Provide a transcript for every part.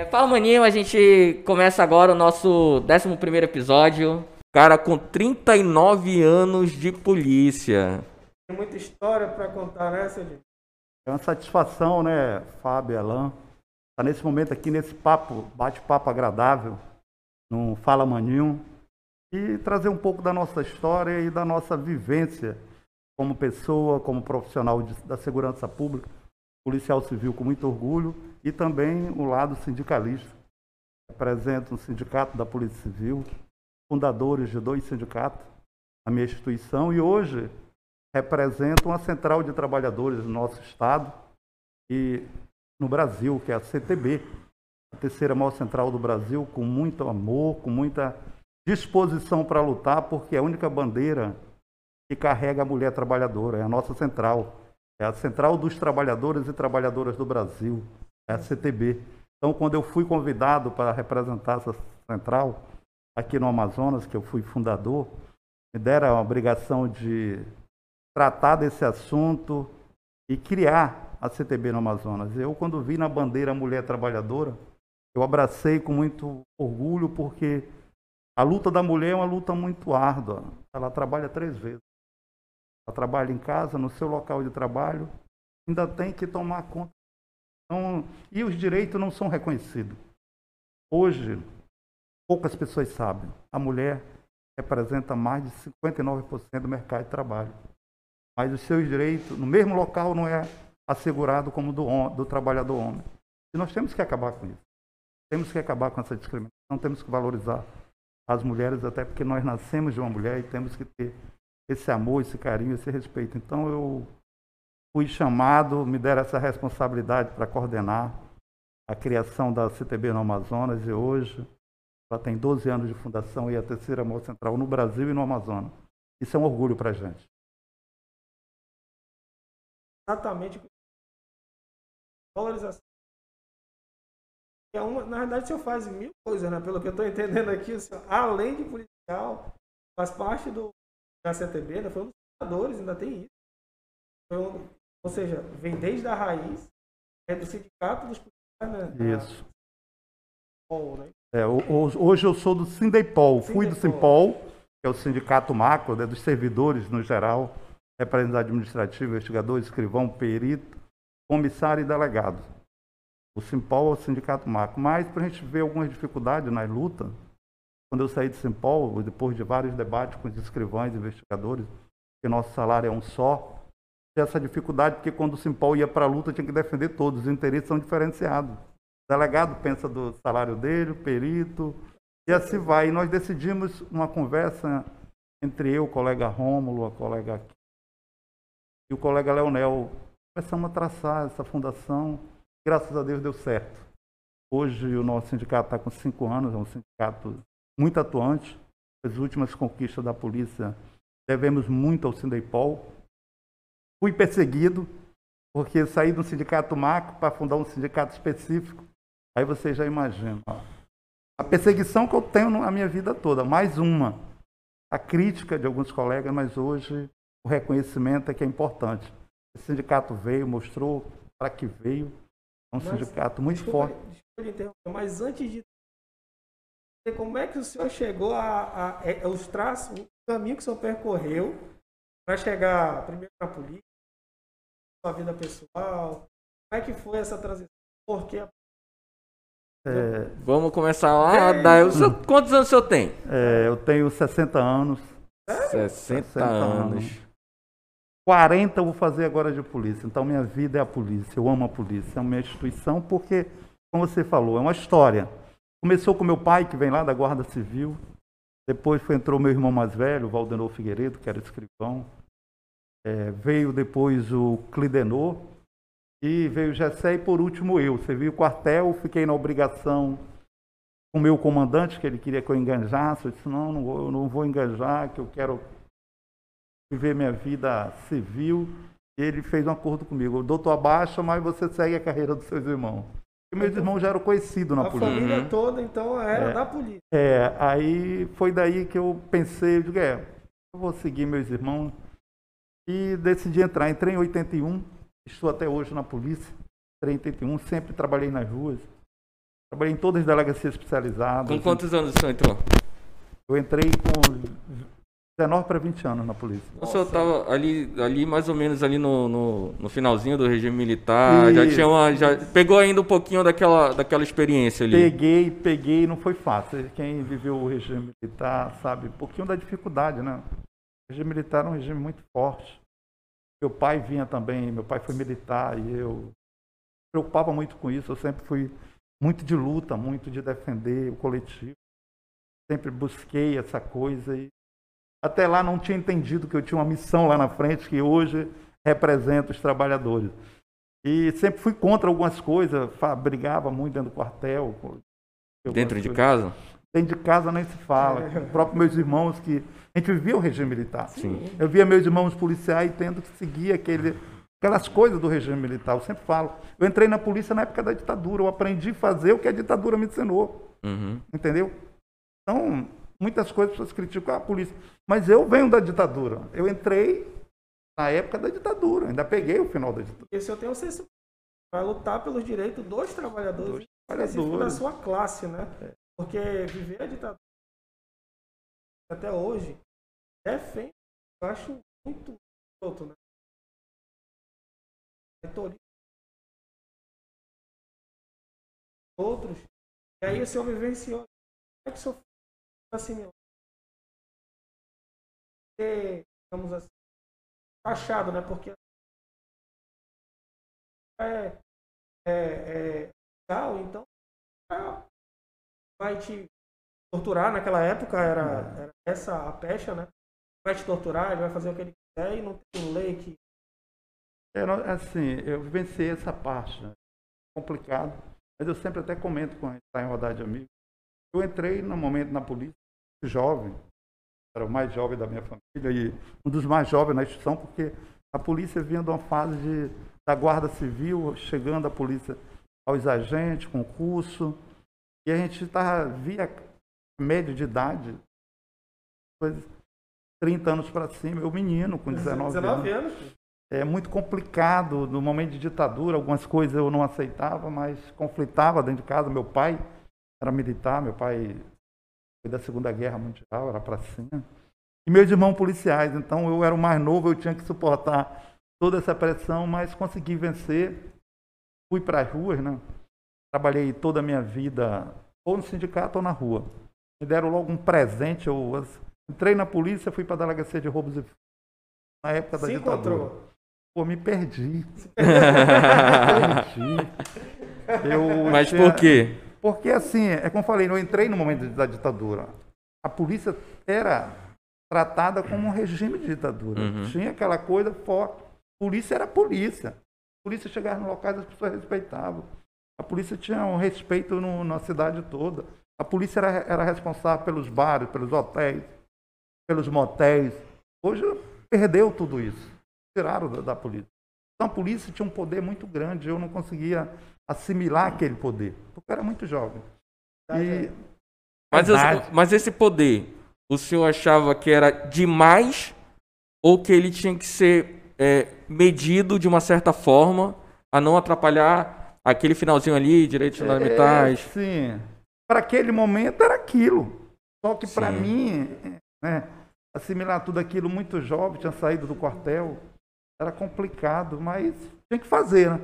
É, fala, maninho, a gente começa agora o nosso 11 episódio. Cara com 39 anos de polícia. Tem muita história para contar, né, Celino? É uma satisfação, né, Fábio, Alain, estar tá nesse momento aqui, nesse papo, bate-papo agradável, no Fala Maninho, e trazer um pouco da nossa história e da nossa vivência como pessoa, como profissional de, da segurança pública, policial civil com muito orgulho, e também o lado sindicalista. Represento um sindicato da Polícia Civil, fundadores de dois sindicatos, a minha instituição, e hoje representa uma central de trabalhadores do nosso estado e no Brasil, que é a CTB, a terceira maior central do Brasil, com muito amor, com muita disposição para lutar, porque é a única bandeira que carrega a mulher trabalhadora, é a nossa central, é a central dos trabalhadores e trabalhadoras do Brasil, é a CTB. Então, quando eu fui convidado para representar essa central aqui no Amazonas, que eu fui fundador, me deram a obrigação de tratar desse assunto e criar a CTB no Amazonas. Eu, quando vi na bandeira mulher trabalhadora, eu abracei com muito orgulho, porque a luta da mulher é uma luta muito árdua. Ela trabalha três vezes. Ela trabalha em casa, no seu local de trabalho, ainda tem que tomar conta. Então, e os direitos não são reconhecidos. Hoje, poucas pessoas sabem, a mulher representa mais de 59% do mercado de trabalho mas os seus direitos no mesmo local não é assegurado como do, do trabalhador homem. E nós temos que acabar com isso. Temos que acabar com essa discriminação, temos que valorizar as mulheres, até porque nós nascemos de uma mulher e temos que ter esse amor, esse carinho, esse respeito. Então eu fui chamado, me deram essa responsabilidade para coordenar a criação da CTB no Amazonas e hoje ela tem 12 anos de fundação e é a terceira maior central no Brasil e no Amazonas. Isso é um orgulho para a gente exatamente valorização. É uma, na verdade, o senhor faz mil coisas, né? Pelo que eu estou entendendo aqui, senhor, além de policial, faz parte do, da CTB, né? foi um dos fundadores, ainda tem isso. Um, ou seja, vem desde a raiz, é do sindicato dos policiais, né? Isso. né? É, hoje eu sou do Sindepol, fui do Simpol, que é o sindicato macro, né, dos servidores no geral representante administrativo, investigador, escrivão, perito, comissário e delegado. O Simpol é o sindicato macro. Mas, para a gente ver algumas dificuldades nas lutas, quando eu saí de Simpol, depois de vários debates com os escrivães investigadores, que nosso salário é um só, essa dificuldade, porque quando o Simpol ia para a luta, tinha que defender todos, os interesses são diferenciados. O delegado pensa do salário dele, o perito, e assim vai. E nós decidimos uma conversa entre eu, o colega Rômulo, a colega e o colega Leonel. Começamos a traçar essa fundação. Graças a Deus deu certo. Hoje o nosso sindicato está com cinco anos, é um sindicato muito atuante. As últimas conquistas da polícia devemos muito ao Sindeipol. Fui perseguido, porque saí um sindicato macro para fundar um sindicato específico. Aí você já imagina. A perseguição que eu tenho na minha vida toda, mais uma. A crítica de alguns colegas, mas hoje o reconhecimento é que é importante. O sindicato veio, mostrou para que veio. É um mas, sindicato muito desculpa, forte. Desculpa interromper, mas antes de como é que o senhor chegou a, a, a é, os traços, o caminho que o senhor percorreu para chegar primeiro na polícia, sua vida pessoal, como é que foi essa transição? Por que é... Vamos começar lá. É... Quantos anos o senhor tem? É, eu tenho 60 anos. 60, 60 anos. anos. 40 eu vou fazer agora de polícia. Então minha vida é a polícia. Eu amo a polícia. É uma instituição porque, como você falou, é uma história. Começou com meu pai, que vem lá da Guarda Civil. Depois foi, entrou meu irmão mais velho, Valdenor Figueiredo, que era escrivão. É, veio depois o Clidenor. E veio o Gessé e por último eu. Servi o quartel, fiquei na obrigação com o meu comandante, que ele queria que eu enganjasse. Eu disse, não, não vou, eu não vou enganjar, que eu quero viver minha vida civil. E ele fez um acordo comigo. Eu dou tua baixa, mas você segue a carreira dos seus irmãos. E meus irmãos já eram conhecidos na a polícia. A família toda, então, era é, da polícia. É, aí foi daí que eu pensei, eu digo, é, eu vou seguir meus irmãos. E decidi entrar. Entrei em 81, estou até hoje na polícia. Entrei em 81, sempre trabalhei nas ruas. Trabalhei em todas as delegacias especializadas. Com quantos anos o senhor entrou? Eu entrei com 19 para 20 anos na polícia. O senhor estava ali, ali mais ou menos ali no, no, no finalzinho do regime militar, já Isso. tinha uma, já pegou ainda um pouquinho daquela, daquela experiência ali. Peguei, peguei, não foi fácil. Quem viveu o regime militar sabe um pouquinho da dificuldade, né? O regime militar é um regime muito forte. Meu pai vinha também, meu pai foi militar e eu me preocupava muito com isso. Eu sempre fui muito de luta, muito de defender o coletivo. Sempre busquei essa coisa e até lá não tinha entendido que eu tinha uma missão lá na frente que hoje representa os trabalhadores. E sempre fui contra algumas coisas, brigava muito dentro do quartel. Dentro de coisas. casa? Dentro de casa nem se fala. Os próprios meus irmãos que. A gente vivia o regime militar. Sim. Eu via meus irmãos policiais tendo que seguir aquele, aquelas coisas do regime militar. Eu sempre falo. Eu entrei na polícia na época da ditadura. Eu aprendi a fazer o que a ditadura me ensinou. Uhum. Entendeu? Então, muitas coisas as pessoas criticam a polícia. Mas eu venho da ditadura. Eu entrei na época da ditadura. Ainda peguei o final da ditadura. Porque se eu tenho senso vai lutar pelos direitos dos trabalhadores, Dos específico da trabalhadores. sua classe, né? Porque viver a ditadura até hoje defende, eu acho muito outro, né? Outros. E aí o senhor vivenciou. Como é que o senhor assim, meu? Ter, digamos assim, fachado, né? Porque é, é, é então ah, vai te torturar naquela época era, era essa a pecha, né? Vai te torturar, ele vai fazer o que ele quiser e não tem lei que É, não- assim, eu vivenciei essa parte, né? complicado, mas eu sempre até comento a gente está em rodada de amigos. Eu entrei no momento na polícia, jovem, era o mais jovem da minha família e um dos mais jovens na instituição, porque a polícia vinha de uma fase de, da guarda civil, chegando a polícia aos agentes, concurso, e a gente tava, via média de idade, coisa, 30 anos para cima, eu menino com 19, anos. 19 anos. É muito complicado, no momento de ditadura, algumas coisas eu não aceitava, mas conflitava dentro de casa. Meu pai era militar, meu pai foi da Segunda Guerra Mundial, era pracinha. E meus irmãos policiais, então eu era o mais novo, eu tinha que suportar toda essa pressão, mas consegui vencer. Fui para as ruas, né? Trabalhei toda a minha vida ou no sindicato ou na rua. Me deram logo um presente, eu entrei na polícia, fui para a delegacia de roubos e na época da Se ditadura. encontrou. Pô, me perdi. perdi. Eu Mas tinha- por quê? Porque assim, é como eu falei, eu entrei no momento da ditadura. A polícia era tratada como um regime de ditadura. Uhum. Tinha aquela coisa forte. Polícia era polícia. A polícia chegava nos locais, as pessoas respeitavam. A polícia tinha um respeito no- na cidade toda. A polícia era, era responsável pelos bares, pelos hotéis, pelos motéis. Hoje perdeu tudo isso. Tiraram da, da polícia. Então a polícia tinha um poder muito grande. Eu não conseguia assimilar aquele poder, porque eu era muito jovem. E Mas, eu- Verdade. mas esse poder, o senhor achava que era demais ou que ele tinha que ser é, medido de uma certa forma a não atrapalhar aquele finalzinho ali, direitos fundamentais? É, sim. Para aquele momento era aquilo. Só que para mim, né, assimilar tudo aquilo muito jovem, tinha saído do quartel, era complicado, mas tinha que fazer, né?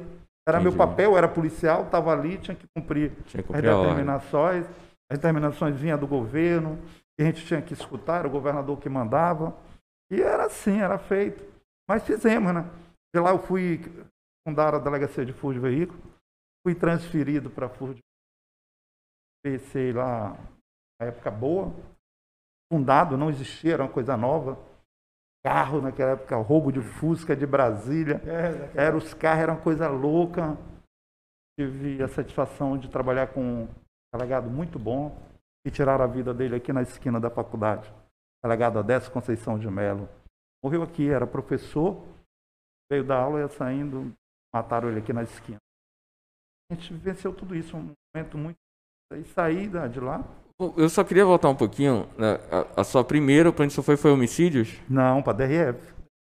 Era meu Entendi. papel, era policial, estava ali, tinha que cumprir Tinha que as cumprir a ordem. determinações. As determinações vinham do governo, e a gente tinha que escutar, era o governador que mandava. E era assim, era feito. Mas fizemos, né? De lá eu fui fundar a delegacia de furto de veículo, fui transferido para furto de PC lá na época boa. Fundado, não existia, era uma coisa nova. Carro naquela época, roubo de Fusca de Brasília. É, Era os carros, era uma coisa louca. Tive a satisfação de trabalhar com um delegado muito bom e tirar a vida dele aqui na esquina da faculdade. Delegado Adécio Conceição de Melo. Morreu aqui, era professor, veio da aula, ia saindo, mataram ele aqui na esquina. A gente venceu tudo isso, um momento muito. E saí de lá. Eu só queria voltar um pouquinho. né, A, a sua primeira, para onde você foi, foi homicídios? Não, para DRF.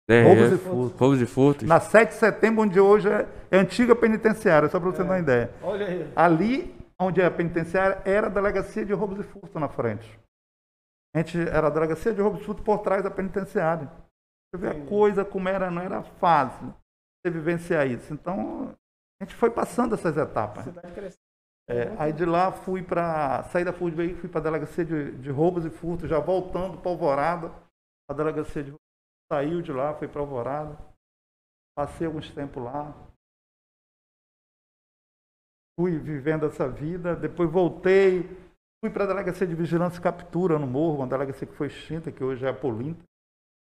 DRF, Roubos e furtos. Roubos e furtos. Na 7 de setembro, onde hoje é, é antiga penitenciária, só para você ter uma ideia. Olha aí. Ali onde é a penitenciária, era a delegacia de roubos e furto na frente. A gente era a delegacia de roubos e furto por trás da penitenciária. Você vê a coisa como era, não era fácil você vivenciar isso. Então, a gente foi passando essas A etapas. É, aí de lá fui para saí da Veículo, fui para a delegacia de, de roubos e furtos, já voltando para Alvorada. A delegacia de saiu de lá, fui para Alvorada. Passei alguns tempos lá. Fui vivendo essa vida, depois voltei, fui para a delegacia de vigilância e captura no Morro, uma delegacia que foi extinta, que hoje é a Polinta.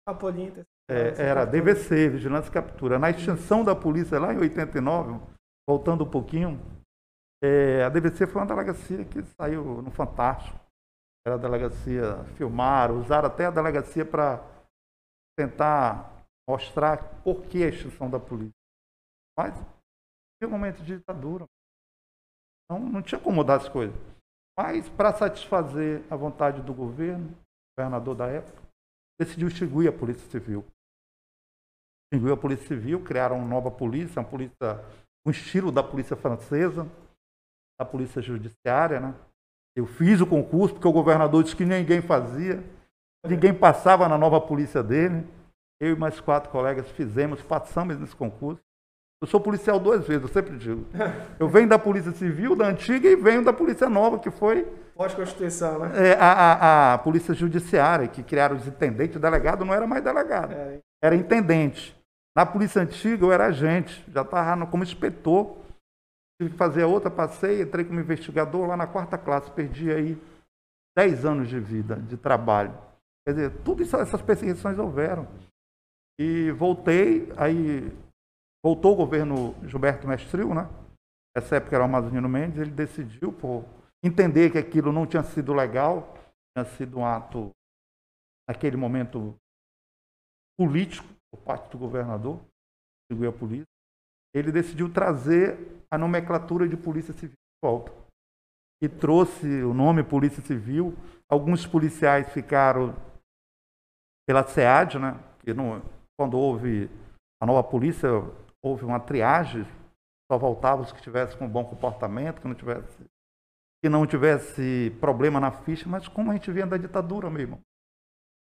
Apolinta. É, era DVC, Vigilância e Captura. Na extinção da polícia lá em 89, voltando um pouquinho, é, a DVC foi uma delegacia que saiu no Fantástico. Era a delegacia, filmaram, usaram até a delegacia para tentar mostrar por que a extinção da polícia. Mas tinha um momento de ditadura. Então não tinha como mudar as coisas. Mas para satisfazer a vontade do governo, governador da época, decidiu extinguir a Polícia Civil. Extinguiu a Polícia Civil, criaram uma nova polícia, uma polícia com estilo da polícia francesa, da polícia judiciária, né? Eu fiz o concurso porque o governador disse que ninguém fazia, ninguém passava na nova polícia dele. Eu e mais quatro colegas fizemos, passamos nesse concurso. Eu sou policial duas vezes, eu sempre digo. Eu venho da Polícia Civil, da antiga, e venho da Polícia Nova, que foi Pós-Constituição, né? é, a, a- a Polícia Judiciária, que criaram os intendentes, o delegado não era mais delegado, É, era intendente. Na Polícia Antiga eu era agente, já estava como inspetor. Tive que fazer a outra, passei, entrei como investigador lá na quarta classe, perdi aí 10 anos de vida, de trabalho. Quer dizer, isso, essas perseguições houveram. E voltei, aí voltou o governo Gilberto Mestril, né? Essa época era o Amazonino Mendes, ele decidiu por entender que aquilo não tinha sido legal, tinha sido um ato, naquele momento, político por parte do governador, segundo a polícia. Ele decidiu trazer a nomenclatura de Polícia Civil de volta. E trouxe o nome Polícia Civil. Alguns policiais ficaram pela SEAD, né? Que não, quando houve a nova polícia, houve uma triagem, só voltavam os que tivessem com bom comportamento, que não tivesse que não tivesse problema na ficha, mas como a gente via da ditadura, meu irmão.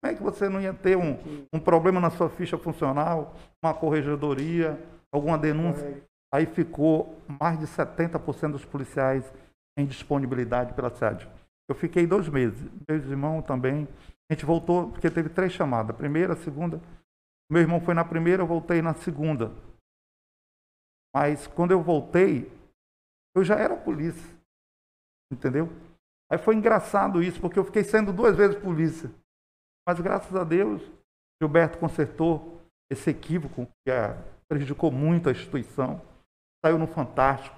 Como é que você não ia ter um, um problema na sua ficha funcional, uma corregedoria, alguma denúncia? Aí ficou mais de 70% dos policiais em disponibilidade pela SEAD. Eu fiquei dois meses. Meus irmãos também. A gente voltou, porque teve três chamadas. Primeira, segunda. Meu irmão foi na primeira, eu voltei na segunda. Mas quando eu voltei, eu já era polícia. Entendeu? Aí foi engraçado isso, porque eu fiquei sendo duas vezes polícia. Mas graças a Deus, Gilberto consertou esse equívoco que eh, prejudicou muito a instituição. Saiu no Fantástico.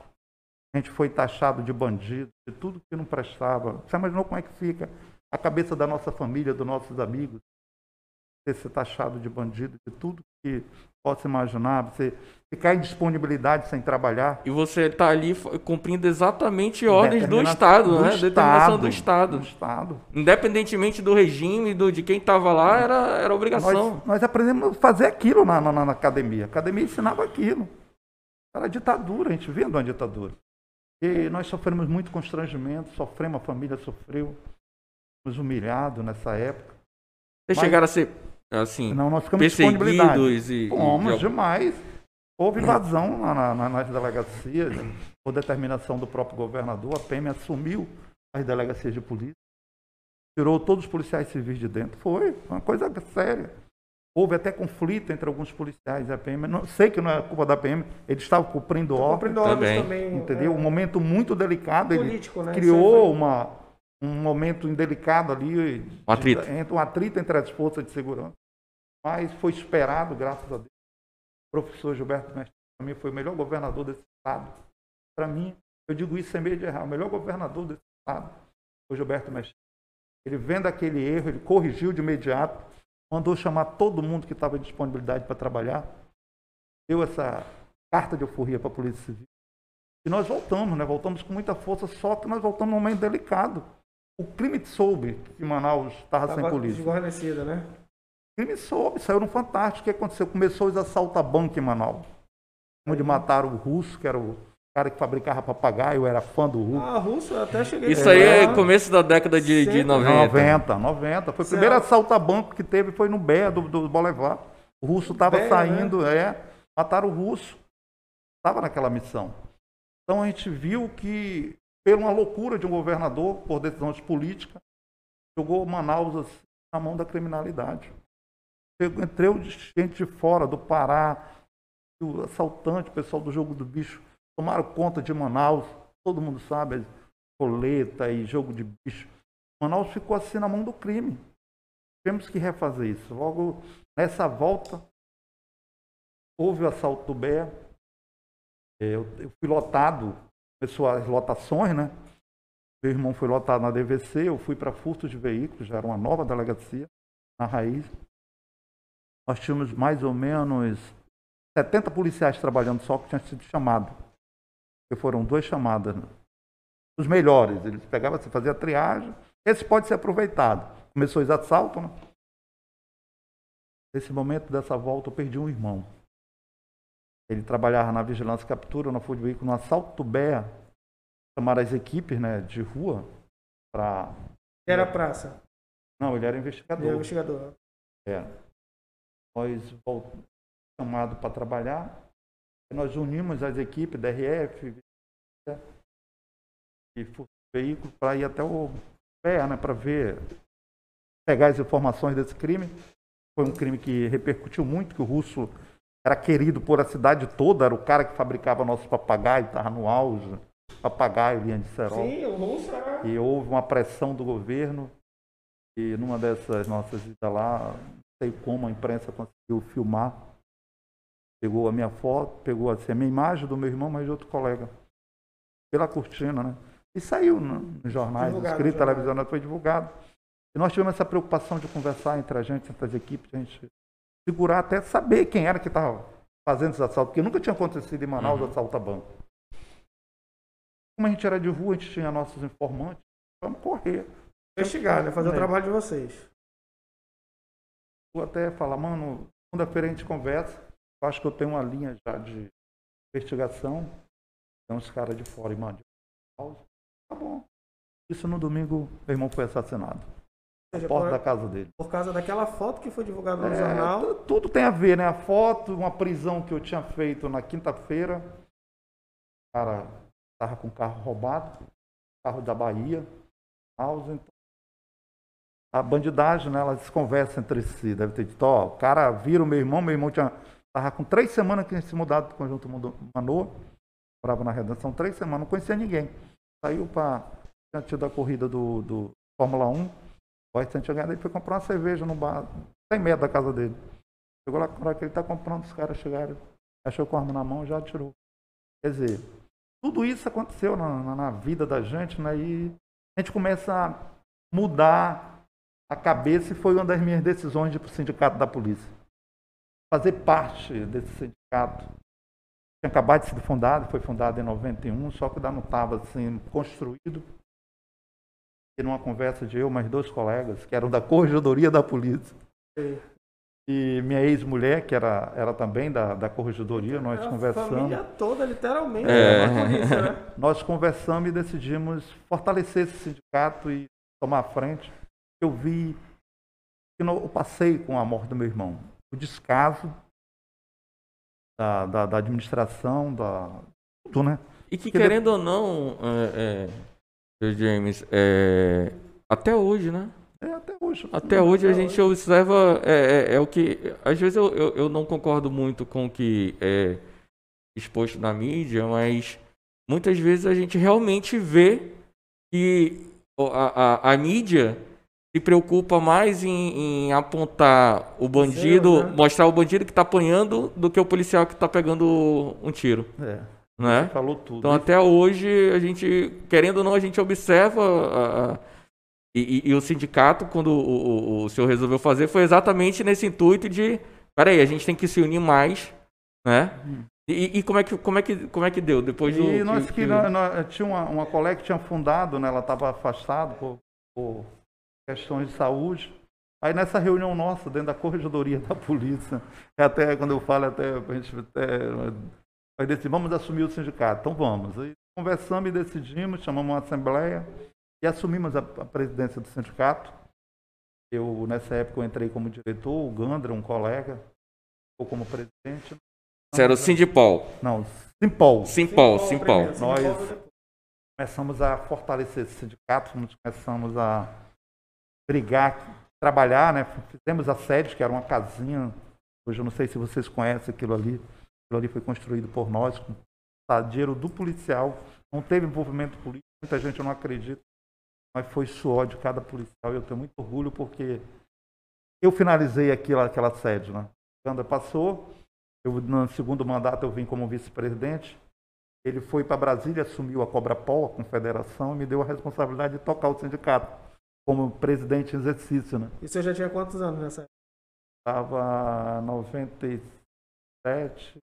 A gente foi taxado de bandido, de tudo que não prestava. Você imaginou como é que fica a cabeça da nossa família, dos nossos amigos? Você ser taxado de bandido, de tudo que possa imaginar, você ficar em disponibilidade sem trabalhar. E você tá ali cumprindo exatamente ordens do Estado, do né? Determinação do Estado. Do Estado. Independentemente do regime, do, de quem tava lá, era, era obrigação. Nós, nós aprendemos a fazer aquilo na, na- na academia. A academia ensinava aquilo. Era ditadura, a gente vendo uma ditadura. E nós sofremos muito constrangimento, sofremos, a família sofreu, nos humilhado nessa época. Vocês Mas- chegaram a ser, assim, Não, nós ficamos perseguidos e... Fomos e- demais. Houve invasão na- na- nas delegacias, por determinação do próprio governador. A PM assumiu as delegacias de polícia, tirou todos os policiais civis de dentro. Foi uma coisa séria. Houve até conflito entre alguns policiais e a PM. Não, sei que não é culpa da PM, eles estavam cumprindo ordem, Cumprindo ordens Também. também. entendeu? Um é, momento muito delicado. Ele político, né? criou uma, um momento indelicado ali, de- Um atrito. entre um atrito entre as forças de segurança. Mas foi esperado, graças a Deus. O professor Gilberto Mestre, para mim, foi o melhor governador desse estado. Para mim, eu digo isso sem medo de errar, o melhor governador desse estado foi o Gilberto Mestre. Ele vendo aquele erro, ele corrigiu de imediato, mandou chamar todo mundo que estava em disponibilidade para trabalhar, deu essa carta de euforia para a Polícia Civil. E nós voltamos, né? Voltamos com muita força, só que nós voltamos num momento delicado. O crime soube que Manaus estava sem polícia. desguarnecida, né? O crime soube, saiu no Fantástico. O que aconteceu? Começou os assaltos a banco em Manaus. Onde mataram o russo, que era o cara que fabricava papagaio, eu era fã do Hulk. Ah, russo, eu até cheguei Isso aí é começo da década de, de Sempre. 90. 90, 90. Foi o primeiro assalto a banco que teve, foi no BEA do, do Bolevar. O russo estava BEA, saindo, é, mataram o russo. Estava naquela missão. Então a gente viu que, pela uma loucura de um governador, por decisões políticas, jogou Manaus assim, na mão da criminalidade. Entrou de gente de fora, do Pará, o assaltante, o pessoal do jogo do bicho, tomaram conta de Manaus. Todo mundo sabe, coleta e jogo de bicho. Manaus ficou assim na mão do crime. Tivemos que refazer isso. Logo nessa volta, houve o assalto do BEA. Eu, eu fui lotado, começou as lotações, né? Meu irmão foi lotado na DVC, eu fui para furto de veículos, já era uma nova delegacia, na raiz. Nós tínhamos mais ou menos 70 policiais trabalhando só que tinham sido chamados. Porque foram duas chamadas. Os melhores, eles pegavam, você fazia a triagem, esse pode ser aproveitado. Começou os assaltos, né? Nesse momento dessa volta, eu perdi um irmão. Ele trabalhava na vigilância e captura, furto de veículo, no assalto BEA. Chamaram as equipes né, de rua para. Era praça. Não, ele era investigador. investigador. É. Nós voltamos chamado para trabalhar. Nós unimos as equipes da RF e veículo para ir até o pé, né, para ver, pegar as informações desse crime. Foi um crime que repercutiu muito, que o russo era querido por a cidade toda, era o cara que fabricava nosso papagaio, estava no auge, papagaio, linha de cerol. Sim, o russo era. E houve uma pressão do governo. E numa dessas nossas idas lá, não sei como a imprensa conseguiu filmar. Pegou a minha foto, pegou assim, a minha imagem do meu irmão, mas de outro colega. Pela cortina, né? E saiu no- nos jornais, Divulgado escrito, no jornal. televisionado, foi divulgado. E nós tivemos essa preocupação de conversar entre a gente, entre as equipes, a gente segurar até saber quem era que estava fazendo esse assalto, porque nunca tinha acontecido em Manaus Uhum. assalto a banco. Como a gente era de rua, a gente tinha nossos informantes, vamos correr. Investigar, né? Fazer o É. trabalho de vocês. Vou até falar, mano, segunda-feira a gente conversa. Eu acho que eu tenho uma linha já de investigação. Tem uns caras de fora e mano. Tá bom. Isso no domingo, meu irmão foi assassinado. Ou seja, Porta por, da casa dele. por causa daquela foto que foi divulgada no É, jornal. tu- tudo tem a ver, né? A foto, uma prisão que eu tinha feito na quinta-feira. O cara estava com o carro roubado, carro da Bahia, House, então. A bandidagem, né? Elas conversam entre si. Deve ter dito, ó, o cara vira o meu irmão, meu irmão tinha. Tava com três semanas que tinha se mudado do conjunto Manoa, morava na redação, três semanas, não conhecia ninguém. Saiu para. Tinha tido a corrida do, do Fórmula 1, Boston tinha ganhado, ele foi comprar uma cerveja no bar, 100 metros da casa dele. Chegou lá, que ele está comprando, os caras chegaram, achou com a arma na mão e já atirou. Quer dizer, tudo isso aconteceu na, na- na vida da gente, né? E a gente começa a mudar a cabeça e foi uma das minhas decisões de ir para o sindicato da polícia. Fazer parte desse sindicato. Tinha acabado de ser fundado, foi fundado em 91, só que ainda não estava assim, construído. E numa conversa de eu, mais dois colegas, que eram da corregedoria da polícia, Sim. e minha ex-mulher, que era, era também da, da corregedoria, nós A conversamos. família toda, literalmente. É. polícia, né? Nós conversamos e decidimos fortalecer esse sindicato e tomar a frente. Eu vi que no, eu passei com a morte do meu irmão. O descaso da, da, da administração, da tudo, né? E que Porque querendo ou não, é, é, James, é, até hoje, né? É até hoje. Até hoje a Até gente observa, é, é- é o que. Às vezes eu, eu, eu não concordo muito com o que é exposto na mídia, mas muitas vezes a gente realmente vê que a, a, a mídia se preocupa mais em, em apontar o bandido, né? mostrar o bandido que está apanhando, do que o policial que está pegando um tiro, É, né? falou tudo. Então até hoje a gente, querendo ou não, a gente observa a- a- e, e- e o sindicato, quando o, o, o senhor resolveu fazer, foi exatamente nesse intuito de, peraí, a gente tem que se unir mais, né? E, e como é que como é que como é que deu depois do E nós que, nós- nós- tinha uma, uma colega que tinha fundado, né, ela estava afastada por, por questões de saúde. Aí nessa reunião nossa, dentro da corregedoria da polícia, é até quando eu falo, até a gente Nós decidimos, vamos assumir o sindicato. Então vamos. Aí conversamos e decidimos, chamamos uma assembleia e assumimos a, a presidência do sindicato. Eu, nessa época, eu entrei como diretor, o Gandra, um colega, ou como presidente. Você era o Sindipol. Não, Simpol. Simpol, Simpol. Nós-. Começamos a fortalecer esse sindicato, nós começamos a brigar, trabalhar, né? Fizemos a sede, que era uma casinha. Hoje eu não sei se vocês conhecem aquilo ali. Aquilo ali foi construído por nós, com dinheiro do policial. Não teve envolvimento político, muita gente não acredita. Mas foi suor de cada policial e eu tenho muito orgulho porque eu finalizei aquilo, aquela sede, né? Quando passou, eu, no segundo mandato eu vim como vice-presidente. Ele foi para Brasília, assumiu a Cobrapol, a confederação, e me deu a responsabilidade de tocar o sindicato como presidente em exercício, né? E você já tinha quantos anos nessa época? Estava 97,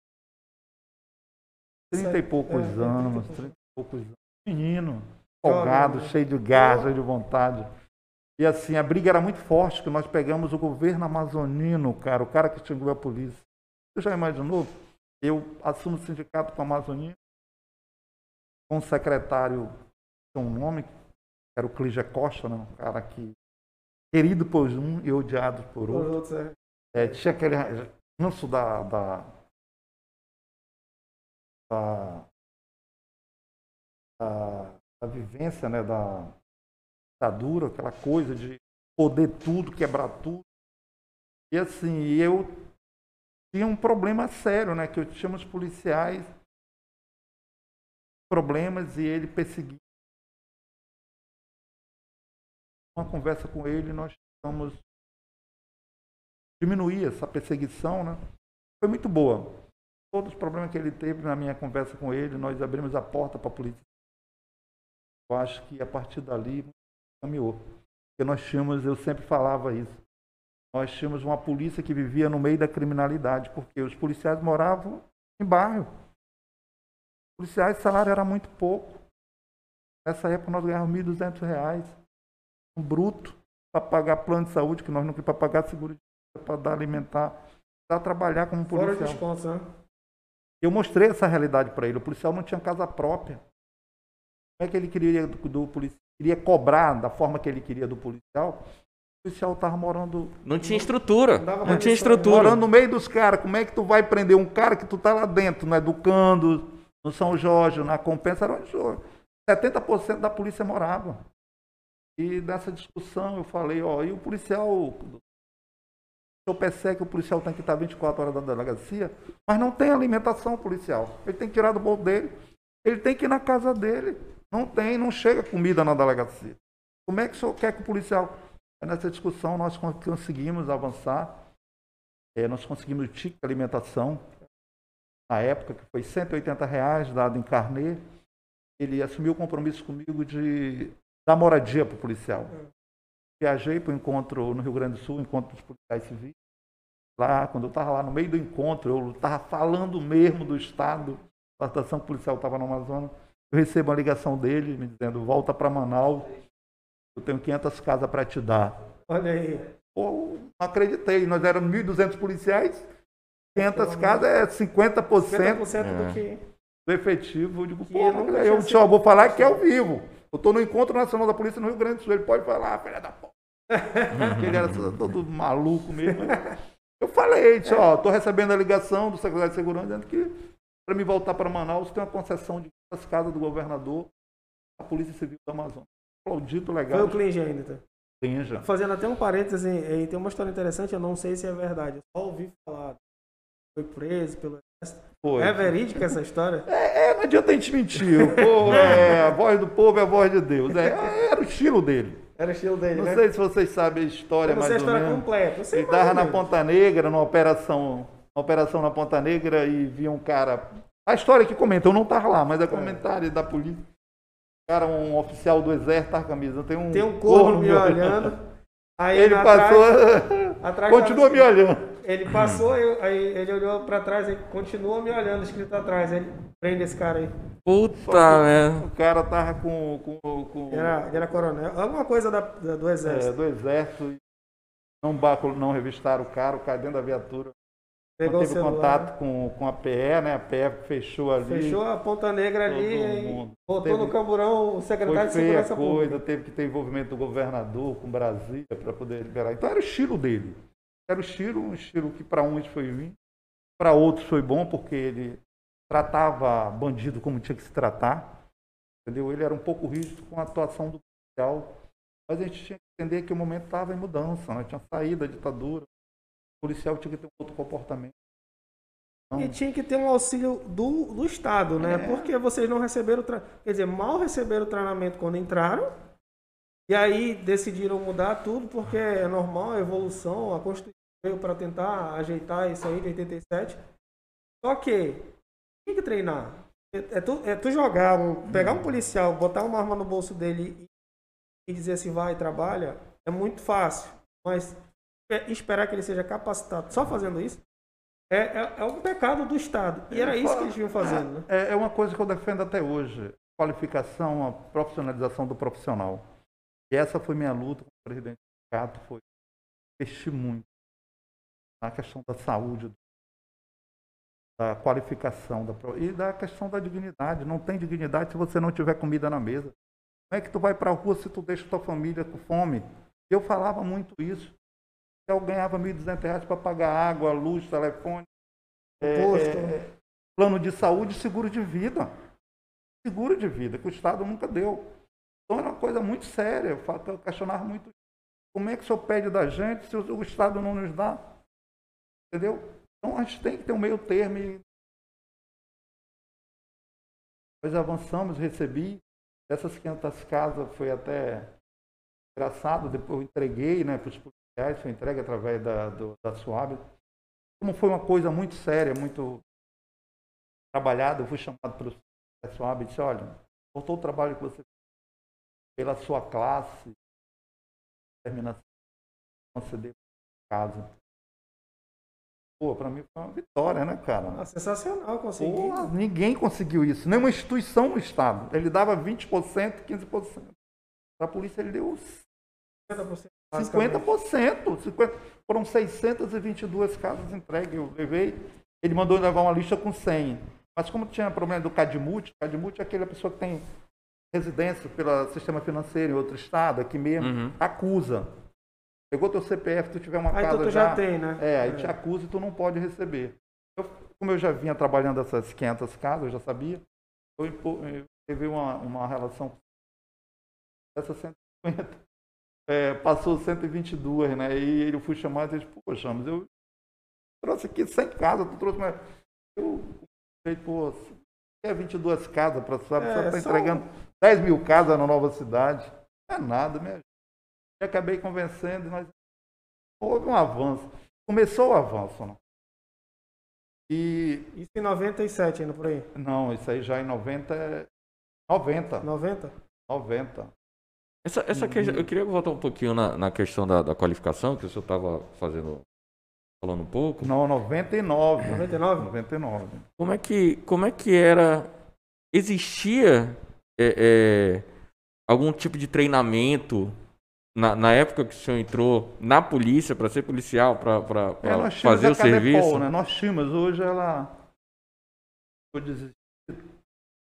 30 e poucos É, 30 anos, poucos. 30 e poucos anos. Menino, folgado, né? cheio de gás, cheio de vontade. E assim, a briga era muito forte, que nós pegamos o governo amazonino, cara, o cara que extinguiu a polícia. Você já imaginou? Eu assumo o sindicato com o amazonino, com um secretário, tem um nome, que era o Clígia Costa, né? um cara que querido por um e odiado por Os outro. outros, é. É, tinha aquele ranço da, da, da, da, da vivência, né, da ditadura, aquela coisa de poder tudo, quebrar tudo. E assim, eu tinha um problema sério, né, que eu tinha uns policiais problemas e ele perseguia. Uma conversa com ele, nós estamos diminuir essa perseguição, né? Foi muito boa. Todos os problemas que ele teve na minha conversa com ele, nós abrimos a porta para a polícia. Eu acho que a partir dali caminhou. Porque nós tínhamos, eu sempre falava isso, nós tínhamos uma polícia que vivia no meio da criminalidade, porque os policiais moravam em bairro. Os policiais, salário era muito pouco. Nessa época nós ganhávamos 1.200 reais, bruto, para pagar plano de saúde, que nós não queríamos para pagar seguro de para dar alimentar, para trabalhar como Fora policial. descontos, né? Eu mostrei essa realidade para ele. O policial não tinha casa própria. Como é que ele queria do, do policial? Queria cobrar da forma que ele queria do policial. O policial estava morando, Não tinha estrutura. Não Não tinha estrutura. morando no meio dos caras. Como é que tu vai prender um cara que tu tá lá dentro, no Educando, no São Jorge, na Compensa? Era onde 70% da polícia morava. E nessa discussão eu falei, ó, e o policial o senhor percebe que o policial tem que estar 24 horas da delegacia, mas não tem alimentação policial. Ele tem que tirar do bolso dele. Ele tem que ir na casa dele. Não tem, não chega comida na delegacia. Como é que o senhor quer que o policial. Nessa discussão nós con- conseguimos avançar. Eh, nós conseguimos o ticket de alimentação. Na época, que foi 180 reais dado em carnê. Ele assumiu o compromisso comigo de dar moradia para o policial. Viajei para o encontro no Rio Grande do Sul, encontro dos policiais civis. Lá, quando eu estava lá no meio do encontro, eu estava falando mesmo do estado, a estação policial estava no Amazonas. Eu recebo uma ligação dele me dizendo: volta para Manaus, eu tenho 500 casas para te dar. Olha aí. Pô, não acreditei, nós éramos 1.200 policiais, 500 casas é 50%, 50% É. do que. do efetivo. Eu digo, pô, eu sido- tchau, vou falar que é ao vivo. Eu estou no Encontro Nacional da Polícia no Rio Grande do Sul. Ele pode falar, filha da porra. Porque ele era todo maluco mesmo. Eu falei, tio, ó, estou recebendo a ligação do secretário de Segurança dizendo que para me voltar para Manaus tem uma concessão de as casas do governador, a Polícia Civil do Amazonas. Aplaudido, Foi legal. o cliente ainda. Tá? Tenja. Fazendo até um parêntese, tem uma história interessante, eu não sei se é verdade. Eu só ouvi falar. Foi preso pelo exército. Foi. É verídica essa história? É, é, não adianta a gente mentir. O povo é, a voz do povo é a voz de Deus. É, era o estilo dele. Era o estilo dele, Não né? sei se vocês sabem a história eu não sei a história menos. completa. Ele estava na. Ponta Negra, numa operação, uma operação na Ponta Negra e via um cara. A história que comenta, eu não estava lá, mas é comentário da polícia. Cara, um oficial do exército, tá camisa. Tem um, Tem um corno me olhando. Aí Ele passou. atrás continua tava- me olhando. Ele passou, eu- aí ele olhou pra trás e continua me olhando, escrito atrás. Ele prende esse cara aí. Puta merda. O cara tava com. com, com Ele era, ele era coronel. Alguma coisa da- da- do é, exército. do exército. e Não, não revistaram o cara, o cara dentro da viatura. Pegou celular. contato com, com a PE, né? A PE fechou ali. Fechou a ponta negra ali botou Teve- no camburão o secretário de segurança coisa, pública. teve que ter envolvimento do governador com Brasília para poder liberar. Então era o estilo dele. Era o estilo, um estilo que para uns foi ruim, para outros foi bom, porque ele tratava bandido como tinha que se tratar. Entendeu? Ele era um pouco rígido com a atuação do policial. Mas a gente tinha que entender que o momento estava em mudança, né? tinha saído da ditadura. O policial tinha que ter um outro comportamento. Então, E tinha que ter um auxílio do, do Estado, né? É. Porque vocês não receberam, tra- quer dizer, mal receberam o treinamento quando entraram. E aí decidiram mudar tudo porque é normal, a evolução, a Constituição veio para tentar ajeitar isso aí de 87. Só que tem que treinar. É, é tu, é tu jogar, um, pegar um policial, botar uma arma no bolso dele e, e dizer assim, vai, trabalha, é muito fácil. Mas esperar que ele seja capacitado só fazendo isso é, é, é um pecado do Estado. E era isso que eles vinham fazendo, né? É, é uma coisa que eu defendo até hoje. Qualificação, a profissionalização do profissional. E essa foi minha luta com o presidente do Cato, foi investir muito na questão da saúde, da qualificação da, e da questão da dignidade. Não tem dignidade se você não tiver comida na mesa. Como é que tu vai para a rua se tu deixa tua família com fome? Eu falava muito isso. Eu ganhava 1.200 reais para pagar água, luz, telefone, é, Imposto. é, plano de saúde e seguro de vida. Seguro de vida, que o Estado nunca deu. Então era uma coisa muito séria. Eu fa- eu questionava muito como é que o senhor pede da gente se o, Estado não nos dá. Entendeu? Então a gente tem que ter um meio termo. E... Nós avançamos, recebi. Dessas 500 casas foi até engraçado. Depois eu entreguei né, para os policiais, foi entregue através da, do, da SUAB. Como foi uma coisa muito séria, muito trabalhada, eu fui chamado pelo SUAB e disse, olha, por todo o trabalho que você fez, pela sua classe, terminação, conceder casa. Pô, para mim foi uma vitória, né, cara? Ah, sensacional conseguir. Pô, ninguém conseguiu isso. Nenhuma instituição no Estado. Ele dava 20%, 15%. Para a polícia ele deu 50%. Basicamente. 50%. 50. Foram 622 casas entregues. Eu levei. Ele mandou levar uma lista com 100. Mas como tinha problema do Cadimut, Cadimut é aquela pessoa que tem residência pelo sistema financeiro em outro estado, aqui mesmo, Uhum. acusa. Pegou teu CPF, tu tiver uma Aí casa tu, tu já tem, né? é, aí te acusa e tu não pode receber. Eu, como eu já vinha trabalhando essas 500 casas, eu já sabia, eu, eu teve uma, uma relação com essa 150. É, passou 122, né? E ele fui chamado e disse, poxa, mas eu trouxe aqui 100 casas, tu trouxe mais... Eu falei, pô, quer 22 casas para sabe? É, Você está só- entregando 10 mil casas na nova cidade. Não é nada, minha gente. E acabei convencendo nós houve um avanço. Começou o avanço, né? E Isso em 97 ainda por aí. não, isso aí já em 90, é- 90, 90? 90. Essa, essa questão, eu queria voltar um pouquinho na, na questão da, da qualificação, que o senhor estava fazendo, falando um pouco. Não, 99. 99? 99. Como é que, como é que era? Existia é, é, algum tipo de treinamento na, na época que o senhor entrou na polícia para ser policial, para É, fazer a o serviço? Cadepol, né? Nós tínhamos, hoje ela foi desistir,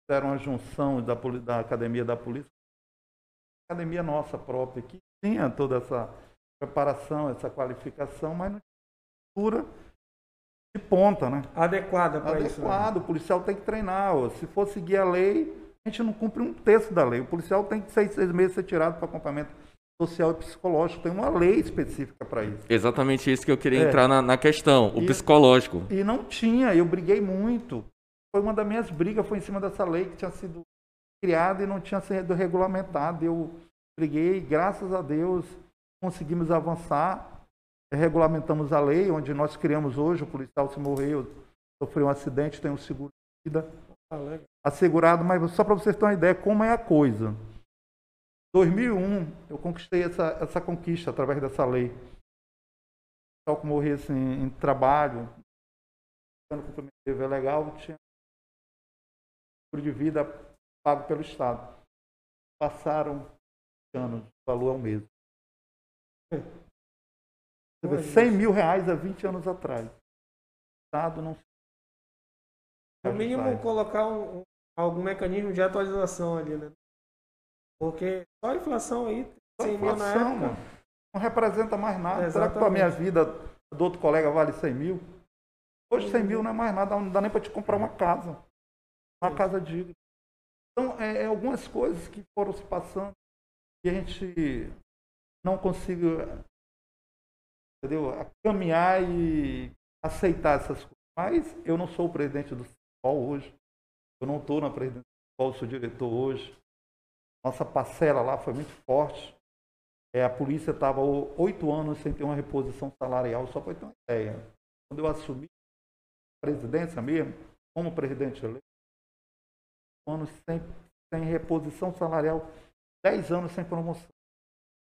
fizeram uma junção da, da academia da polícia, academia nossa própria, que tinha toda essa preparação, essa qualificação, mas não tinha estrutura de ponta, né? Adequada para isso. né? Adequado, o policial tem que treinar. ó. Se for seguir a lei, a gente não cumpre um terço da lei. O policial tem que seis, seis meses ser tirado para acompanhamento social e psicológico. Tem uma lei específica para isso. Exatamente isso que eu queria É. entrar na, na questão, o E- psicológico. E não tinha, eu briguei muito. Foi uma das minhas brigas, foi em cima dessa lei que tinha sido criada e não tinha sido regulamentada. Eu briguei, graças a Deus, conseguimos avançar, regulamentamos a lei, onde nós criamos hoje, o policial se morreu, sofreu um acidente, tem um seguro de vida legal. assegurado, mas só para vocês terem uma ideia como é a coisa. 2001, eu conquistei essa, essa conquista através dessa lei. O pessoal que morresse em, em trabalho, ano comprometido é legal, tinha seguro de vida pago pelo Estado. Passaram anos, o valor é o mesmo. Você vê, 100 mil reais há 20 anos atrás. Estado não No mínimo, colocar um- um- algum mecanismo de atualização ali, né? Porque só a inflação aí, 100 mil na inflação, época. mano, não representa mais nada. Será que para minha vida do outro colega vale 100 mil? Hoje 100 mil não é mais nada, não dá nem para te comprar uma casa. Uma casa digna. Então, é, é algumas coisas que foram se passando e a gente não conseguiu entendeu? caminhar e aceitar essas coisas. Mas eu não sou o presidente do futebol hoje. Eu não estou na presidência do futebol, sou diretor hoje. Nossa parcela lá foi muito forte. É, a polícia estava oito anos sem ter uma reposição salarial, só para ter uma ideia. Quando eu assumi a presidência mesmo, como presidente eleito, anos sem, sem reposição salarial, dez anos sem promoção.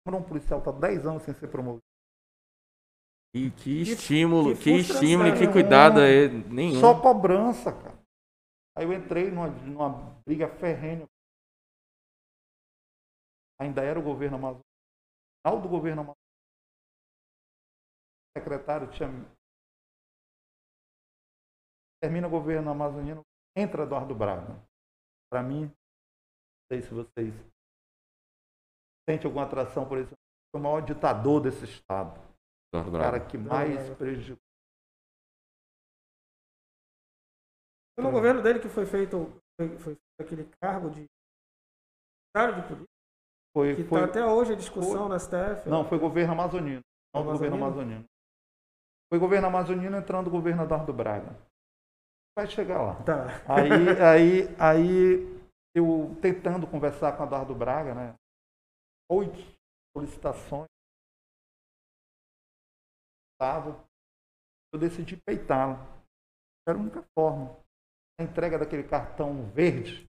Quando um policial está dez anos sem ser promovido. E que estímulo, que que, estímulo e que né? cuidado é nenhum. Só cobrança, cara. Aí eu entrei numa, numa briga ferrenha. Ainda era o governo amazônico. Final do governo amazônico. O secretário tinha. Termina o governo amazoniano, entra Eduardo Braga. Para mim, não sei se vocês sentem alguma atração por isso. Foi o maior ditador desse Estado. Eduardo O cara que mais prejudicou. Foi no governo dele que foi feito, foi, foi feito aquele cargo de secretário de polícia, Foi, que foi, está até hoje a discussão na STF. Não, foi governo amazonino. Não, Amazonino? governo amazonino. Foi governo amazonino entrando o governo Eduardo Braga. Vai chegar lá. Tá. Aí, aí, aí eu tentando conversar com o Eduardo Braga, né? Oito solicitações. Tava. Eu decidi peitá-lo. Era a única forma. A entrega daquele cartão verde,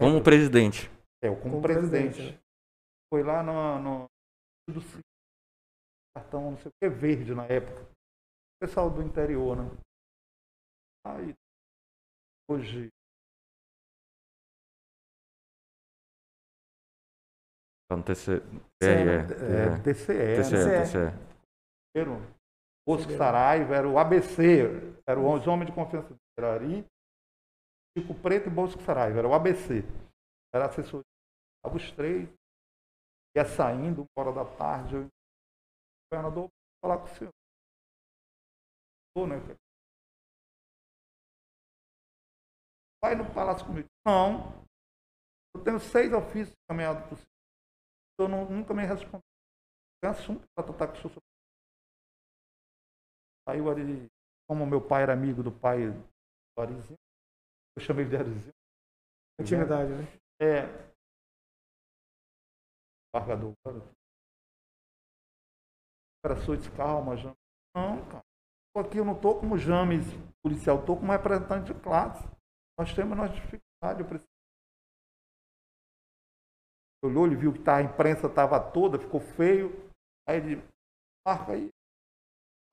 Como presidente. é, eu como, Como presidente. presidente, né? Foi lá no, no cartão, não sei o que, verde na época. O pessoal do interior, né? Aí, hoje, no TC. É, é, é, DCE, TCE, né? TCE. Primeiro, Bosco Saraiva era o ABC, era os homens de confiança do Irari, Chico Preto e Bosco Saraiva, era o ABC. Era assessor. Estava os três, ia saindo, uma hora da tarde, eu, governador, vou falar com o senhor. Né? Vai no palácio comigo. Não. Eu tenho seis ofícios caminhados por. O senhor não- nunca me respondeu. Tem assunto para tratar com o senhor. Aí o Ari, como meu pai era amigo do pai do Arizinho, eu chamei ele de Arizinho. Intimidade, né? É. Largador. Cara, sou de calma, James. Não, cara. Tô Aqui eu não estou como James policial, estou como representante de classe. Nós temos nossa dificuldade. Eu preciso... Olhou, ele viu que tá, a imprensa estava toda, ficou feio. Aí ele marca aí.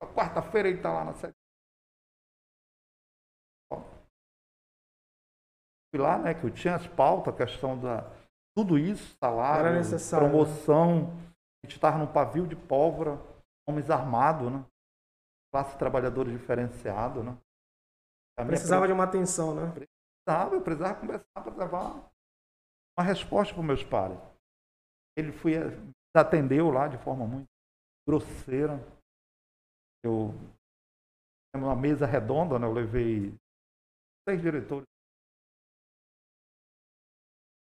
A Quarta-feira ele está lá na sede. Fui lá, né, que eu tinha as pautas, a questão da. Tudo isso, salário, né? promoção. A gente estava num pavio de pólvora, homens armados, né? Classe trabalhadora diferenciado, né? A minha Precisava de uma atenção, né? precisava, eu precisava conversar para levar uma resposta para os meus pares. Ele foi, atendeu lá de forma muito grosseira. Eu uma mesa redonda, né? Eu levei seis diretores.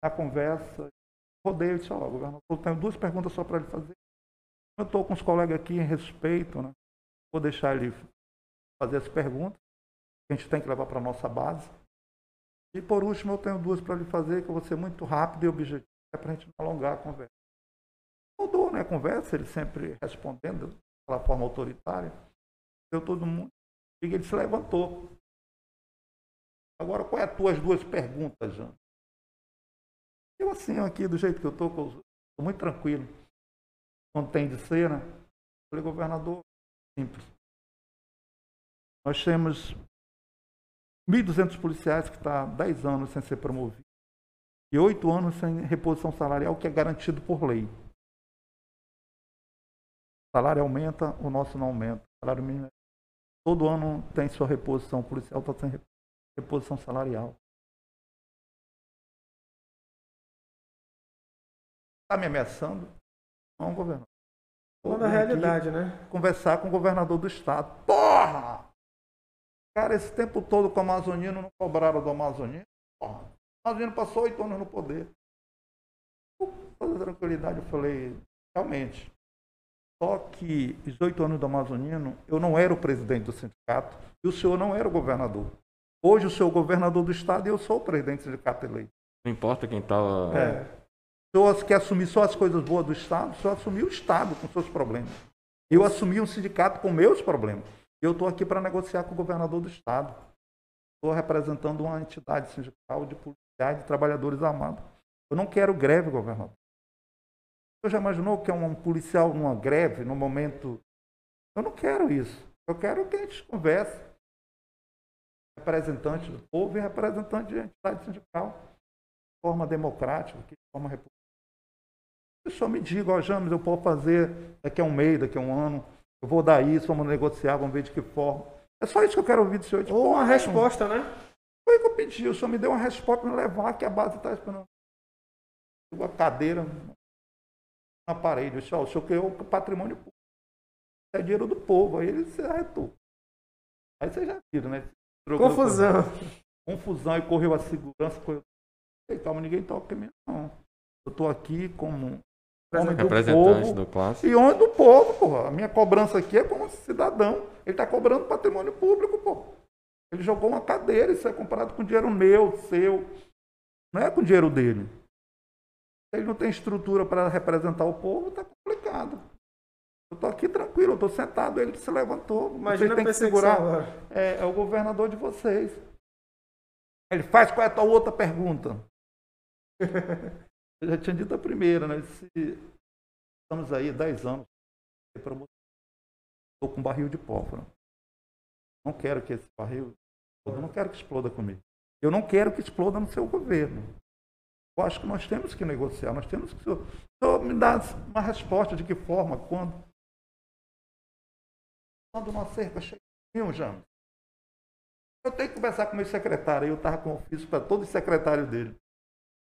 Na conversa, rodei e disse, ó, governador, eu tenho duas perguntas só para ele fazer. Eu estou com os colegas aqui em respeito, né? Vou deixar ele fazer as perguntas que a gente tem que levar para a nossa base. E por último, eu tenho duas para lhe fazer, que eu vou ser muito rápido e objetivo, é para a gente não alongar a conversa. Mudou né, a conversa, ele sempre respondendo daquela forma autoritária. Deu todo mundo. E ele se levantou. Agora, qual é as tuas duas perguntas, Jean? Eu assim, aqui, do jeito que eu estou, estou muito tranquilo. Não tem de ser, né? Falei, governador, simples. Nós temos 1.200 policiais que estão há 10 anos sem ser promovidos e 8 anos sem reposição salarial, que é garantido por lei. O salário aumenta, o nosso não aumenta. O salário mínimo é todo ano tem sua reposição. O policial está sem reposição salarial. Está me ameaçando? Não, governador. Toda a realidade, né? Conversar com o governador do estado. Porra! Cara, esse tempo todo com o Amazonino não cobraram do Amazonino. Porra. O Amazonino passou oito anos no poder. Com toda tranquilidade, eu falei, realmente. Só que os oito anos do Amazonino, eu não era o presidente do sindicato e o senhor não era o governador. Hoje o senhor é o governador do estado e eu sou o presidente do sindicato eleito. Não importa quem estava. É. O senhor quer assumir só as coisas boas do Estado, o senhor assumiu o Estado com seus problemas. Eu assumi um sindicato com meus problemas. E eu estou aqui para negociar com o governador do Estado. Estou representando uma entidade sindical de policiais, de trabalhadores armados. Eu não quero greve, governador. Você já imaginou que é um policial numa greve, no momento. Eu não quero isso. Eu quero que a gente converse. Representante do povo e representante de entidade sindical. De forma democrática, de forma republicana. Eu só me diga, ó, James, eu posso fazer daqui a um mês, daqui a um ano, eu vou dar isso, vamos negociar, vamos ver de que forma. É só isso que eu quero ouvir do senhor. Ou uma resposta, né? Foi o que eu pedi, o senhor me deu uma resposta para levar, que a base está esperando. A cadeira na parede, eu disse, ó, o senhor criou o patrimônio público. É dinheiro do povo, aí ele se arretou. Aí você já viram, né? Confusão. Confusão e correu a segurança, correu. Calma, ninguém toca em mim, não. Eu estou aqui como homem do povo. do classe. E homem do povo, porra. A minha cobrança aqui é como cidadão. Ele está cobrando patrimônio público, pô. Ele jogou uma cadeira, isso é comprado com dinheiro meu, seu. Não é com dinheiro dele. Ele não tem estrutura para representar o povo, está complicado. Eu estou aqui tranquilo, eu estou sentado, ele se levantou. Imagina tem que segurar. É, é, o governador de vocês. Ele faz qual é a tua outra pergunta? Eu já tinha dito a primeira, né? Estamos aí 10 anos, estou com um barril de pólvora. Não quero que esse barril, eu não quero que exploda comigo. Eu não quero que exploda no seu governo. Eu acho que nós temos que negociar, nós temos que. Só me dar uma resposta de que forma, quando. Quando uma cerca chega já. Eu tenho que conversar com meu secretário, eu estava com ofício para todo o secretário dele.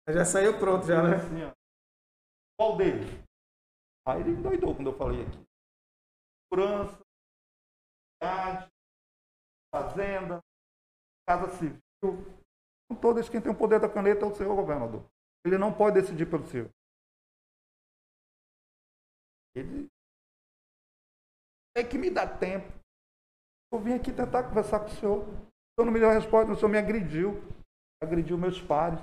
Já saiu pronto, já, né? Assim, Qual deles? Aí ele doidou quando eu falei aqui. Segurança, fazenda, casa civil. Com todos quem tem o poder da caneta é o senhor governador. Ele não pode decidir pelo senhor. Ele tem que me dar tempo. Eu vim aqui tentar conversar com o senhor. O senhor não me deu a resposta, o senhor me agrediu. Agrediu meus pares.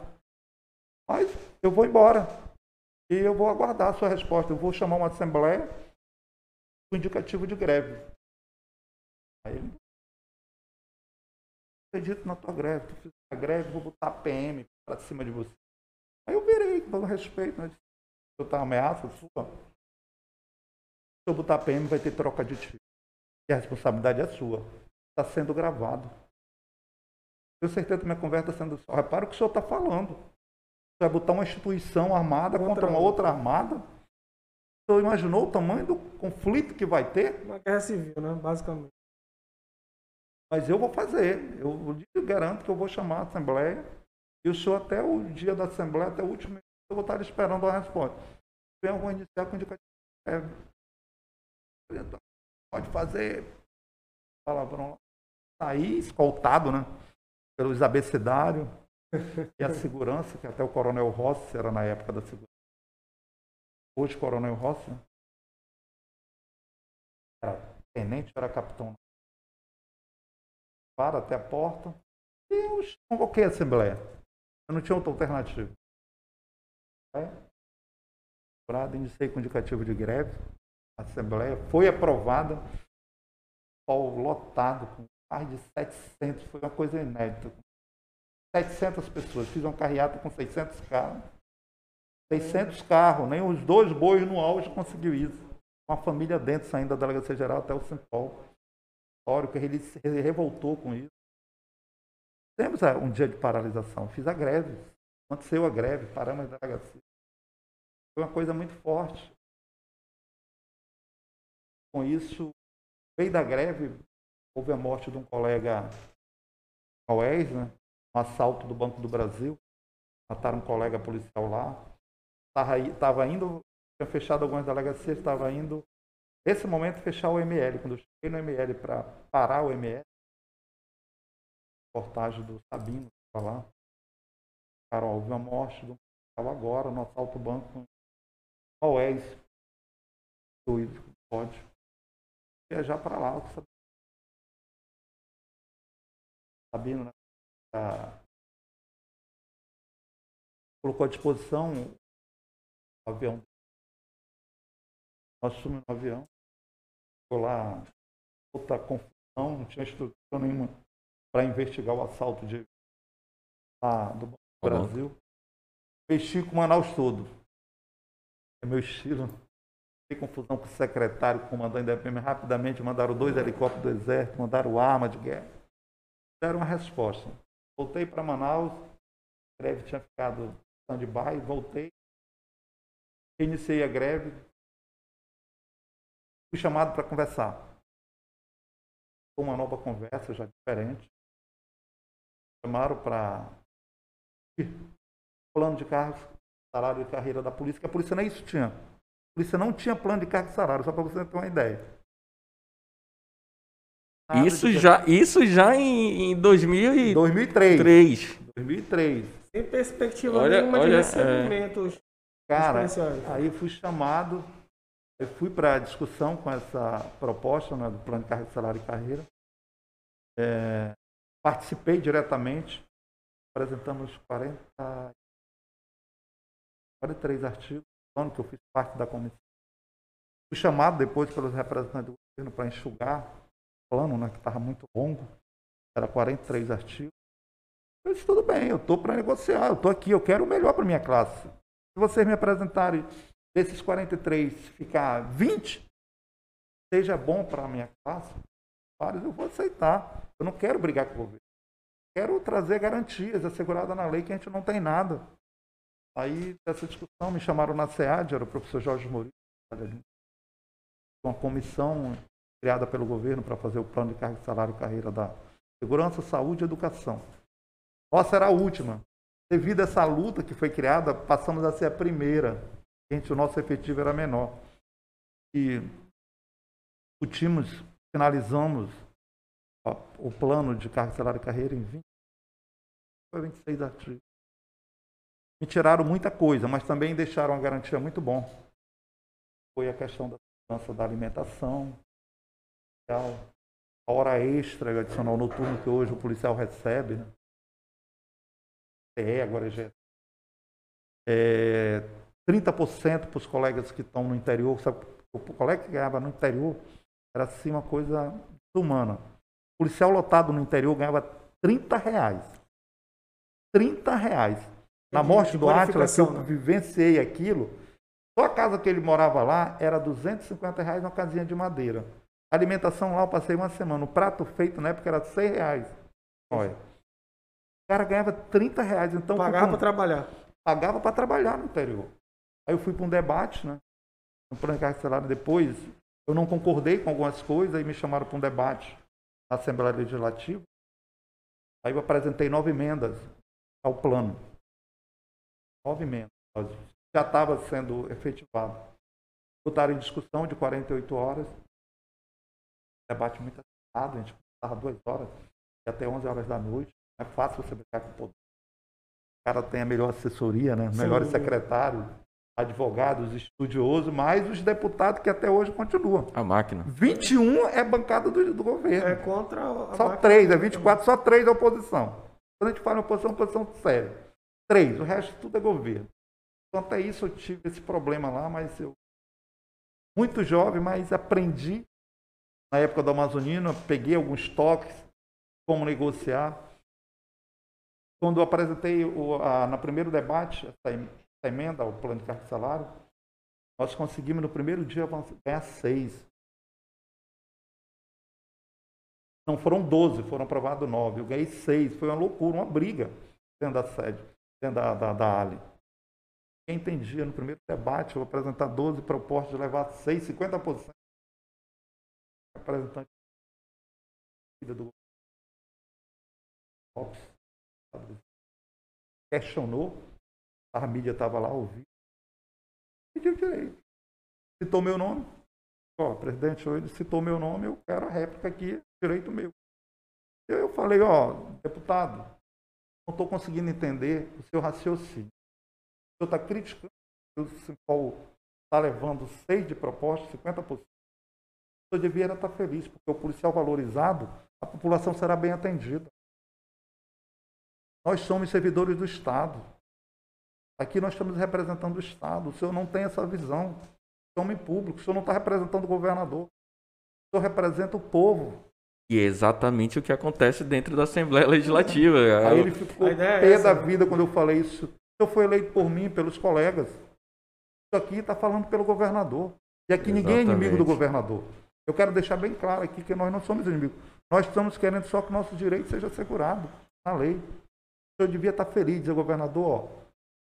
Mas eu vou embora. E eu vou aguardar a sua resposta. Eu vou chamar uma assembleia com indicativo de greve. Aí ele acredito na tua greve, tu fiz a greve, vou botar a PM para cima de você. Aí eu virei, com respeito, né? Eu tá ameaça sua, se eu botar a PM vai ter troca de tiro. E a responsabilidade é sua. Está sendo gravado. Tenho certeza que minha conversa está sendo. Repara o que o senhor está falando vai botar uma instituição armada contra, contra uma outra armada. Você imaginou o tamanho do conflito que vai ter? Uma guerra civil, né? Basicamente. Mas eu vou fazer. Eu, eu garanto que eu vou chamar a Assembleia. E o senhor, até o dia da Assembleia, até o último eu vou estar esperando a resposta. Eu vou iniciar com indicativo. É, pode fazer palavrão sair escoltado, né? Pelos abecedários e a segurança, que até o Coronel Rossi era na época da segurança. Hoje, Coronel Rossi era tenente, era capitão. Para até a porta. E eu convoquei a Assembleia. Eu não tinha outra alternativa. É. Iniciei com indicativo de greve. A Assembleia foi aprovada. Pau lotado, com mais de 700. Foi uma coisa inédita. 700 pessoas. Fiz uma carreata com 600 carros. 600 carros, nem os dois bois no auge conseguiu isso. Uma família dentro, saindo da Delegacia Geral até o Simpol. que ele se revoltou com isso. Temos é, um dia de paralisação. Fiz a greve. Aconteceu a greve, paramos a delegacia. Foi uma coisa muito forte. Com isso, veio da greve, houve a morte de um colega Oés, né? Um assalto do Banco do Brasil. Mataram um colega policial lá. Estava indo, tinha fechado algumas delegacias, estava indo, nesse momento, fechar o ML. Quando eu cheguei no ML para parar o ML, reportagem do Sabino, estava lá. Cara, houve uma morte do agora no assalto banco. Oés. Pode viajar para lá. Sabino, né? Colocou à disposição o avião. Nós fomos no avião, ficou lá, outra confusão, não tinha estrutura nenhuma para investigar o assalto de, lá do tá Brasil. Mexi com o Manaus todo. É meu estilo. Tem confusão com o secretário, com o comandante da EPM. Rapidamente mandaram dois helicópteros do Exército, mandaram arma de guerra. Deram uma resposta. Voltei para Manaus, a greve tinha ficado stand-by, voltei, iniciei a greve, fui chamado para conversar. Foi uma nova conversa, já diferente. Chamaram para plano de cargos, salário e carreira da polícia, que a polícia nem isso tinha. A polícia não tinha plano de cargo e salário, só para você ter uma ideia. Isso já, isso já em, em 2000 e... 2003. 3. 2003. Sem perspectiva olha, nenhuma olha, de recebimentos. É... Cara, aí fui chamado, eu fui para a discussão com essa proposta né, do plano de carreira, salário e carreira. É, participei diretamente, apresentamos 40, 43 artigos, ano que eu fiz parte da comissão. Fui chamado depois pelos representantes do governo para enxugar plano, né, que estava muito longo, era 43 artigos. Eu disse, tudo bem, eu estou para negociar, eu estou aqui, eu quero o melhor para minha classe. Se vocês me apresentarem desses 43, ficar 20, seja bom para a minha classe, eu vou aceitar. Eu não quero brigar com o governo. Quero trazer garantias asseguradas na lei que a gente não tem nada. Aí, dessa discussão, me chamaram na SEAD, era o professor Jorge Mourinho, uma comissão criada pelo governo para fazer o plano de carga de salário e carreira da segurança, saúde e educação. Nossa era a última. Devido a essa luta que foi criada, passamos a ser a primeira. Gente, o nosso efetivo era menor. E discutimos, finalizamos o plano de carga, salário e carreira em 20, 26 artigos. Me tiraram muita coisa, mas também deixaram uma garantia muito bom. Foi a questão da segurança da alimentação, a hora extra adicional noturno que hoje o policial recebe, né? TE, agora é, é 30% para os colegas que estão no interior. Sabe, o colega que ganhava no interior era assim uma coisa humana. O policial lotado no interior ganhava 30 reais. 30 reais. Na morte do Átila, que eu né? vivenciei aquilo, só a casa que ele morava lá era 250 reais uma casinha de madeira. Alimentação lá eu passei uma semana. O prato feito na época era 100 reais. Olha. O cara ganhava 30 reais. Então, Pagava para trabalhar. Pagava para trabalhar no interior. Aí eu fui para um debate, né? No plano salário depois. Eu não concordei com algumas coisas, aí me chamaram para um debate na Assembleia Legislativa. Aí eu apresentei nove emendas ao plano. Nove emendas. Já estava sendo efetivado. Botaram em discussão de 48 horas. Debate muito acertado, a gente passava duas horas e até 11 horas da noite. Não é fácil você brincar com o poder. O cara tem a melhor assessoria, né? melhores secretários, advogados, estudiosos, mais os deputados que até hoje continuam. A máquina. 21 é bancada do, do governo. É contra a Só três, é 24, só três da oposição. Quando a gente fala em oposição, oposição séria. Três, o resto tudo é governo. Então até isso eu tive esse problema lá, mas eu muito jovem, mas aprendi na época do Amazonino, peguei alguns toques, como negociar. Quando apresentei o, a, no primeiro debate essa, emenda, o plano de cargo de salário, nós conseguimos no primeiro dia ganhar seis. Não foram 12, foram aprovados nove. Eu ganhei seis. Foi uma loucura, uma briga dentro da sede, dentro da, da, da Ali. Quem entendia no primeiro debate, eu vou apresentar 12 propostas levar 6, 50%. Representante do Lopes, questionou, a mídia estava lá ouvindo, pediu direito. Citou meu nome. Ó, presidente, ele citou meu nome, eu quero a réplica aqui, direito meu. Eu falei, ó, deputado, não estou conseguindo entender o seu raciocínio. O senhor está criticando o Simpol está levando seis de proposta, 50%. O senhor devia estar feliz, porque o policial valorizado, a população será bem atendida. Nós somos servidores do Estado. Aqui nós estamos representando o Estado. O senhor não tem essa visão. O é homem público. O senhor não está representando o governador. O senhor representa o povo. E é exatamente o que acontece dentro da Assembleia Legislativa. Aí ele ficou é pé da vida quando eu falei isso. O senhor foi eleito por mim, pelos colegas. Isso aqui está falando pelo governador. E aqui exatamente. ninguém é inimigo do governador. Eu quero deixar bem claro aqui que nós não somos inimigos. Nós estamos querendo só que o nosso direito seja assegurado na lei. Senhor devia estar feliz, dizer, governador, ó,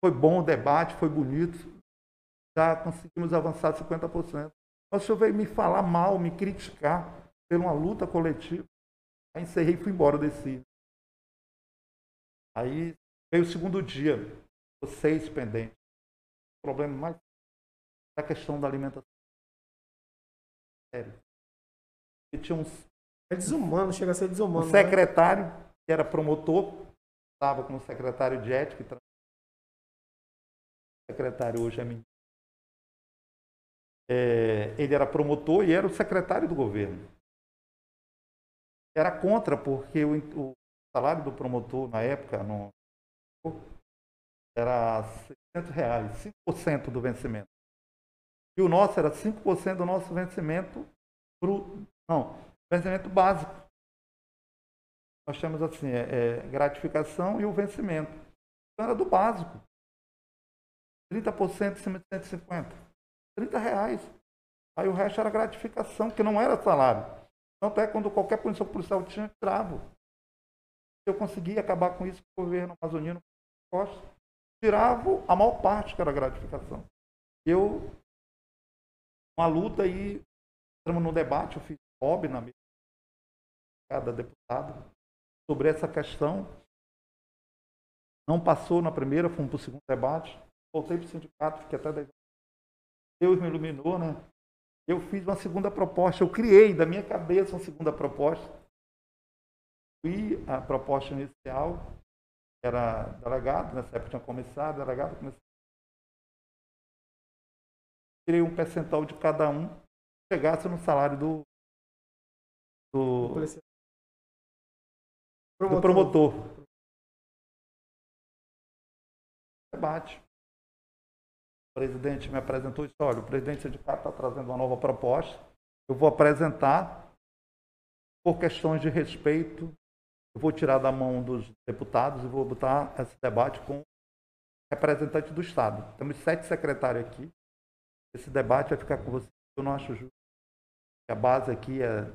foi bom o debate, foi bonito, já conseguimos avançar 50%. Mas o senhor veio me falar mal, me criticar por uma luta coletiva. Aí encerrei e fui embora desse. Aí veio o segundo dia, seis pendentes. O problema mais é a questão da alimentação. Sério. Tinha uns. É desumano, chega a ser desumano. Um né? secretário, né? que era promotor, estava como secretário de ética. O secretário hoje é menino. É, ele era promotor e era o secretário do governo. Era contra, porque o, o salário do promotor na época no, era 600 reais, 5% do vencimento. E o nosso era 5% do nosso vencimento, pro, não, vencimento básico. Nós temos assim, é, é, gratificação e o vencimento. Então era do básico. 30% acima de 150. 30 reais. Aí o resto era gratificação, que não era salário. Tanto é quando qualquer punição policial tinha, travo. Eu conseguia acabar com isso com o governo amazonino, tirava a maior parte que era gratificação. Eu, uma luta aí, entramos no debate, eu fiz hobby na mesa, cada deputado, sobre essa questão. Não passou na primeira, fomos para o segundo debate. Voltei para o sindicato, fiquei até 10 Deus me iluminou, né? Eu fiz uma segunda proposta, eu criei da minha cabeça uma segunda proposta. E a proposta inicial era delegado, nessa época tinha começado, delegado, comecei. Tirei um percentual de cada um, chegasse no salário do, do, promotor. do promotor. Debate. O presidente me apresentou isso, olha, o presidente do sindicato está trazendo uma nova proposta, eu vou apresentar por questões de respeito, eu vou tirar da mão dos deputados e vou botar esse debate com representante do Estado. Temos sete secretários aqui. Esse debate vai ficar com você. Eu não acho justo. A base aqui é.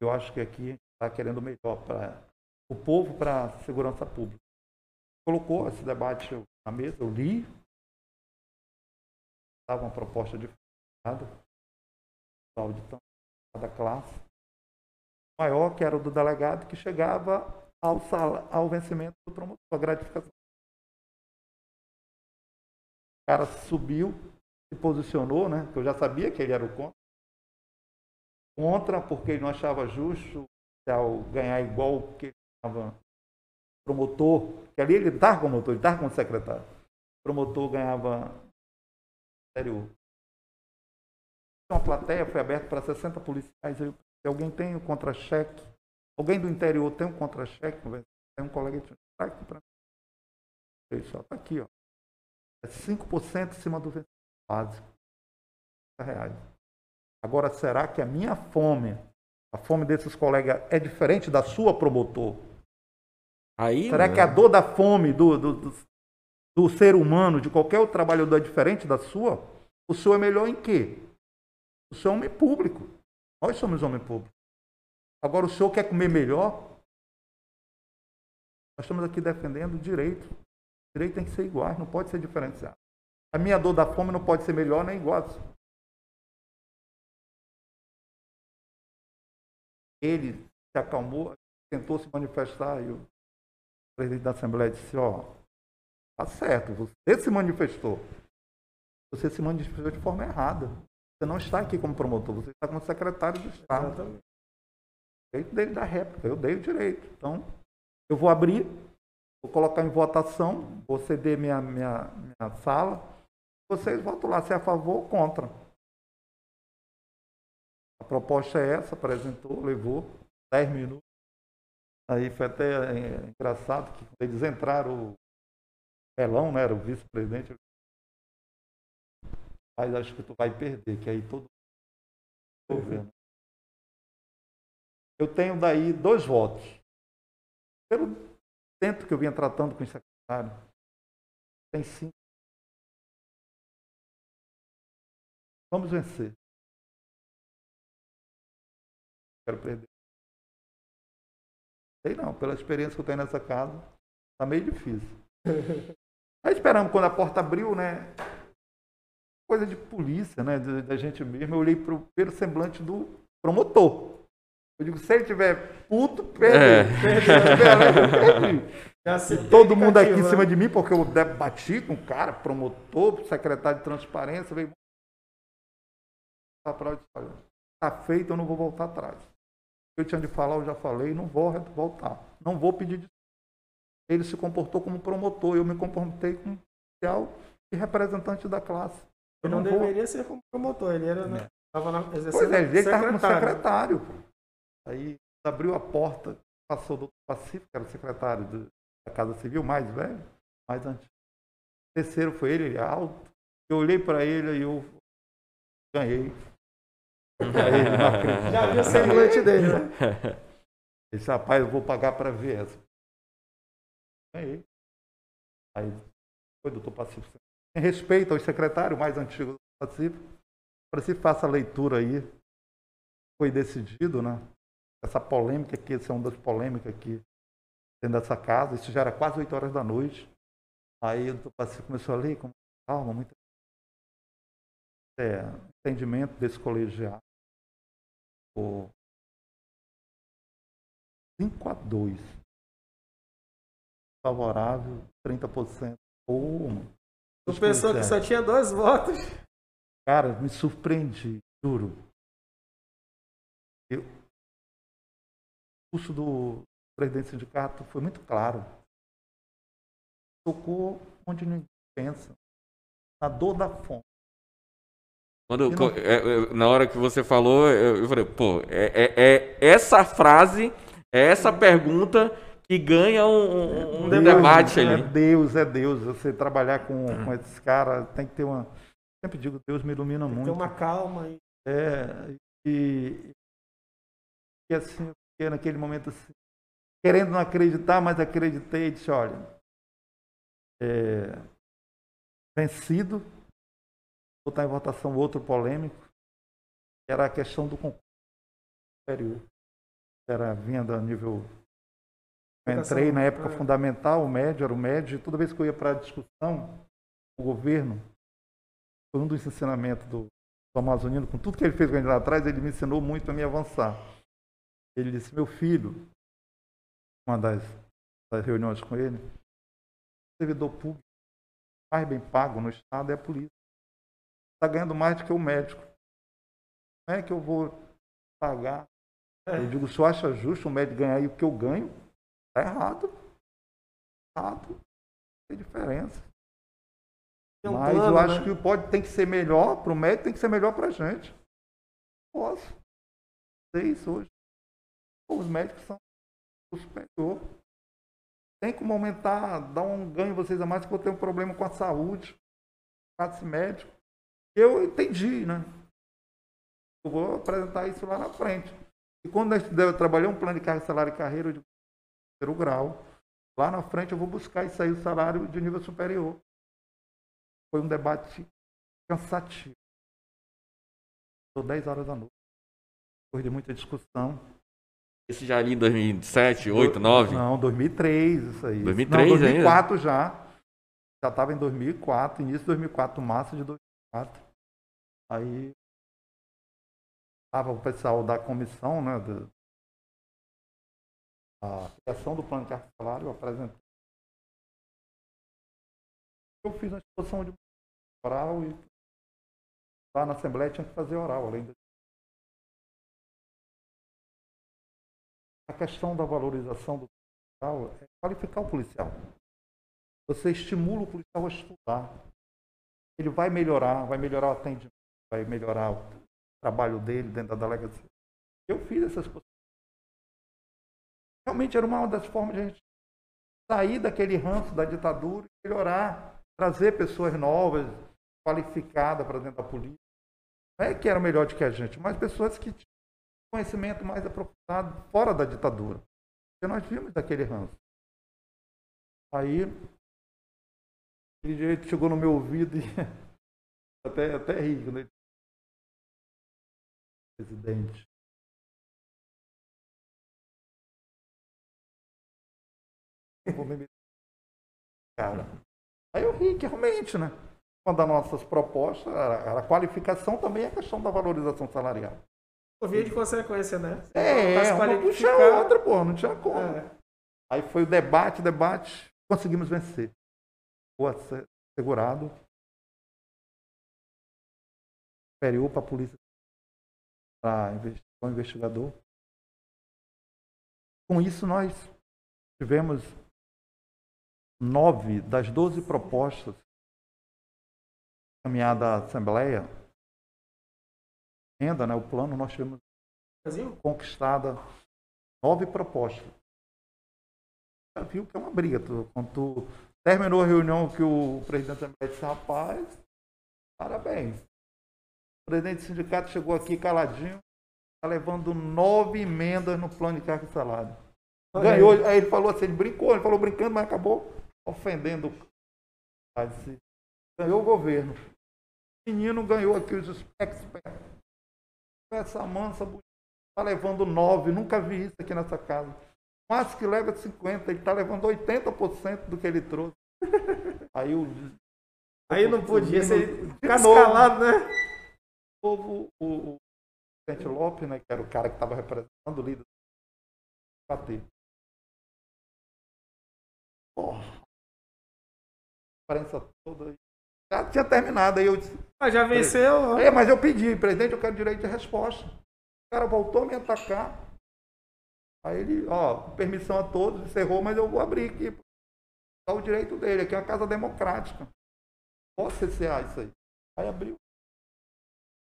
Eu acho que aqui está querendo melhor para o povo, para a segurança pública. Colocou esse debate na mesa, eu li, estava uma proposta de auditando cada classe, maior que era o do delegado, que chegava ao, sal, ao vencimento do promotor, a gratificação. O cara subiu, se posicionou, né? Que eu já sabia que ele era o contra. Contra, porque ele não achava justo ao ganhar igual que ele estava promotor, que ali ele estava como promotor, ele estava como secretário. Promotor ganhava interior. Uma plateia foi aberta para 60 policiais. Eu, se alguém tem o um contra-cheque, alguém do interior tem um contra-cheque, tem um colega que está aqui para mim. Está aqui, ó. É 5% acima do básico. Reais. Agora, será que a minha fome, a fome desses colegas, é diferente da sua, promotor? Aí, será que a dor da fome do, do, do, do ser humano, de qualquer outro trabalhador, é diferente da sua? O senhor é melhor em quê? O senhor é homem público. Nós somos homem público. Agora, o senhor quer comer melhor? Nós estamos aqui defendendo o direito. O direito tem que ser igual, não pode ser diferenciado. A minha dor da fome não pode ser melhor nem igual. Ele se acalmou, tentou se manifestar e o presidente da Assembleia disse, ó, tá certo, você se manifestou. Você se manifestou de forma errada. Você não está aqui como promotor, você está como secretário do Estado. Exatamente. direito dele da réplica, eu dei o direito. Então, eu vou abrir, vou colocar em votação, vou ceder minha, minha, minha sala, vocês votam lá se é a favor ou contra. A proposta é essa, apresentou, levou 10 minutos. Aí foi até é, engraçado que eles entraram, o Pelão, né, era o vice-presidente, mas acho que tu vai perder, que aí todo Tô vendo. Eu tenho daí dois votos. Pelo tempo que eu vinha tratando com o secretário, tem cinco. Vamos vencer. Quero perder. Sei não, pela experiência que eu tenho nessa casa, tá meio difícil. Aí esperamos quando a porta abriu, né? Coisa de polícia, né? Da gente mesmo. Eu olhei para o primeiro semblante do promotor. Eu digo, se ele tiver puto, perde. É. Todo mundo aqui em cima de mim, porque eu debati com o cara, promotor, secretário de transparência, veio. Está feito, eu não vou voltar atrás. Eu tinha de falar, eu já falei, não vou voltar. Não vou pedir desculpa. Ele se comportou como promotor, eu me comportei como oficial e representante da classe. Eu Ele não, não vou. deveria ser como promotor, ele era. É. Estava na Pois é, ele estava como secretário. Aí abriu a porta, passou do Pacífico, que era o secretário do- da Casa Civil, mais velho, mais antigo. O terceiro foi ele, ele é alto. Eu olhei para ele e eu ganhei. Aí. Já viu o semblante dele, né? Esse rapaz, eu vou pagar para ver essa. Ganhei. Aí foi doutor Pacífico. Em respeito ao secretário mais antigo do Pacífico, para se faça a leitura aí. Foi decidido, né? Essa polêmica aqui, essa é uma das polêmicas aqui dentro dessa casa. Isso já era quase 8 horas da noite. Aí o doutor Pacífico começou a ler com calma, muito é, entendimento desse colegiado. Por 5 a 2. Favorável, 30%. Pô, mano. Tu pensou que só tinha dois votos. Cara, me surpreendi, juro. Eu, o curso do presidente do sindicato foi muito claro. Tocou onde ninguém pensa. Na dor da fome. Quando, não- é, é, na hora que você falou, eu, eu falei, pô, é, é- é essa frase, é essa pergunta que ganha um, um- Deus, debate é ali. Deus, é Deus. Você trabalhar com, com esses caras tem que ter uma. Sempre digo, Deus me ilumina Tem muito. uma calma aí. É, e, e assim, eu fiquei naquele momento assim, querendo não acreditar, mas acreditei e disse, olha, é, vencido, botar em votação outro polêmico, que era a questão do concurso superior. Era vinda a nível. Eu entrei na época é. fundamental, o médio era o médio, e toda vez que eu ia para a discussão, o governo, foi um dos ensinamentos do, do Amazonino, com tudo que ele fez com ele lá atrás, ele me ensinou muito a me avançar. Ele disse, meu filho, uma das, das reuniões com ele, o servidor público mais bem pago no Estado é a polícia. Está ganhando mais do que o médico. Como é que eu vou pagar? É. Eu digo, o senhor acha justo o médico ganhar aí o que eu ganho? Está errado. Errado. Tem diferença. Tem um Mas plano, eu acho né? que pode, tem que ser melhor para o médico, tem que ser melhor para a gente. Posso. Sei isso hoje. Os médicos são o superior. Tem como aumentar, dar um ganho vocês a mais que eu tenho um problema com a saúde, classe médico. Eu entendi, né? Eu vou apresentar isso lá na frente. E quando a gente eu trabalhei um plano de carga, salário e carreira, digo, terceiro grau. Lá na frente eu vou buscar isso aí, o salário de nível superior. Foi um debate cansativo. Estou 10 horas da noite. Depois de muita discussão. Esse já ali em 2007, 8, 9? Não, 2003, isso aí. 2003 Não, 2004 já. Já estava em 2004, início de 2004, março de 2004. Aí estava o pessoal da comissão, né, do a criação do plano carcerário, eu apresentei. Eu fiz uma exposição de oral e lá na Assembleia tinha que fazer oral, além da a questão da valorização do policial é qualificar o policial. Você estimula o policial a estudar. Ele vai melhorar, vai melhorar o atendimento, vai melhorar o trabalho dele dentro da delegacia. Eu fiz essas coisas. Realmente era uma das formas de a gente sair daquele ranço da ditadura e melhorar, trazer pessoas novas, qualificadas para dentro da polícia. Não é que eram melhor do que a gente, mas pessoas que tinham conhecimento mais aprofundado fora da ditadura. Porque nós vimos daquele ranço. Aí, aquele jeito chegou no meu ouvido e até, até ri ele presidente. Cara. Aí eu ri, que realmente, né? Uma das nossas propostas era, a qualificação também a questão da valorização salarial. Por via de consequência, né? Você É, tá se uma puxa a qualificar- outra, pô, não tinha como. É. Aí foi o debate, debate, conseguimos vencer. O asse- segurado superior para a polícia, para o investigador. Com isso, nós tivemos nove das doze propostas encaminhadas à Assembleia. Renda, né, o plano, nós tivemos Brasil? conquistada nove propostas. Já viu que é uma briga. Tu, quando tu terminou a reunião que o presidente da Assembleia disse, rapaz, parabéns. O presidente do sindicato chegou aqui caladinho, está levando nove emendas no plano de carga e salário. Ganhou, aí. ele falou assim, ele brincou, ele falou brincando, mas acabou ofendendo. Ganhou o governo. O menino ganhou aqui os experts. Essa mansa, está levando nove, nunca vi isso aqui nessa casa. Mas que leva 50, ele está levando 80% do que ele trouxe. Aí o Aí não podia ser De ficar novo. calado, né? Novo, o, o presidente Lopes, né, que era o cara que estava representando o líder, bater. Porra. A imprensa toda. Já tinha terminado, aí eu disse, Ah, já venceu. é, mas eu pedi, presidente, eu quero direito de resposta. O cara voltou a me atacar. Aí ele, ó, permissão a todos, encerrou, mas eu vou abrir aqui. Dá o direito dele, aqui é uma casa democrática. Posso cessear isso aí. Aí abriu.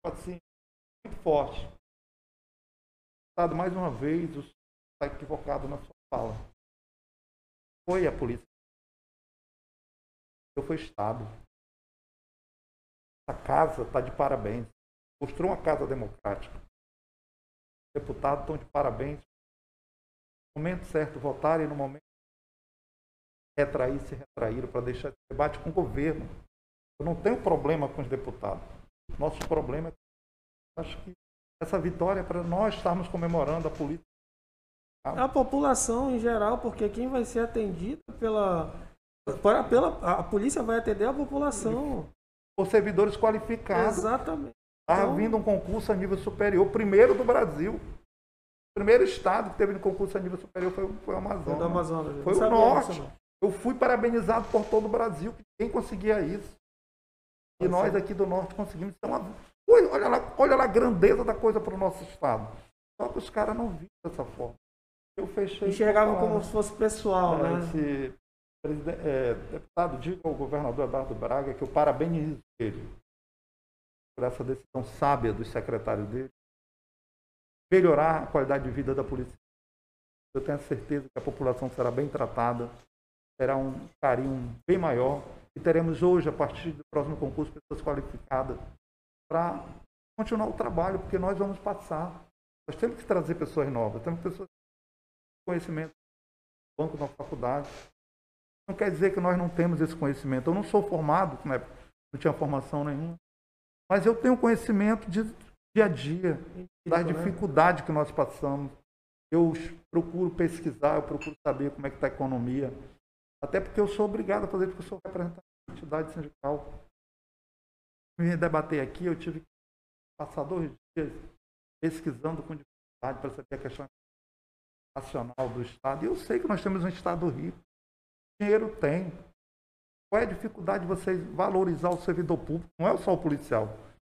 Assim, muito forte. Estado mais uma vez, o senhor está equivocado na sua fala. Foi a polícia. Eu fui Estado. A casa está de parabéns. Mostrou uma casa democrática. Os deputados estão de parabéns. No momento certo, votarem no momento retrair, se retraíram para deixar esse debate com o governo. Eu não tenho problema com os deputados. Nosso problema é acho que essa vitória é para nós estarmos comemorando a política. A população em geral, porque quem vai ser atendido pela. Pela, pela- a polícia vai atender a população. Por servidores qualificados. Exatamente. Está Então- vindo um concurso a nível superior, primeiro do Brasil. O primeiro estado que teve um concurso a nível superior foi, foi o Amazonas. Foi Amazonas. Foi o norte. disso, não. Eu fui parabenizado por todo o Brasil, que ninguém conseguia isso. E Tá nós aqui do norte conseguimos. Então, uma- olha, lá, olha lá a grandeza da coisa para o nosso estado. Só que os caras não viram dessa forma. Eu fechei. Enxergavam como se fosse pessoal, é, né? esse é, deputado, diga ao governador Eduardo Braga que eu parabenizo ele por essa decisão sábia dos secretários dele, melhorar a qualidade de vida da polícia. Eu tenho a certeza que a população será bem tratada, terá um carinho bem maior e teremos hoje, a partir do próximo concurso, pessoas qualificadas para continuar o trabalho, porque nós vamos passar. Nós temos que trazer pessoas novas, temos pessoas com conhecimento banco na faculdade. Não quer dizer que nós não temos esse conhecimento. Eu não sou formado, não tinha formação nenhuma, mas eu tenho conhecimento de dia a dia, das né? dificuldades que nós passamos. Eu procuro pesquisar, eu procuro saber como é que está a economia. Até porque eu sou obrigado a fazer, porque eu sou representante da entidade sindical. Me debater aqui, eu tive que passar dois dias pesquisando com dificuldade para saber a questão nacional do Estado. E eu sei que nós temos um Estado rico. Dinheiro tem. Qual é a dificuldade de vocês valorizar o servidor público? Não é só o policial.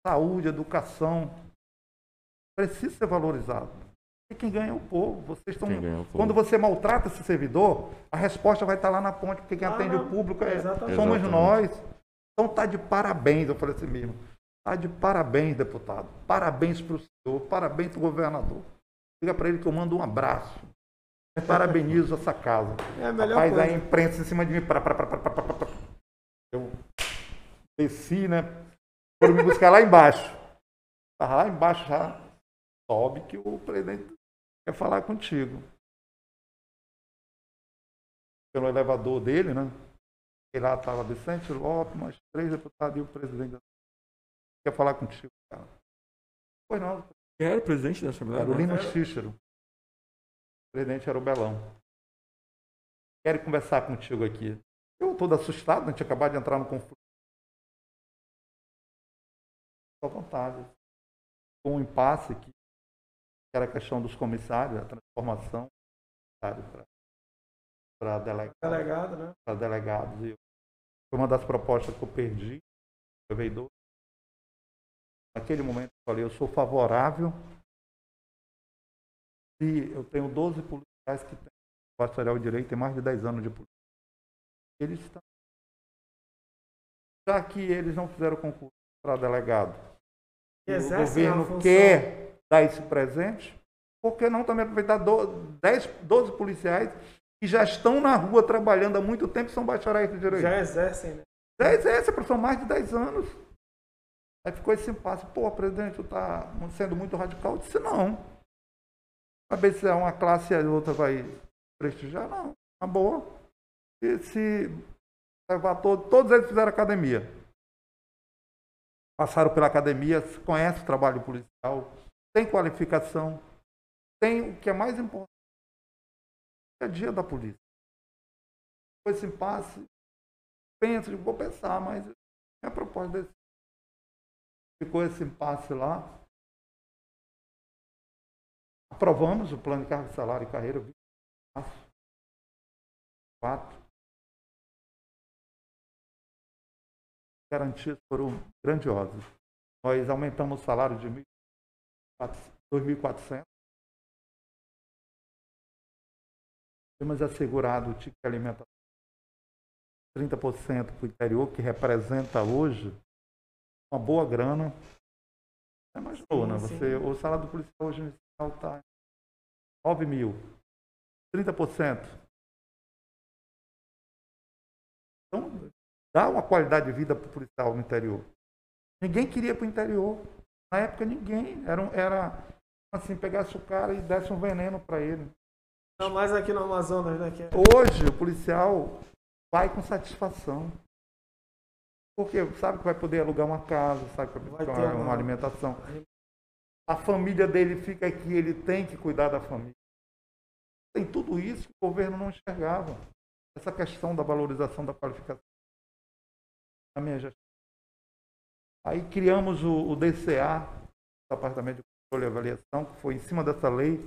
Saúde, educação. Precisa ser valorizado. E quem ganha é o povo. Vocês estão... É povo. Quando você maltrata esse servidor, a resposta vai estar lá na ponte, porque quem Ah, atende não. o público é, Exatamente. somos Exatamente. nós. Então tá de parabéns, eu falei assim mesmo. Tá de parabéns, deputado. Parabéns para o senhor, parabéns para o governador. Diga para ele que eu mando um abraço. Eu parabenizo essa casa. É a melhor Rapaz, coisa. a imprensa em cima de mim. Pra, pra, pra, pra, pra, pra, pra. Eu desci, né? Foram me buscar lá embaixo. Tava lá embaixo já. Sobe que o presidente quer falar contigo. Pelo elevador dele, né? E lá estava Vicente Lopes, mais três deputados e o presidente. Quer falar contigo, cara. Pois não, Quem era o presidente da Assembleia? era o Lima Era- Cícero. O presidente era o Belão. Quero conversar contigo aqui. Eu todo assustado, a gente acabado de entrar no conflito. Fique à vontade. Com um impasse que era a questão dos comissários, a transformação para delegado, Delegado, né? para delegados. E foi uma das propostas que eu perdi. Eu veio. Naquele momento eu falei, eu sou favorável se eu tenho 12 policiais que têm em direito, tem mais de 10 anos de polícia. Eles estão. Já que eles não fizeram concurso para delegado, E e o governo quer dar esse presente, por que não também aproveitar do- 10, 12 policiais que já estão na rua trabalhando há muito tempo e são bacharéis de direito? Já exercem, né? 10 é essa, são mais de 10 anos. Aí ficou esse impasse. Pô, presidente, tu está sendo muito radical. Eu disse, não. Saber se é uma classe e a outra vai prestigiar, não. Uma boa. E se levar todo, todos eles fizeram academia. Passaram pela academia, conhecem o trabalho policial, tem qualificação, tem o que é mais importante, é dia da polícia. Com esse impasse, penso, vou pensar, mas minha proposta desse. Ficou esse impasse lá. Aprovamos o plano de cargo, salário e carreira. 20 de março. Quatro. Garantias foram grandiosas. Nós aumentamos o salário de 2.400. Temos assegurado o ticket de alimentação 30% para o interior, que representa hoje uma boa grana. Você imaginou, né? Sim, Você, o salário do policial hoje está 9 mil. 30%. Então, dá uma qualidade de vida para o policial no interior. Ninguém queria para o interior. Na época, ninguém. Era, era assim, pegasse o cara e desse um veneno para ele. Não mais aqui no Amazonas, né? É... Hoje, o policial vai com satisfação. Porque sabe que vai poder alugar uma casa, sabe que Vai vai ter uma- uma alimentação. A família dele fica aqui, ele tem que cuidar da família. Tem tudo isso que o governo não enxergava. Essa questão da valorização da qualificação. Na minha gestão. Aí criamos o, o DCA, Departamento de Controle e Avaliação, que foi em cima dessa lei,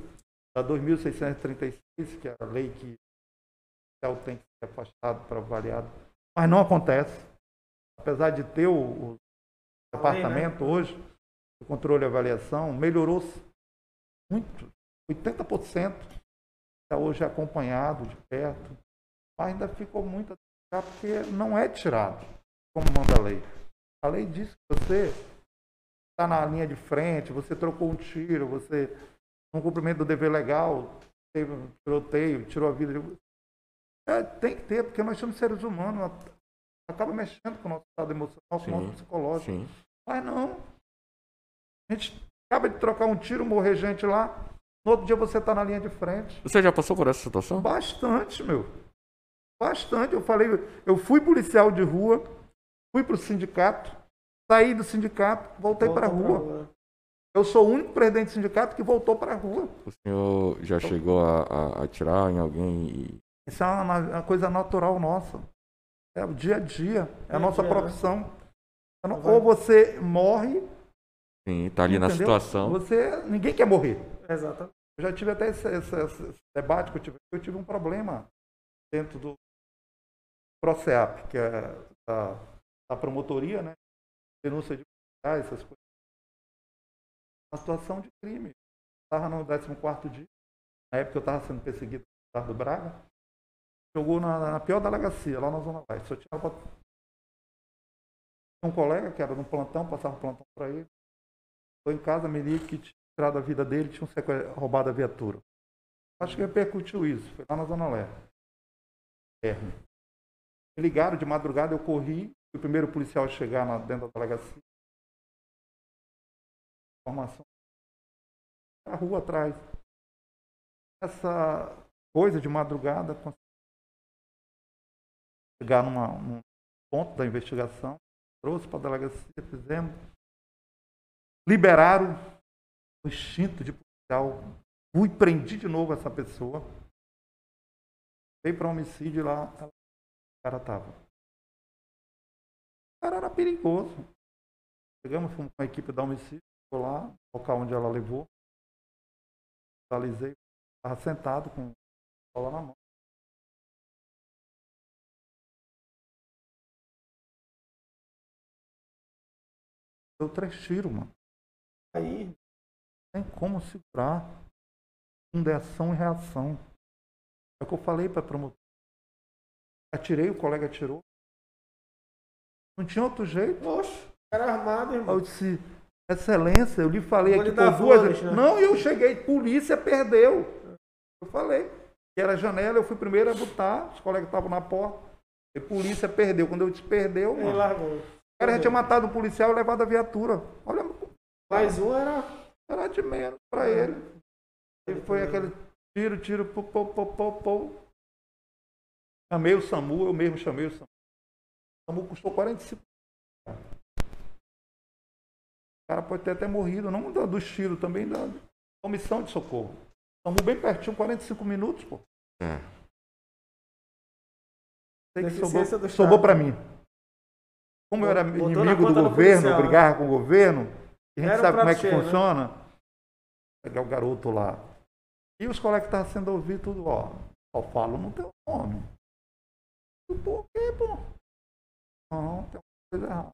da 2636, que é a lei que o hotel tem que ser afastado para avaliado. Mas não acontece. Apesar de ter o, o A lei, departamento hoje, o controle e avaliação, melhorou muito. 80% está hoje acompanhado de perto, mas ainda ficou muito a porque não é tirado, como manda a lei. A lei diz que você está na linha de frente, você trocou um tiro, você, no cumprimento do dever legal, teve um tiroteio, tirou a vida de. É, tem que ter, porque nós somos seres humanos, acaba mexendo com o nosso estado emocional, com o nosso psicológico. Sim. Mas não. A gente acaba de trocar um tiro, morrer gente lá. No outro dia você está na linha de frente. Você já passou por essa situação? Bastante, meu. Bastante. Eu falei, eu fui policial de rua, fui para o sindicato, saí do sindicato, voltei para a Volta rua. Eu sou o único presidente do sindicato que voltou para a rua. O senhor já chegou a, a atirar em alguém e. Isso é uma, uma coisa natural nossa. É o dia a dia. É a nossa dia, né? profissão. Não- Vai. Ou você morre, Sim, tá ali na entendeu? situação. Você, ninguém quer morrer. Exatamente. Eu já tive até esse, esse- esse debate que eu tive. Eu tive um problema dentro do PROCEAP, que é a, a promotoria, né? Denúncia de essas coisas. Uma situação de crime. Estava no 14 dia, na época eu estava sendo perseguido do Braga. Jogou na, na pior delegacia, lá na Zona Leste. Só tinha um colega que era no plantão, passava o plantão para ele. Estou em casa, me liga que tinha tirado a vida dele, tinha um roubado a viatura. Acho que repercutiu isso, foi lá na Zona Leste. É. Me ligaram de madrugada, eu corri, o primeiro policial a chegar na, dentro da delegacia. Informação. A rua atrás. Essa coisa de madrugada, chegar numa, num ponto da investigação, trouxe para a delegacia, fizemos. Liberaram o instinto de policial. Fui, prendi de novo essa pessoa. Veio para homicídio lá o cara estava. Cara era perigoso. Chegamos, fomos com a equipe da homicídio, ficou lá, local onde ela levou. Finalizei, estava sentado com a bola na mão. Deu três tiros, mano. Aí, tem como segurar um de ação e reação. É o que eu falei para a promotora. Atirei, o colega atirou. Não tinha outro jeito. oxe, cara armado, Aí irmão. Eu disse, excelência, eu lhe falei Vou aqui por duas vezes. né? Não, eu cheguei, polícia perdeu. Eu falei. Que era janela, eu fui primeiro a botar, os colegas estavam na porta. E polícia perdeu. Quando eu disse perdeu, Ele mano, largou. o cara já tinha matado um policial e levado a viatura. Olha, Mais um era. era de menos para ele. E foi aquele tiro, tiro, pô, pô, pô, pô, pô. Chamei o SAMU, eu mesmo chamei o SAMU. O SAMU custou 45 O cara pode ter até morrido, não da- dos tiros, também da omissão de socorro. SAMU bem pertinho, 45 minutos, pô. É. Sei que sobrou, sobrou para mim. Como eu era Botou inimigo do governo, policial, né? brigava com o governo, e a gente Era sabe como é que cheio, né? funciona. Pegar o garoto lá. E os colegas que estavam sendo ouvidos, tudo, ó. Só falo no teu nome. Por quê, pô? Não, tem coisa errada.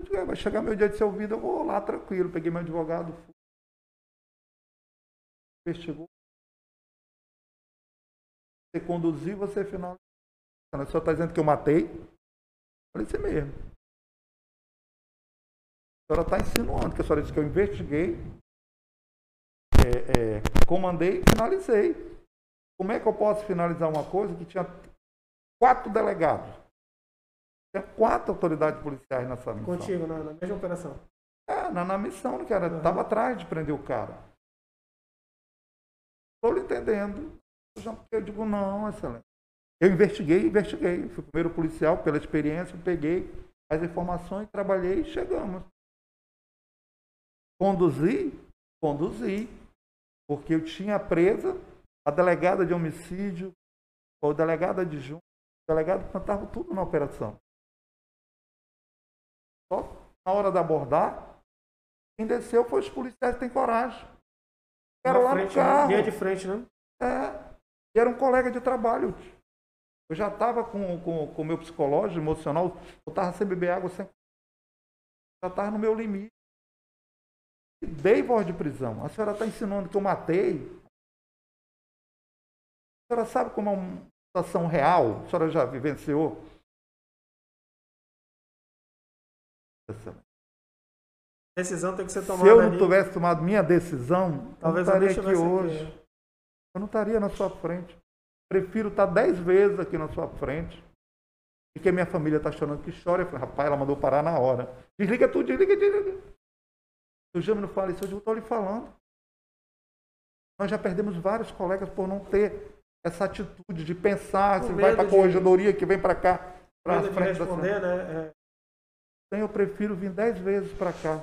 Eu digo, "É, Vai chegar meu dia de ser ouvido, eu vou lá tranquilo. Peguei meu advogado, investigou. Você conduziu, você finalizou. A senhora está dizendo que eu matei? Falei, isso mesmo. A senhora está insinuando, que a senhora disse que eu investiguei, é, é, comandei e finalizei. Como é que eu posso finalizar uma coisa que tinha quatro delegados? Tinha quatro autoridades policiais nessa missão. Contigo, na, na mesma operação. É, na, na missão, era, Uhum. tava atrás de prender o cara. Estou lhe entendendo. Eu, digo, não, excelente. Eu investiguei, investiguei. Fui o primeiro policial, pela experiência, peguei as informações, trabalhei e chegamos. Conduzi? Conduzi. Porque eu tinha presa a delegada de homicídio, o delegado adjunto, o delegado estava tudo na operação. Só na hora de abordar, quem desceu foi os policiais que têm coragem. Era Na lá frente, no carro. Linha de frente, né? É. E era um colega de trabalho. Eu já estava com o com, com meu psicológico, emocional, eu estava sem beber água, sem... já estava no meu limite. E dei voz de prisão. A senhora está ensinando que eu matei. A senhora sabe como é uma situação real? A senhora já vivenciou? Decisão tem que ser Se tomada eu não ali. tivesse tomado minha decisão, Talvez eu não estaria aqui hoje. aqui. Eu não estaria na sua frente. Prefiro estar dez vezes aqui na sua frente. Porque minha família está chorando que chora. Eu falei, rapaz, ela mandou parar na hora. Desliga tudo, desliga, desliga. O Júlio não fala isso, eu estou lhe falando. Nós já perdemos vários colegas por não ter essa atitude de pensar, Com se vai para a de- corregedoria que vem para cá, para Medo de responder, né? É, então eu prefiro vir dez vezes para cá.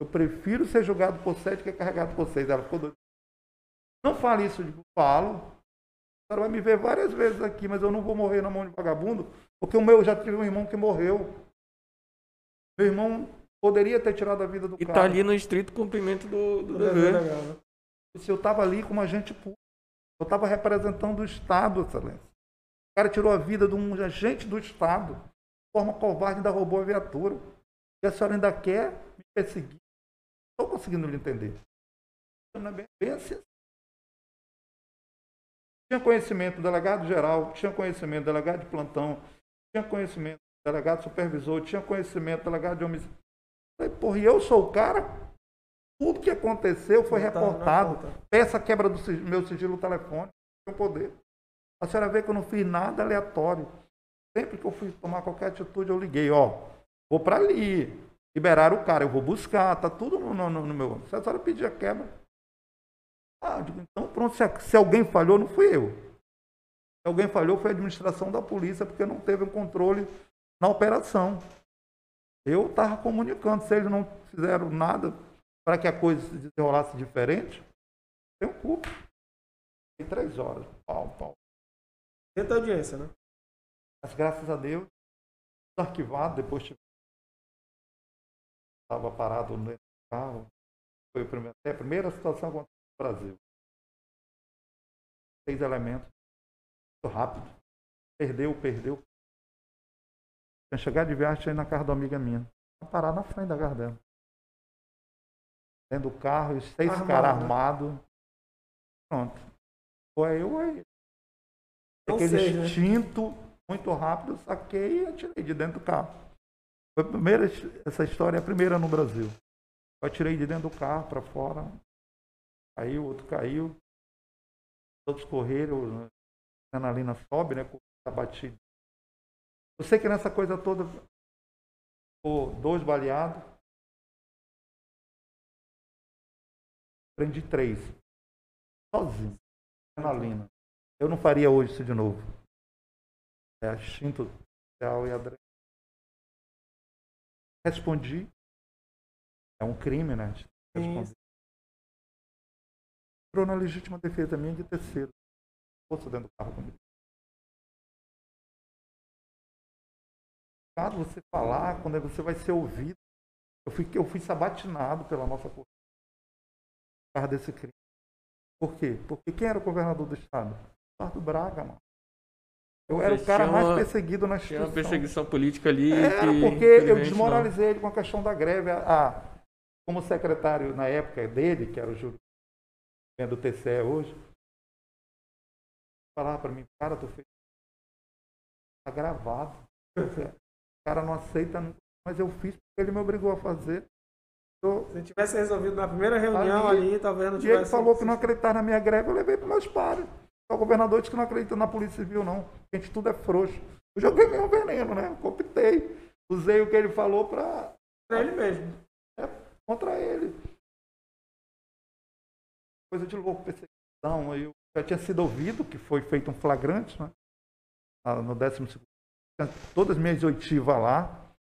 Eu prefiro ser julgado por sete que carregado por seis. Ela ficou doida. Não fale isso, eu digo, falo. A senhora vai me ver várias vezes aqui, mas eu não vou morrer na mão de vagabundo, porque o meu já tive um irmão que morreu. Meu irmão poderia ter tirado a vida do E cara. tá ali no estrito cumprimento do, do do dever. dever né? Se eu estava ali como agente público, eu estava representando o Estado, excelência. O cara tirou a vida de um agente do Estado, de forma covarde, ainda roubou a viatura. E a senhora ainda quer me perseguir. Estou conseguindo lhe entender. Não é bem, assim. Tinha conhecimento do delegado geral, tinha conhecimento do delegado de plantão, tinha conhecimento do delegado supervisor, tinha conhecimento do delegado de homicídio. Falei, porra, e eu sou o cara? Tudo que aconteceu foi Não tá- não reportado. conta. Peça quebra do meu sigilo telefônico, tem poder. A senhora vê que eu não fiz nada aleatório. Sempre que eu fui tomar qualquer atitude, eu liguei, ó, vou para ali, liberaram o cara, eu vou buscar, tá tudo no, no- no meu. Se a senhora pedir a quebra. Ah, digo, então pronto, se, se alguém falhou, não fui eu. Se alguém falhou, foi a administração da polícia, porque não teve um controle na operação. Eu estava comunicando, se eles não fizeram nada para que a coisa se desenrolasse diferente, tenho culpa. Tem três horas. Pau, pau. Dentro da audiência, né? Mas graças a Deus, tudo arquivado, depois estava parado no carro. Foi a primeira, é a primeira situação que aconteceu no Brasil. Seis elementos. Muito rápido. Perdeu, perdeu. Tinha chegado de viagem, ido na casa da amiga minha. Parado na frente da casa dela. Dentro do carro, os seis Armado, caras né? armados. Pronto. Ou é eu ou é ele. Aquele seis, né? Muito rápido, saquei e atirei de dentro do carro. Foi a primeira, essa história é a primeira no Brasil. Eu atirei de dentro do carro para fora, caiu, outro caiu, todos correram, a adrenalina sobe, né? Tá batido. Eu sei que nessa coisa toda, ficou dois baleados, prendi três, sozinho, adrenalina. Eu não faria hoje isso de novo. É instinto social e adrenalina. Respondi. É um crime, né? Respondi. Entrou na legítima defesa minha de terceiro. Força dentro do carro comigo. Quando você falar, quando você vai ser ouvido, eu fui, eu fui sabatinado pela nossa corte por causa desse crime. Por quê? Porque quem era o governador do estado? Eduardo Braga, mano. Eu era o Tinha cara mais uma- perseguido na Tinha uma instituição. perseguição política ali. Era, que, porque eu desmoralizei ele com a questão da greve. A, a- como secretário na época dele, que era o Júlio é do TCE hoje, falava para mim, cara, tu fez. Tá gravado. O cara não aceita, mas eu fiz porque ele me obrigou a fazer. Eu, Se tivesse resolvido na primeira reunião Ali, ali, talvez não e ele tivesse. falou que não acreditava na minha greve, eu levei para meus pares. O governador disse que não acredita na Polícia Civil, não. A gente tudo é frouxo. Eu joguei meu veneno, né? Copitei. Usei o que ele falou para Pra ele mesmo. contra ele. Coisa de louco, perseguição. Eu já tinha sido ouvido que foi feito um flagrante, né? No 12 Todas as minhas oitivas lá.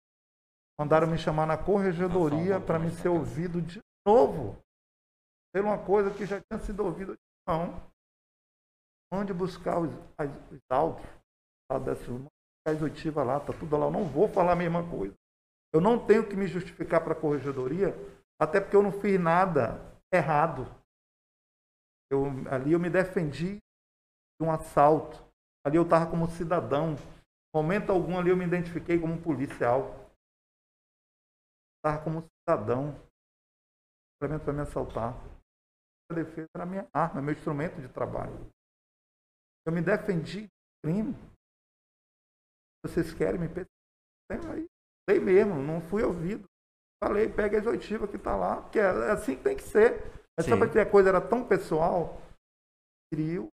Mandaram me chamar na corregedoria para me ser ouvido de novo. Pela uma coisa que já tinha sido ouvido. Não. Mande buscar os, as, os autos. Tá, dessa, mande buscar as oitivas lá, tá tudo lá. Eu não vou falar a mesma coisa. Eu não tenho que me justificar para a corregedoria, até porque eu não fiz nada errado. Eu, ali eu me defendi de um assalto. Ali eu estava como cidadão. Momento algum ali eu me identifiquei como policial. Estava como cidadão. Simplesmente para me assaltar. A defesa era minha arma, meu instrumento de trabalho. Eu me defendi de crime. Vocês querem me perseguir? aí. Dei mesmo, não fui ouvido. Falei, pega as oitivas que tá lá, porque é assim que tem que ser. Mas Sim. só porque a coisa era tão pessoal, queriam,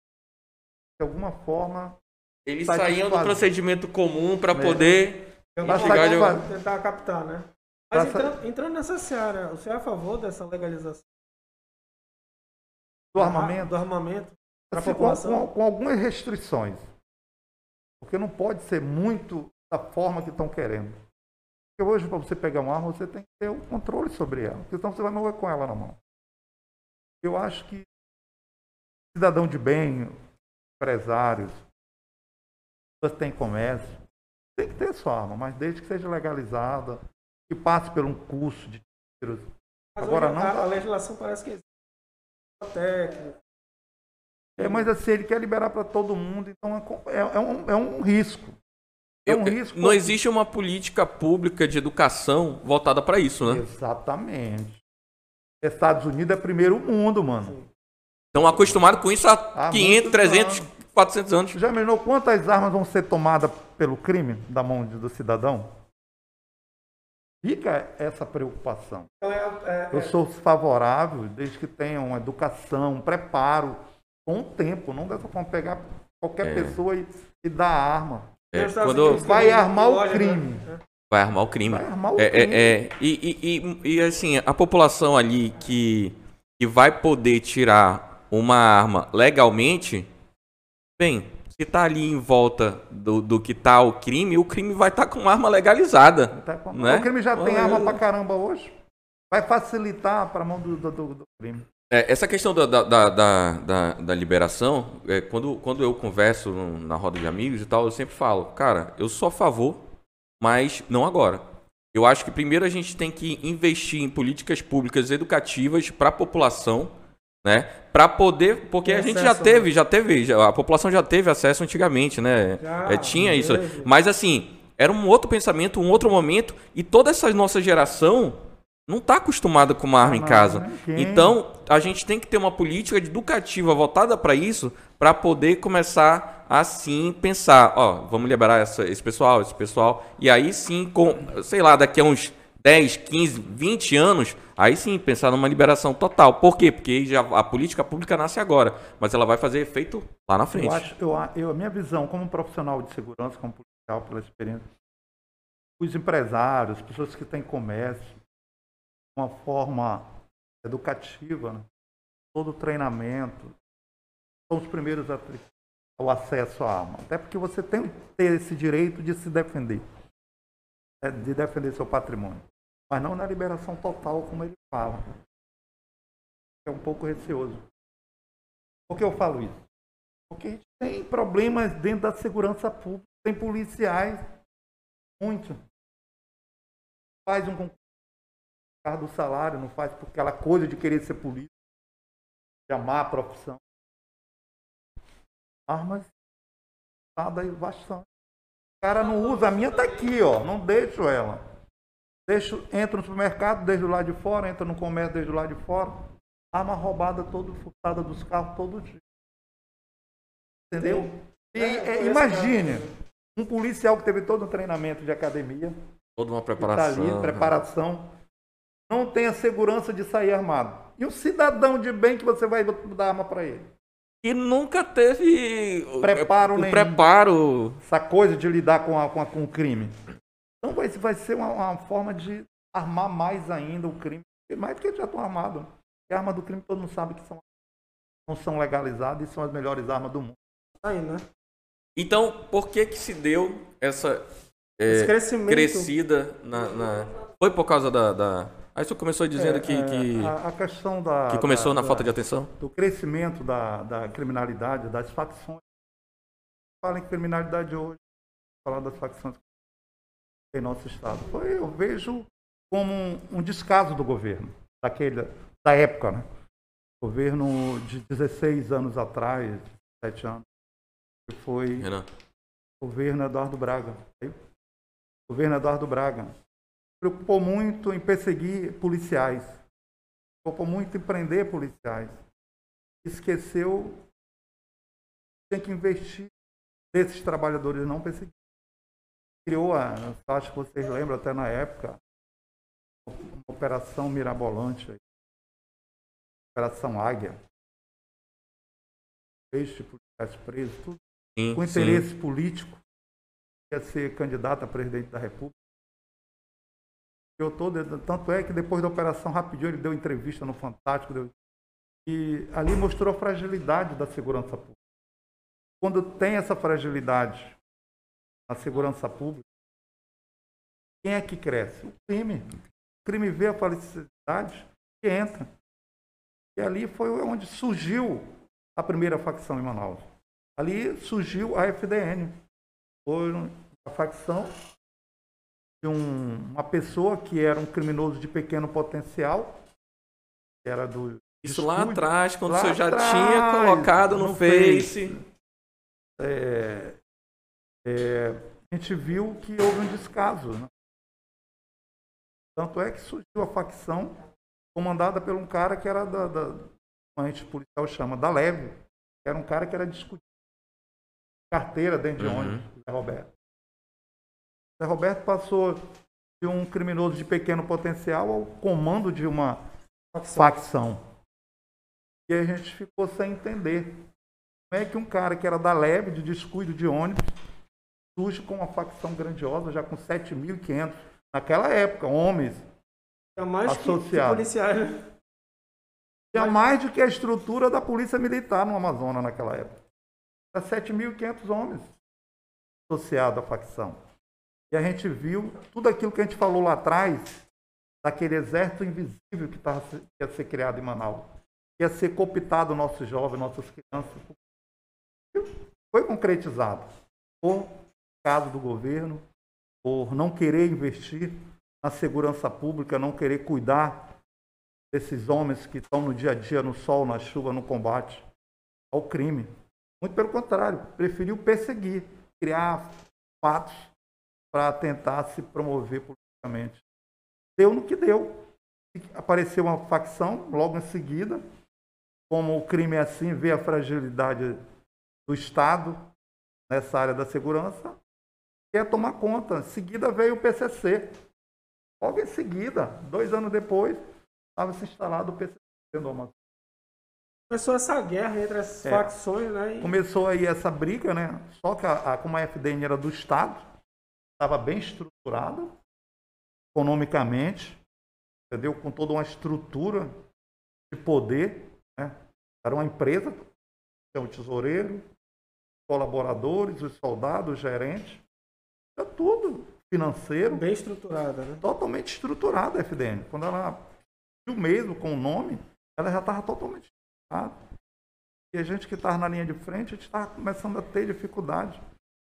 de alguma forma, Eles Satisfazer. saíam do procedimento comum para É. poder Tentar, chegar de- tentar captar, né? Mas Passa- entrando, entrando nessa seara, o senhor é a favor dessa legalização do armamento, do armamento a assim, com, com- algumas restrições. Porque não pode ser muito da forma que estão querendo. Porque hoje, para você pegar uma arma, você tem que ter o controle sobre ela. Porque senão você vai morrer com ela na mão. Eu acho que cidadão de bem, empresários, pessoas que têm comércio, tem que ter sua arma, mas desde que seja legalizada, que passe por um curso de tiros. Mas Agora não a, legislação parece que existe. técnico. É, mas assim, ele quer liberar para todo mundo, então é, é- é um, é um risco. É um Eu- risco. não existe uma política pública de educação voltada para isso, né? Exatamente. Estados Unidos é primeiro mundo, mano. Estão acostumados com isso há Há 500, muitos 300, anos. 400 anos. Já imaginou quantas armas vão ser tomadas pelo crime da mão de- do cidadão? Fica essa preocupação. Então é, é- Eu sou favorável desde que tenha uma educação, um preparo, com o tempo. Não dá pra pegar qualquer É. pessoa e, e dar arma. É, quando Unidos vai tem armar o né? crime. vai armar o crime. Vai armar o É, crime. é, é. E, e, e, e, assim, a população ali que, que vai poder tirar uma arma legalmente, bem, se tá ali em volta do, do que tá o crime, o crime vai estar com uma arma legalizada. Tá com- Né? O crime já tem Olha, arma pra caramba hoje. Vai facilitar para a mão do, do- do crime. É, essa questão da, da, da, da, da- liberação, é, quando, quando eu converso na roda de amigos e tal, eu sempre falo, cara, eu sou a favor, mas não agora. Eu acho que primeiro a gente tem que investir em políticas públicas educativas para a população, né? Para poder, porque Tem a gente já acesso, teve, já teve, já- a população já teve acesso antigamente, né? Já, É, tinha isso. teve. Mas assim, era um outro pensamento, um outro momento, e toda essa nossa geração não está acostumada com uma arma em Não, casa. ninguém. Então, a gente tem que ter uma política educativa voltada para isso, para poder começar a sim pensar, ó, vamos liberar essa- esse pessoal, esse pessoal, e aí sim, com, sei lá, daqui a uns 10, 15, 20 anos, aí sim pensar numa liberação total. Por quê? Porque já, a política pública nasce agora, mas ela vai fazer efeito lá na frente. Eu acho, eu, a- eu, a minha visão como profissional de segurança, como policial, pela experiência, os empresários, pessoas que têm comércio, uma forma educativa, né? todo o treinamento, são os primeiros a ter o acesso à arma. Até porque você tem que ter esse direito de se defender, é, de defender seu patrimônio. Mas não na liberação total, como ele fala. É um pouco receoso. Por que eu falo isso? Porque a gente tem problemas dentro da segurança pública, tem policiais, muito. Faz um concurso causa do salário, não faz por aquela coisa de querer ser polícia, de amar a profissão. Armas, nada aí bastante. O cara não usa, a minha tá aqui, ó, não deixo ela. Deixo, entro no supermercado, desde o lado de fora, entro no comércio desde o lado de fora. Arma roubada todo, furtada dos carros todo dia. Entendeu? E, É, é, foi imagine, essa- um policial que teve todo um treinamento de academia, Toda uma que tá preparação. ali, preparação, não tem a segurança de sair armado. E o cidadão de bem que você vai dar arma para ele? E nunca teve o- Preparo o nenhum. preparo. Essa coisa de lidar com, a- com, a- com o crime. Então vai, vai ser uma, uma forma de armar mais ainda o crime. Mais do que eles já estão armados. E a arma do crime todo mundo sabe que são, não são legalizadas e são as melhores armas do mundo. Aí, né? Então, por que que se deu essa é, Esse crescimento. crescida na, na- Foi por causa da... da... Aí você começou dizendo É, que, é, que, a, a questão da, que começou da- na falta da- de atenção? do crescimento da, da criminalidade, das facções. Fala em criminalidade hoje, falar das facções em nosso estado. Foi, eu vejo como um, um descaso do governo, daquele, da época, né? Governo de 16 anos atrás, 7 anos, que foi Renan? governo Eduardo Braga. Governo Eduardo Braga preocupou muito em perseguir policiais, preocupou muito em prender policiais. Esqueceu que tem que investir nesses trabalhadores não perseguidos. Criou, a, acho que vocês lembram até na época, uma operação mirabolante, aí, operação Águia. Peixe, policiais presos, tudo Sim, com sim. interesse político, ia ser candidato a presidente da República. Eu todo, tanto é que depois da operação rapidinho ele deu entrevista no Fantástico deu- e ali mostrou a fragilidade da segurança pública. Quando tem essa fragilidade na segurança pública, quem é que cresce? O crime. O crime vê a felicidade e entra. E ali foi onde surgiu a primeira facção em Manaus. Ali surgiu a FDN. Foi a facção de um- uma pessoa que era um criminoso de pequeno potencial, que era do Isso lá Estúdio. atrás, quando Lá o senhor já atrás, tinha colocado no, no Face. é, é, a gente viu que houve um descaso. né? Tanto é que surgiu a facção comandada por um cara que era da, da a gente policial chama, da leve. que Era um cara que era discutido. Carteira dentro de Uhum. ônibus, Zé Roberto. Zé Roberto passou de um criminoso de pequeno potencial ao comando de uma facção. E a gente ficou sem entender. Como é que um cara que era da leve, de descuido de ônibus, surge com uma facção grandiosa, já com 7.500, naquela época, homens, É mais que, policiais, né? tinha mais do que a estrutura da polícia militar no Amazonas naquela época. Era 7.500 homens associados à facção. E a gente viu tudo aquilo que a gente falou lá atrás, daquele exército invisível que tava, se- ia ser criado em Manaus. Ia ser cooptado nossos jovens, nossas crianças. Foi concretizado por caso do governo, por não querer investir na segurança pública, não querer cuidar desses homens que estão no dia a dia, no sol, na chuva, no combate ao crime. Muito pelo contrário, preferiu perseguir, criar fatos para tentar se promover politicamente. Deu no que deu. Apareceu uma facção logo em seguida, como o crime é assim, vê a fragilidade do Estado nessa área da segurança, quer tomar conta. Em seguida veio o PCC. Logo em seguida, dois anos depois, estava se instalado o PCC no. Começou essa guerra entre as É. facções, né? E Começou aí essa briga, né? Só que a, a- como a FDN era do Estado, estava bem estruturada economicamente, entendeu? Com toda uma estrutura de poder, né? Era uma empresa, tinha o tesoureiro, colaboradores, os soldados, os gerentes, era tudo financeiro, bem estruturada, né? totalmente estruturada a FDN. Quando ela viu mesmo com o nome, ela já estava totalmente estruturada. E a gente que estava na linha de frente, a gente estava começando a ter dificuldade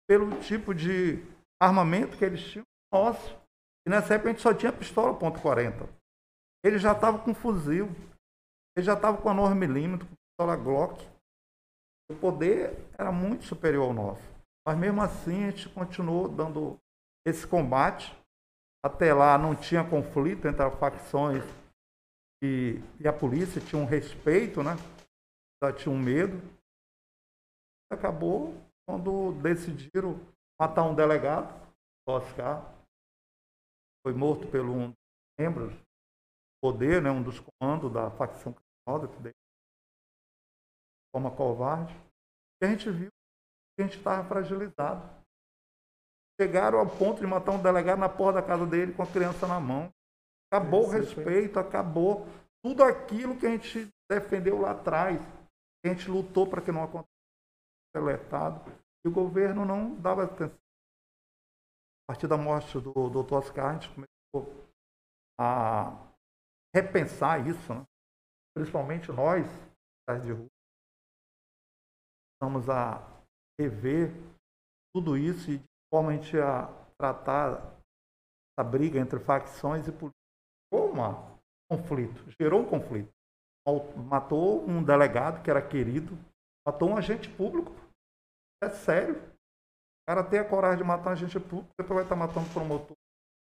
pelo tipo de armamento que eles tinham nosso. E nessa época a gente só tinha pistola ponto .40. Ele já estava com fuzil. Ele já estava com a 9mm, com pistola Glock. O poder era muito superior ao nosso. Mas mesmo assim a gente continuou dando esse combate. Até lá não tinha conflito entre as facções e, e a polícia, tinha um respeito, né? Já tinha um medo. Acabou quando decidiram matar um delegado, Oscar. Foi morto pelo um dos membros do poder, né? um dos comandos da facção criminosa, que de forma covarde. E a gente viu que a gente estava fragilizado chegaram ao ponto de matar um delegado na porta da casa dele com a criança na mão. Acabou o respeito, acabou tudo aquilo que a gente defendeu lá atrás, a gente lutou para que não acontecesse alertado, e o governo não dava atenção. A partir da morte do Dr. Oscar, a gente começou a repensar isso, né? principalmente nós, de rua, estamos a rever tudo isso e de forma a gente a tratar essa briga entre facções e polícia. Gerou um conflito, gerou um conflito. Matou um delegado que era querido, matou um agente público. É sério. O cara tem a coragem de matar um agente público, depois vai estar matando promotor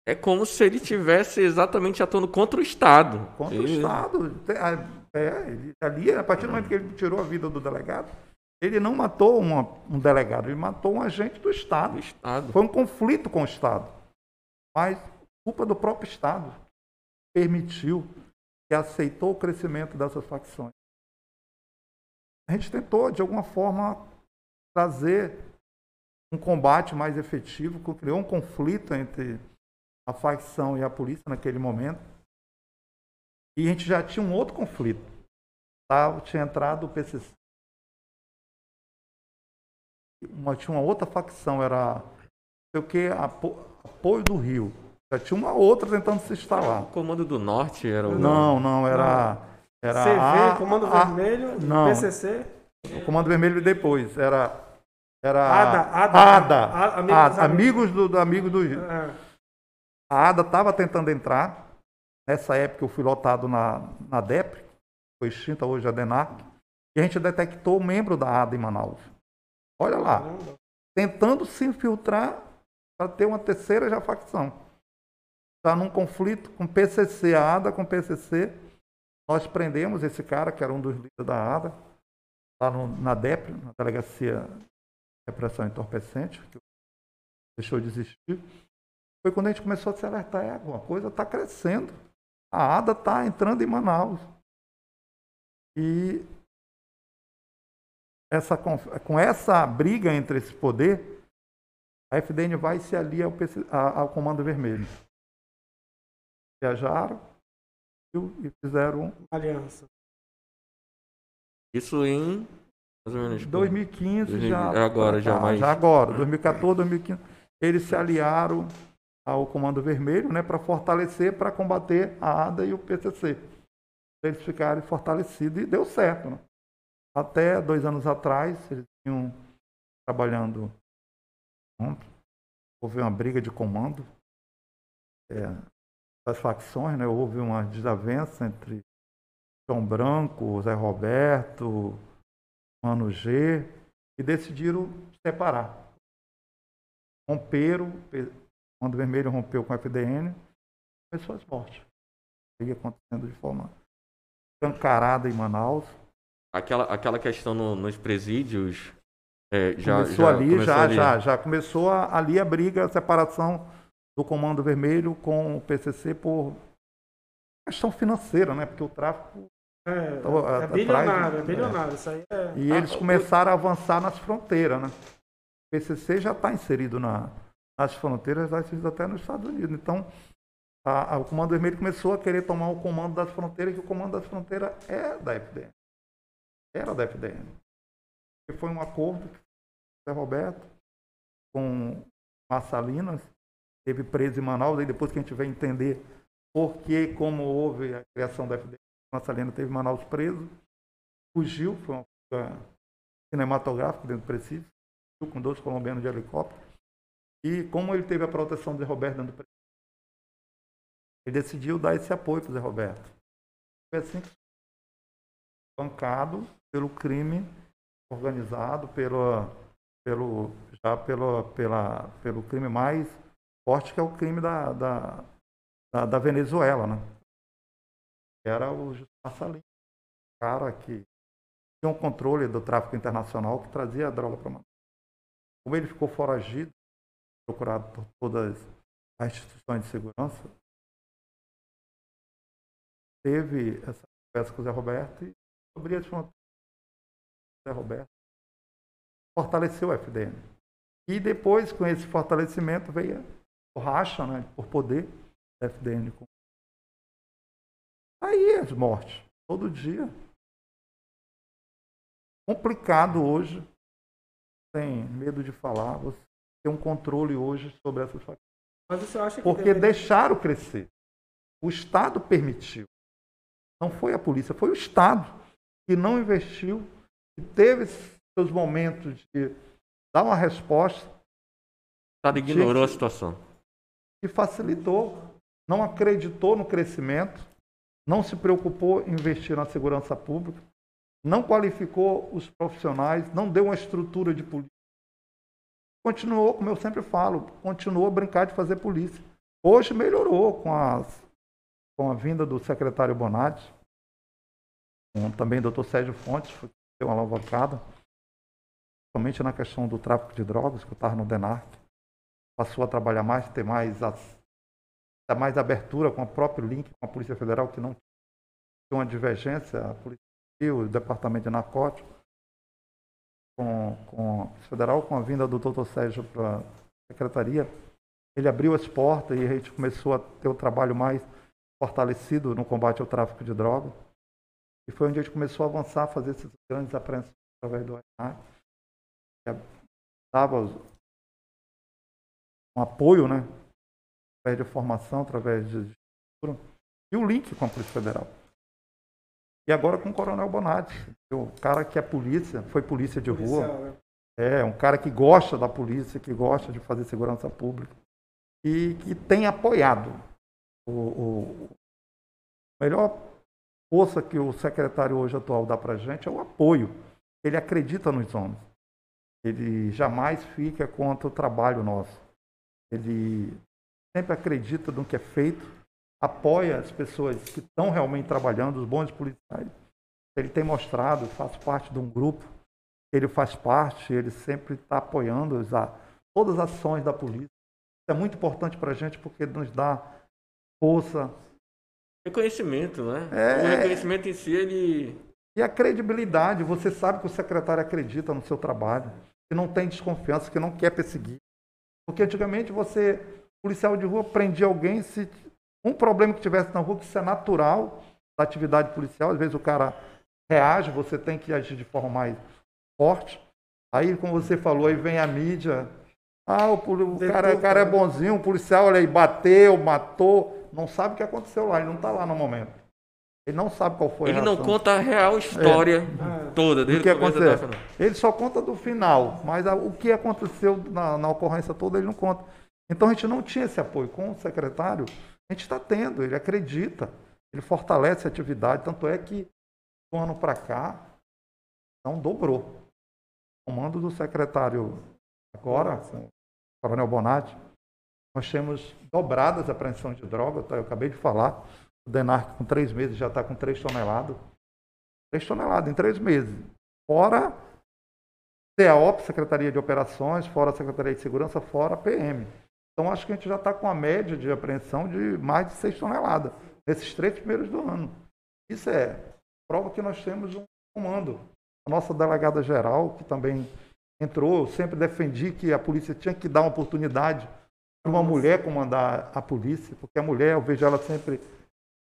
É como se ele tivesse exatamente atuando contra o Estado. contra o Estado. A- É, ele- ali, a partir do momento que ele tirou a vida do delegado, ele não matou uma- um delegado, ele matou um agente do Estado. do Estado. Foi um conflito com o Estado. Mas culpa do próprio Estado. Permitiu, que aceitou o crescimento dessas facções. A gente tentou, de alguma forma, trazer um combate mais efetivo, que criou um conflito entre a facção e a polícia naquele momento. E a gente já tinha um outro conflito. Tá? Tinha entrado o PCC. Uma, tinha uma outra facção, era não sei o que, apo, apoio do Rio. Já tinha uma outra tentando se instalar. O Comando do Norte era o. Não, não, era. era CV, a- Comando a- Vermelho, não. PCC, O Comando Vermelho depois. Era. Era. ADA, ADA, ADA, A- Amigos ADA, amigos do, do Amigo do. É, A ADA estava tentando entrar. Nessa época eu fui lotado na, na DEPRE. foi extinta hoje a DENAC, e a gente detectou um membro da ADA em Manaus. Olha lá, Caramba. tentando se infiltrar para ter uma terceira já facção. Está num conflito com PCC, a ADA com PCC. Nós prendemos esse cara, que era um dos líderes da ADA, lá no, na DEP, na Delegacia de Repressão Entorpecente, que deixou de existir. Foi quando a gente começou a se alertar, é, alguma coisa está crescendo. A ADA está entrando em Manaus. E essa, com essa briga entre esse poder, a FDN vai se alia ao, ao Comando Vermelho. Viajaram e fizeram Aliança. Isso em. Mais ou menos. 2015 já. É agora, já tá, mais- Já agora, 2014, 2015. Eles se aliaram ao Comando Vermelho né, para fortalecer, para combater a ADA e o PCC. Eles ficarem fortalecidos e deu certo. Né? Até dois anos atrás, eles tinham trabalhando. Houve uma briga de comando é, das facções, né? houve uma desavença entre João Branco, Zé Roberto, Mano G, e decidiram separar. Romperam, o Vermelho rompeu com o FDN, começou as mortes. Ia acontecendo de forma escancarada em Manaus. Aquela, aquela questão no- nos presídios. é, já, começou já ali, começou já, ali. já, já começou a- ali a briga, a separação do Comando Vermelho com o PCC por questão financeira, né? Porque o tráfico É, Então, é atrás, bilionário, né? é bilionário. Isso aí é. E eles começaram a avançar nas fronteiras, né? O PCC já está inserido na, nas fronteiras, até nos Estados Unidos. Então, a- a- o Comando Vermelho começou a querer tomar o comando das fronteiras, que o comando das fronteiras é da FDN. Era da FDN. E foi um acordo com o Zé Roberto, com Massalinas, teve preso em Manaus, aí depois que a gente vai entender por que, como houve a criação da FDN, Massalina teve Manaus preso, fugiu, foi uma fuga cinematográfica dentro do fugiu com dois colombianos de helicóptero. E como ele teve a proteção de Roberto dentro do presídio, ele decidiu dar esse apoio para o Zé Roberto. Foi assim que bancado pelo crime organizado, pelo, pelo, já pelo, pela, pelo crime mais forte, que é o crime da, da, da, da Venezuela, né? Era o Gilmar Salino, cara que tinha um controle do tráfico internacional que trazia a droga para Manaus. Como ele ficou foragido, procurado por todas as instituições de segurança, teve essa conversa com o Zé Roberto e abrir as fronteiras. Zé Roberto fortaleceu o FDN. E depois, com esse fortalecimento, veio o racha, né, por poder da FDN. com- Aí as mortes, todo dia. Complicado hoje, sem medo de falar, você ter um controle hoje sobre essas facções. Mas você acha que Porque deveria- deixaram crescer. O Estado permitiu. Não foi a polícia, foi o Estado que não investiu, que teve seus momentos de dar uma resposta O Estado ignorou a situação. e facilitou, não acreditou no crescimento, não se preocupou em investir na segurança pública, não qualificou os profissionais, não deu uma estrutura de polícia. Continuou, como eu sempre falo, continuou a brincar de fazer polícia. Hoje melhorou com, as, com a vinda do secretário Bonatti, com também o doutor Sérgio Fontes, que deu uma alavancada, somente na questão do tráfico de drogas, que eu estava no DENARC passou a trabalhar mais, ter mais, as- mais abertura com o próprio link com a Polícia Federal, que não tinha uma divergência, a Polícia o Departamento de Narcóticos, com, com a Polícia Federal, com a vinda do doutor Sérgio para a Secretaria, ele abriu as portas e a gente começou a ter o trabalho mais fortalecido no combate ao tráfico de drogas. E foi onde a gente começou a avançar, a fazer esses grandes apreensões através do RNA, que dava um apoio, né? De formação, através de e o link com a Polícia Federal. E agora com o Coronel Bonatti, o cara que é polícia, foi polícia de rua, policial, né? é um cara que gosta da polícia, que gosta de fazer segurança pública e que tem apoiado o, o- o melhor força que o secretário hoje atual dá para a gente é o apoio. Ele acredita nos homens. Ele jamais fica contra o trabalho nosso. Ele sempre acredita no que é feito, apoia as pessoas que estão realmente trabalhando, os bons policiais. Ele tem mostrado, faz parte de um grupo, ele faz parte, ele sempre está apoiando as, todas as ações da polícia. Isso é muito importante para a gente porque nos dá força. Reconhecimento, né? É... O reconhecimento em si, ele. E a credibilidade, você sabe que o secretário acredita no seu trabalho, que não tem desconfiança, que não quer perseguir. Porque antigamente você, policial de rua, prendia alguém se um problema que tivesse na rua, que isso é natural da atividade policial, às vezes o cara reage, você tem que agir de forma mais forte. Aí, como você falou, aí vem a mídia. Ah, o, o cara, o cara é bonzinho, o policial, olha aí, bateu, matou. Não sabe o que aconteceu lá, ele não está lá no momento. Ele não sabe qual foi ele a Ele não conta a real história é. toda dele. que aconteceu. Ele só conta do final, mas a, o que aconteceu na, na ocorrência toda ele não conta. Então a gente não tinha esse apoio com o secretário. A gente está tendo, ele acredita, ele fortalece a atividade. Tanto é que, um ano para cá, não dobrou comando do secretário agora, o Coronel Bonatti, nós temos dobradas a apreensão de droga, tá? eu acabei de falar, o Denarc com três meses já está com três toneladas. Três toneladas em três meses. Fora CAOP, Secretaria de Operações, fora a Secretaria de Segurança, fora a PM. Então acho que a gente já está com a média de apreensão de mais de seis toneladas nesses três primeiros do ano. Isso é prova que nós temos um comando a nossa delegada geral, que também entrou, eu sempre defendi que a polícia tinha que dar uma oportunidade para uma mulher comandar a polícia, porque a mulher, eu vejo ela sempre,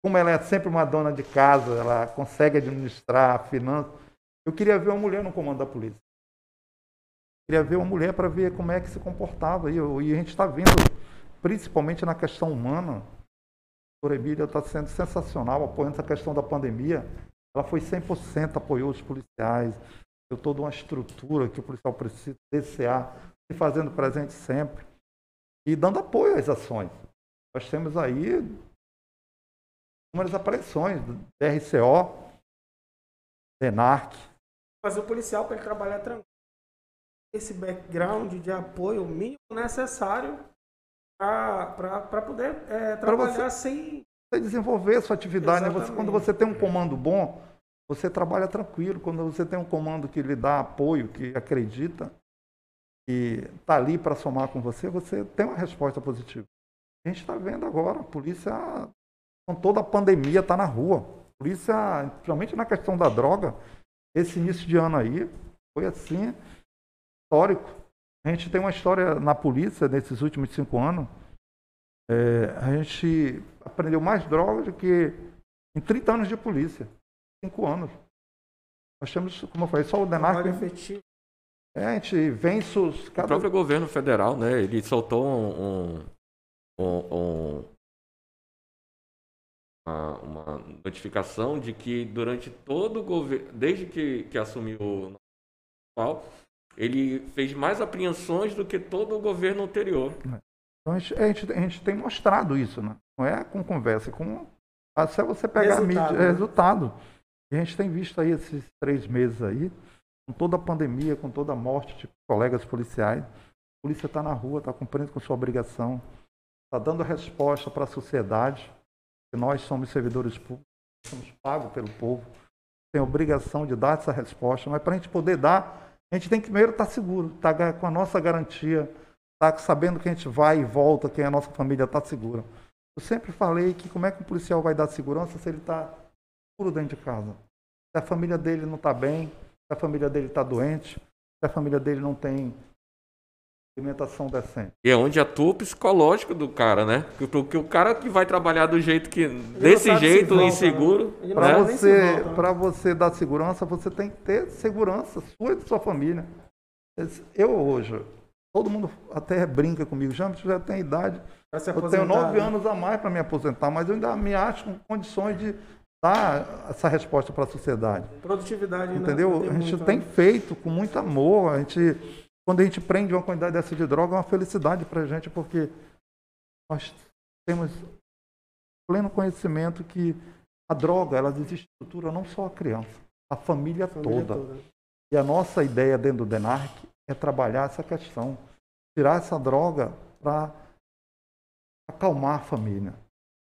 como ela é sempre uma dona de casa, ela consegue administrar a finança. Eu queria ver uma mulher no comando da polícia. Queria ver uma mulher para ver como é que se comportava. E, e a gente está vendo, principalmente na questão humana, a Emília está sendo sensacional, apoiando essa questão da pandemia. Ela foi 100%, apoiou os policiais, deu toda uma estrutura que o policial precisa, DCA, se fazendo presente sempre e dando apoio às ações. Nós temos aí inúmeras apreensões DRCO, DENARC. Fazer o policial para ele trabalhar tranquilo. Esse background de apoio mínimo necessário para poder é, trabalhar você, sem. Você desenvolver a sua atividade. Né? Você, quando você tem um comando bom, você trabalha tranquilo. Quando você tem um comando que lhe dá apoio, que acredita, que está ali para somar com você, você tem uma resposta positiva. A gente está vendo agora, a polícia, com toda a pandemia, está na rua. A polícia, principalmente na questão da droga, esse início de ano aí foi assim, histórico. A gente tem uma história na polícia nesses últimos cinco anos. É, a gente aprendeu mais drogas do que em 30 anos de polícia cinco anos. Nós temos, como eu falei, só o DENARC. efetivo. É, a gente vence os. Cada... O próprio governo federal, né? Ele soltou um, um, um, uma, uma, notificação de que durante todo o governo, desde que, que assumiu o ele fez mais apreensões do que todo o governo anterior. Então a gente, a gente, a gente tem mostrado isso, né? Não é com conversa, é com. Até você pegar resultado, a mídia, né? resultado. E a gente tem visto aí esses três meses aí, com toda a pandemia, com toda a morte de colegas policiais, a polícia está na rua, está cumprindo com sua obrigação, está dando resposta para a sociedade, que nós somos servidores públicos, somos pagos pelo povo, tem a obrigação de dar essa resposta, mas para a gente poder dar, a gente tem que primeiro estar tá seguro, estar tá com a nossa garantia, estar tá sabendo que a gente vai e volta, que a nossa família está segura. Eu sempre falei que como é que um policial vai dar segurança se ele está seguro dentro de casa. Se a família dele não está bem, se a família dele está doente, se a família dele não tem alimentação decente. E é onde atua o psicológico do cara, né? Porque o cara que vai trabalhar do jeito que. desse jeito, volta, inseguro. Né? Para né? você, né? você dar segurança, você tem que ter segurança sua e de sua família. Eu hoje, todo mundo até brinca comigo, já, já tem idade. Eu tenho nove né? anos a mais para me aposentar, mas eu ainda me acho com condições de dar essa resposta para a sociedade. Produtividade, entendeu? a gente tem né? feito com muito amor. A gente, quando a gente prende uma quantidade dessa de droga, é uma felicidade para a gente, porque nós temos pleno conhecimento que A droga, ela desestrutura não só a criança, a família, A família toda. toda. E a nossa ideia dentro do DENARC é trabalhar essa questão, tirar essa droga para acalmar a família,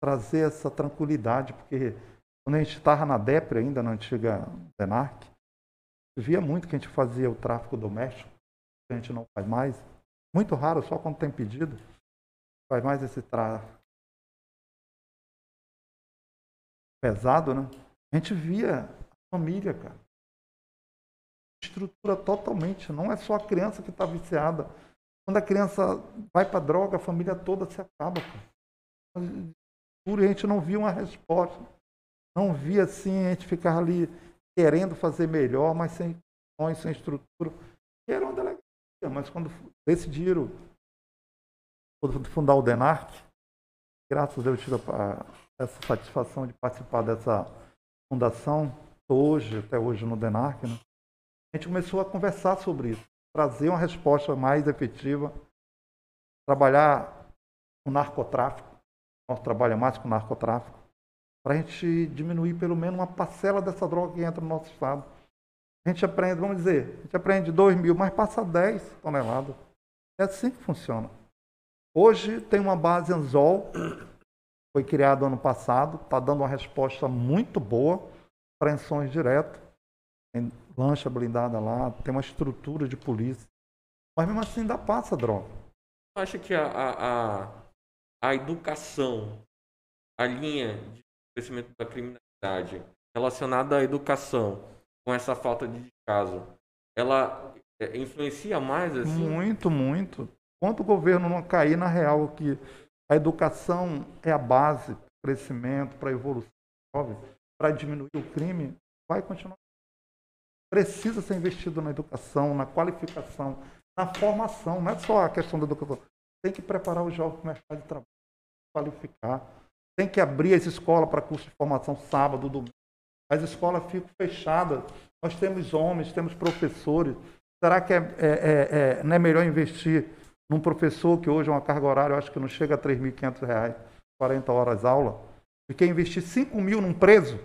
trazer essa tranquilidade, porque quando a gente estava na DEPRE ainda, na antiga DENARC, via muito que a gente fazia o tráfico doméstico, gente não faz mais. Muito raro, só quando tem pedido, faz mais esse tráfico pesado, né? A gente via a família, cara. Estrutura totalmente. Não é só a criança que está viciada. Quando a criança vai para droga, a família toda se acaba, cara. A gente não via uma resposta. Não via assim, a gente ficar ali querendo fazer melhor, mas sem condições, sem estrutura. E era uma delegacia, mas quando decidiram fundar o DENARC, graças a Deus eu tive essa satisfação de participar dessa fundação, hoje, até hoje no DENARC, né? a gente começou a conversar sobre isso, trazer uma resposta mais efetiva, trabalhar o narcotráfico, nós trabalhamos mais com narcotráfico, para a gente diminuir pelo menos uma parcela dessa droga que entra no nosso estado. A gente aprende, vamos dizer, a gente aprende 2 mil, mas passa 10 toneladas. É assim que funciona. Hoje tem uma base Anzol, foi criado ano passado, está dando uma resposta muito boa, apreensões direto, tem lancha blindada lá, tem uma estrutura de polícia, mas mesmo assim ainda passa droga. acha que a, a, a educação, a linha de crescimento da criminalidade relacionada à educação, com essa falta de descaso, ela é, influencia mais assim? Muito, muito. Enquanto o governo não cair na real que a educação é a base para crescimento, para a evolução para diminuir o crime, vai continuar. Precisa ser investido na educação, na qualificação, na formação. Não é só a questão da educação. Tem que preparar o jovem para o mercado de trabalho, qualificar. Tem que abrir as escolas para curso de formação sábado, domingo. As escolas ficam fechadas. Nós temos homens, temos professores. Será que é, é, é, é, não é melhor investir num professor que hoje é uma carga horária, eu acho que não chega a R$ 3.500, 40 horas aula, do que investir 5 mil num preso?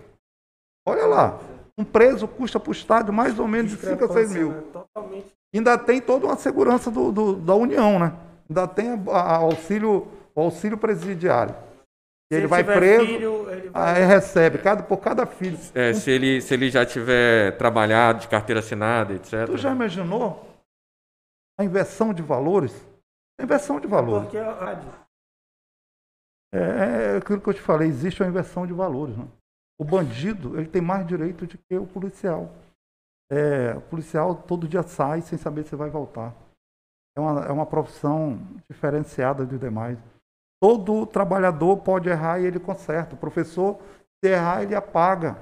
Olha lá, um preso custa para o Estado mais ou menos de 5 a 6 mil. Né? Totalmente. Ainda tem toda uma segurança do, do- da União, né? Ainda tem a- a- auxílio, o auxílio presidiário. Se Ele vai tiver preso, filho, ele vai- aí recebe, cada, por cada filho. É, se, ele, se ele já tiver trabalhado de carteira assinada, etc. Tu já imaginou a inversão de valores? A inversão de valores. Porque a- É, é aquilo que eu te falei, existe uma inversão de valores. Né? O bandido ele tem mais direito do que o policial. É, o policial todo dia sai sem saber se vai voltar. É uma, é uma profissão diferenciada dos demais. Todo trabalhador pode errar e ele conserta. O professor, se errar, ele apaga.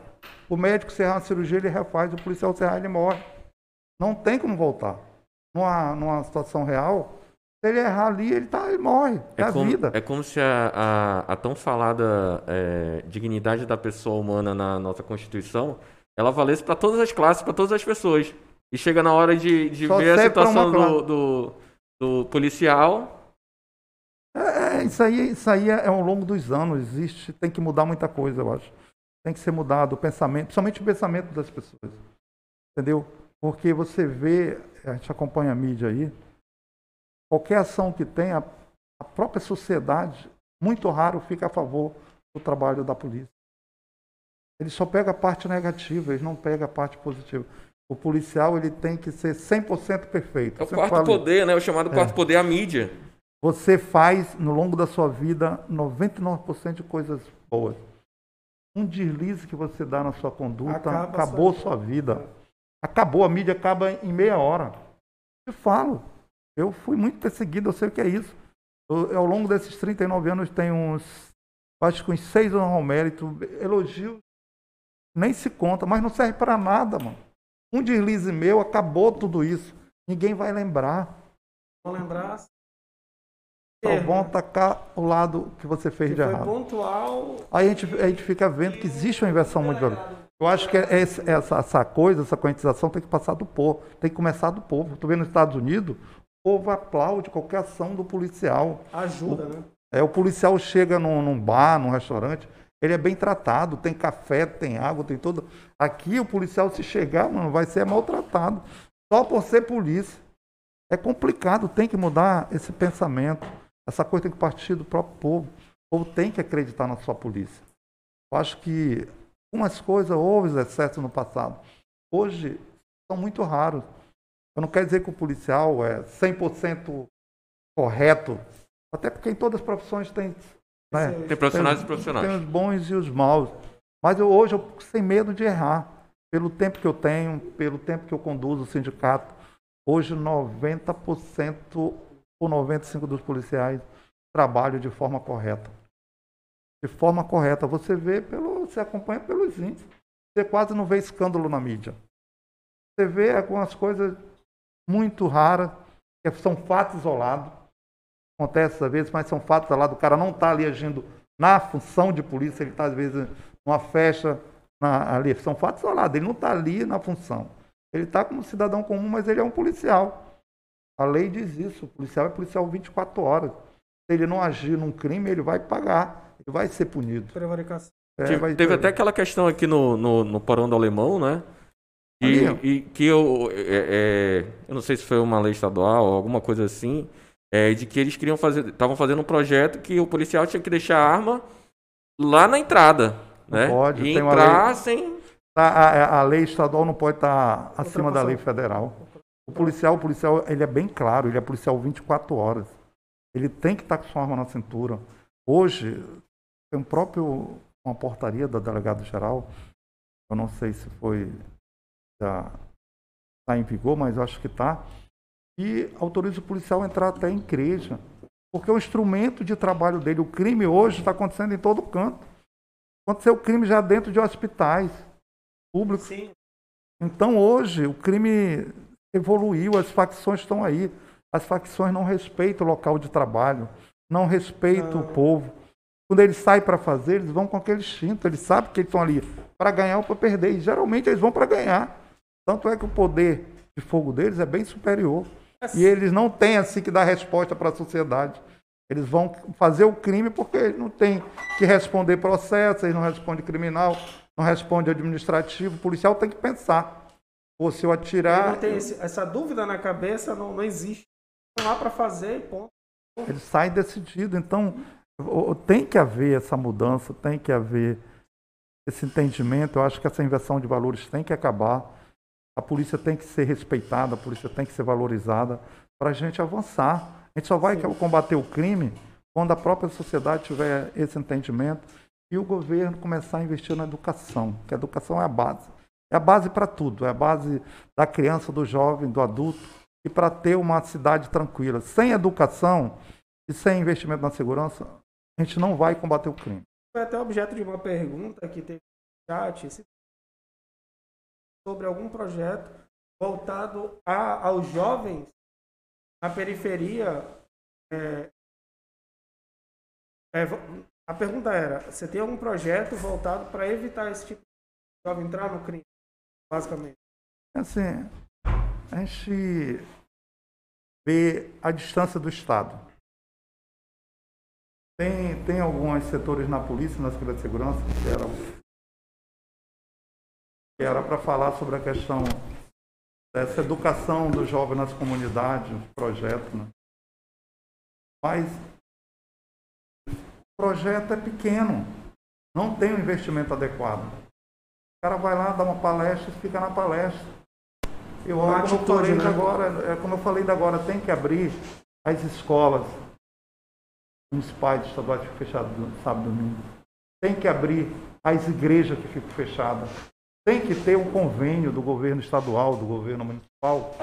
O médico, se errar na cirurgia, ele refaz. O policial, se errar, ele morre. Não tem como voltar. Numa, numa situação real, se ele errar ali, ele, tá, ele morre. É, a como, vida. é como se a, a, a tão falada é, dignidade da pessoa humana na nossa Constituição ela valesse para todas as classes, para todas as pessoas. E chega na hora de, de ver a situação do, do, do policial. É, isso aí, isso aí é ao longo dos anos. Existe, tem que mudar muita coisa, eu acho. Tem que ser mudado o pensamento, principalmente o pensamento das pessoas. Entendeu? Porque você vê, a gente acompanha a mídia aí, qualquer ação que tenha, a própria sociedade, muito raro, fica a favor do trabalho da polícia. Ele só pega a parte negativa, ele não pega a parte positiva. O policial ele tem que ser 100% perfeito. É o quarto falo poder, né? O chamado quarto poder, a mídia. Você faz, no longo da sua vida, 99% de coisas boas. Um deslize que você dá na sua conduta, Acaba acabou sua sua vida. Acabou, a mídia acaba em meia hora. Eu falo. Eu fui muito perseguido, eu sei o que é isso. Eu, ao longo desses 39 anos, tenho uns, acho que uns seis anos ao mérito, elogio, nem se conta, mas não serve para nada, mano. Um deslize meu, acabou tudo isso. Ninguém vai lembrar. Vou lembrar. Vão né? atacar o lado que você fez que de errado. pontual. Aí a gente, a gente fica vendo que existe uma inversão muito grande. Eu acho que é essa, essa coisa, essa conscientização tem que passar do povo, tem que começar do povo. Tu vê nos Estados Unidos, o povo aplaude qualquer ação do policial. Ajuda, né? É, o policial chega num, num bar, num restaurante, ele é bem tratado, tem café, tem água, tem tudo. Aqui o policial, se chegar, mano, vai ser maltratado. Só por ser polícia. É complicado, tem que mudar esse pensamento. Essa coisa tem que partir do próprio povo. O povo tem que acreditar na sua polícia. Eu acho que algumas coisas houve excesso no passado. Hoje são muito raros. Eu não quero dizer que o policial é 100% correto, até porque em todas as profissões tem né? Tem profissionais tem, e profissionais. Tem os bons e os maus. Mas eu, hoje eu sem medo de errar. Pelo tempo que eu tenho, pelo tempo que eu conduzo o sindicato, hoje 90% ou 95% dos policiais trabalham de forma correta. De forma correta. Você vê pelo. Você acompanha pelos índices. Você quase não vê escândalo na mídia. Você vê algumas coisas muito raras, que são fatos isolados acontece às vezes, mas são fatos lá do cara não está ali agindo na função de polícia, ele está às vezes numa festa na, ali. São fatos isolados, ele não está ali na função. Ele está como cidadão comum, mas ele é um policial. A lei diz isso, o policial é policial 24 horas. Se ele não agir num crime, ele vai pagar, ele vai ser punido. Prevaricação. É, vai teve até aquela questão aqui no, no, no Porão do Alemão, né? E, e que eu, é, é, eu não sei se foi uma lei estadual ou alguma coisa assim, é, de que eles queriam fazer, estavam fazendo um projeto que o policial tinha que deixar a arma lá na entrada, né? Pode, e entrar lei, sem a, a, a, lei estadual não pode estar acima da lei federal. O policial, o policial, ele é bem claro, ele é policial 24 horas. Ele tem que estar com sua arma na cintura. Hoje, tem um próprio uma portaria da delegado geral, eu não sei se foi já está em vigor, mas eu acho que está e autoriza o policial a entrar até em igreja. Porque é um instrumento de trabalho dele. O crime hoje está acontecendo em todo canto. Aconteceu o crime já dentro de hospitais públicos. Sim. Então hoje o crime evoluiu, as facções estão aí. As facções não respeitam o local de trabalho, não respeitam o povo. Quando eles saem para fazer, eles vão com aquele instinto, eles sabem que eles estão ali para ganhar ou para perder. E geralmente eles vão para ganhar. Tanto é que o poder de fogo deles é bem superior. E eles não têm assim que dar resposta para a sociedade. Eles vão fazer o crime porque eles não têm que responder processo, eles não respondem criminal, não respondem administrativo. O policial tem que pensar. Ou se eu atirar. Ele não tem esse, essa dúvida na cabeça, não, não existe. Não há para fazer, ponto. Ele sai decidido. Então, tem que haver essa mudança, tem que haver esse entendimento. Eu acho que essa inversão de valores tem que acabar. A polícia tem que ser respeitada, a polícia tem que ser valorizada para a gente avançar. A gente só vai Sim. combater o crime quando a própria sociedade tiver esse entendimento e o governo começar a investir na educação, que a educação é a base. É a base para tudo, é a base da criança, do jovem, do adulto e para ter uma cidade tranquila. Sem educação e sem investimento na segurança, a gente não vai combater o crime. Foi até objeto de uma pergunta que teve no chat, sobre algum projeto voltado a, aos jovens na periferia. É, é, a pergunta era: você tem algum projeto voltado para evitar esse tipo de jovem entrar no crime, basicamente? Assim, a gente vê a distância do Estado. Tem, tem alguns setores na polícia, na Segurança de Segurança, que eram que era para falar sobre a questão dessa educação do jovem nas comunidades, projeto. Né? Mas o projeto é pequeno, não tem um investimento adequado. O cara vai lá, dá uma palestra e fica na palestra. Eu, como, eu falei né? agora, é, como eu falei agora, tem que abrir as escolas municipais estaduais que ficam fechadas sábado e domingo. Tem que abrir as igrejas que ficam fechadas. Tem que ter um convênio do governo estadual, do governo municipal,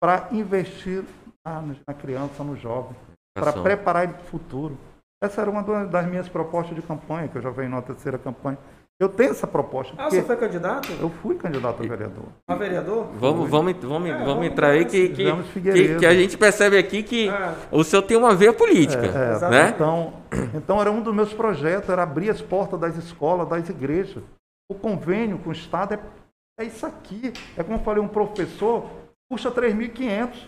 para investir na, na, criança, no jovem, para preparar ele para o futuro. Essa era uma das minhas propostas de campanha, que eu já venho na terceira campanha. Eu tenho essa proposta. Ah, você foi candidato? Eu fui candidato a vereador. A vereador? Vamos, vamos, vamos, é, vamos entrar aí que, que, que, que, a gente percebe aqui que é. o senhor tem uma veia política. É, é, né? então, então era um dos meus projetos, era abrir as portas das escolas, das igrejas. O convênio com o Estado é, é isso aqui. É como eu falei, um professor custa 3.500.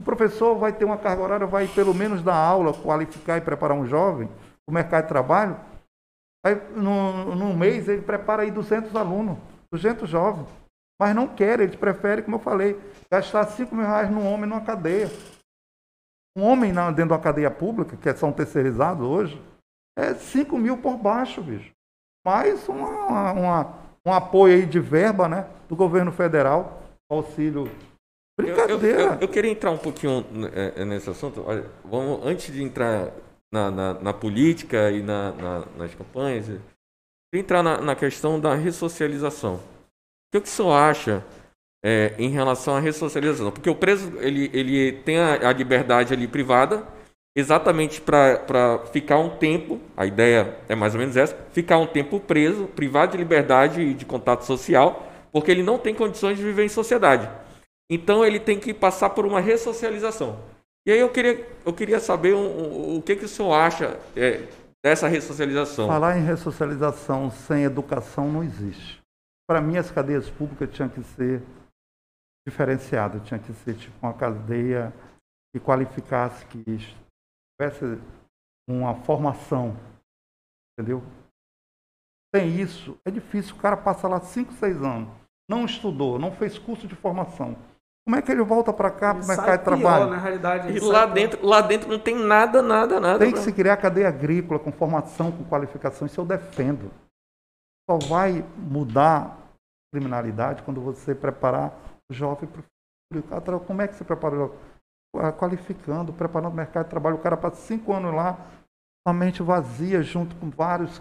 O professor vai ter uma carga horária, vai pelo menos dar aula, qualificar e preparar um jovem para o mercado de trabalho. Aí, num, num mês, ele prepara aí 200 alunos, 200 jovens. Mas não querem, eles preferem, como eu falei, gastar 5 mil reais num homem numa cadeia. Um homem na- dentro da cadeia pública, que são terceirizados hoje, é 5 mil por baixo, bicho. Mais uma, uma- um apoio aí de verba, né? Do governo federal, auxílio. Eu, eu- Brincadeira. eu- eu queria entrar um pouquinho é, é, nesse assunto. Olha, vamos, antes de entrar na, na- na política e na- na- nas campanhas, entrar na, na questão da ressocialização. O que, que o senhor acha é, em relação à ressocialização? Porque o preso ele, ele tem a, a liberdade ali privada exatamente para ficar um tempo, a ideia é mais ou menos essa, ficar um tempo preso, privado de liberdade e de contato social, porque ele não tem condições de viver em sociedade. Então ele tem que passar por uma ressocialização. E aí eu queria, eu queria saber um- um- o que, que o senhor acha é, dessa ressocialização. Falar em ressocialização sem educação não existe. Para mim, as cadeias públicas tinham que ser diferenciadas, tinha que ser tipo uma cadeia que qualificasse, que tivesse uma formação, entendeu? Sem isso, é difícil. O cara passa lá 5, 6 anos, não estudou, não fez curso de formação. Como é que ele volta para cá para o mercado de pior, trabalho? Na realidade, E lá pior. dentro, lá dentro não tem nada, nada, nada. Tem que pra- se criar cadeia agrícola com formação, com qualificação. Isso eu defendo. Só vai mudar a criminalidade quando você preparar o jovem para o futuro. Como é que você prepara o jovem? Ah, Qualificando, preparando o mercado de trabalho. O cara passa cinco anos lá, com a mente vazia, junto com várias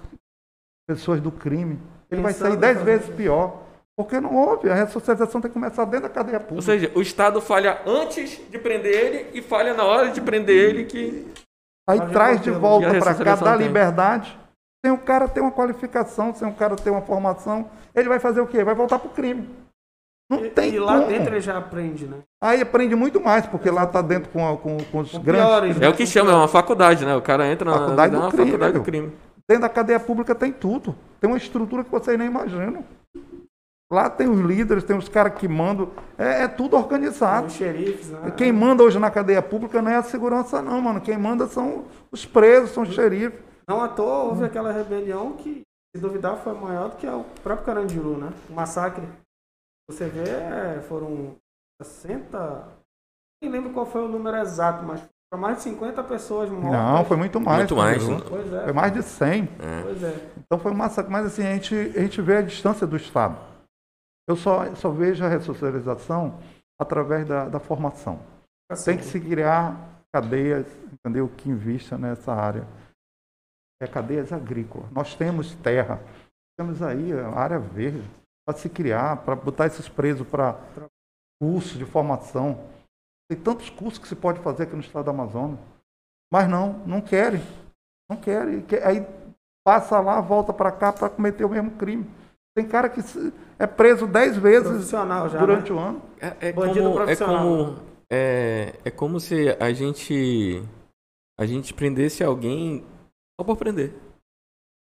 pessoas do crime. Ele vai sair Pensando dez vezes pior. Porque não houve. A ressocialização tem que começar dentro da cadeia Ou pública. seja, o Estado falha antes de prender ele e falha na hora de prender ele que Aí Mas traz de volta a para cá, dá tem. liberdade. Sem o cara ter uma qualificação, sem o cara ter uma formação, ele vai fazer o quê? Vai voltar para o crime. Não E, tem e lá como. dentro ele já aprende, né? Aí aprende muito mais, porque lá está dentro com, a- com- com os Com grandes. piores, é o que chama, é uma faculdade, né? O cara entra na Faculdade do crime, faculdade do crime. Dentro da cadeia pública tem tudo. Tem uma estrutura que vocês nem imaginam. Lá tem os líderes, tem os caras que mandam. É, é tudo organizado. Os xerifes, né? Quem manda hoje na cadeia pública não é a segurança, não, mano. Quem manda são os presos, são os xerifes. Não à toa houve aquela rebelião que, se duvidar, foi maior do que o próprio Carandiru, né? O massacre. Você vê, é, foram 60. Nem lembro qual foi o número exato, mas foram mais de 50 pessoas mortas. Não, foi muito mais. Muito mais, né? Pois é. Foi mais de 100. Pois é. Então foi um massacre. Mas assim, a gente, a gente vê a distância do Estado. Eu só, só vejo a ressocialização através da, da formação. Tem que se criar cadeias, entendeu? Que invista nessa área. É cadeias agrícolas. Nós temos terra. Temos aí a área verde para se criar, para botar esses presos para cursos de formação. Tem tantos cursos que se pode fazer aqui no estado do Amazonas. Mas não, não querem. Não querem. Que- Aí passa lá, volta para cá para cometer o mesmo crime. Tem cara que é preso dez vezes Profissional já. durante né? o ano. É, é Bandido como, é profissional. como é, é como se a gente a gente prendesse alguém só por prender,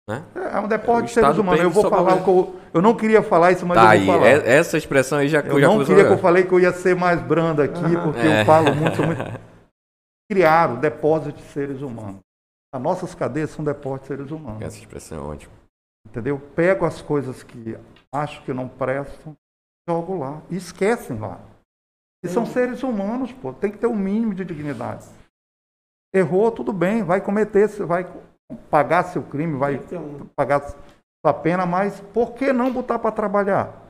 né? É um depósito de seres humanos. Eu vou falar o que eu, eu não queria falar isso, mas tá eu aí, vou falar. é- essa expressão aí já Eu já não queria que eu falei que eu ia ser mais brando aqui, porque É. eu falo muito, muito. Criaram depósito de seres humanos. As nossas cadeias são depósitos de seres humanos. Essa expressão é ótima. Entendeu? Pego as coisas que acho que não prestam, jogo lá. E esquecem lá. E são seres humanos, pô. Tem que ter um mínimo de dignidade. Errou, tudo bem, vai cometer, vai pagar seu crime, vai pagar sua pena, mas por que não botar para trabalhar?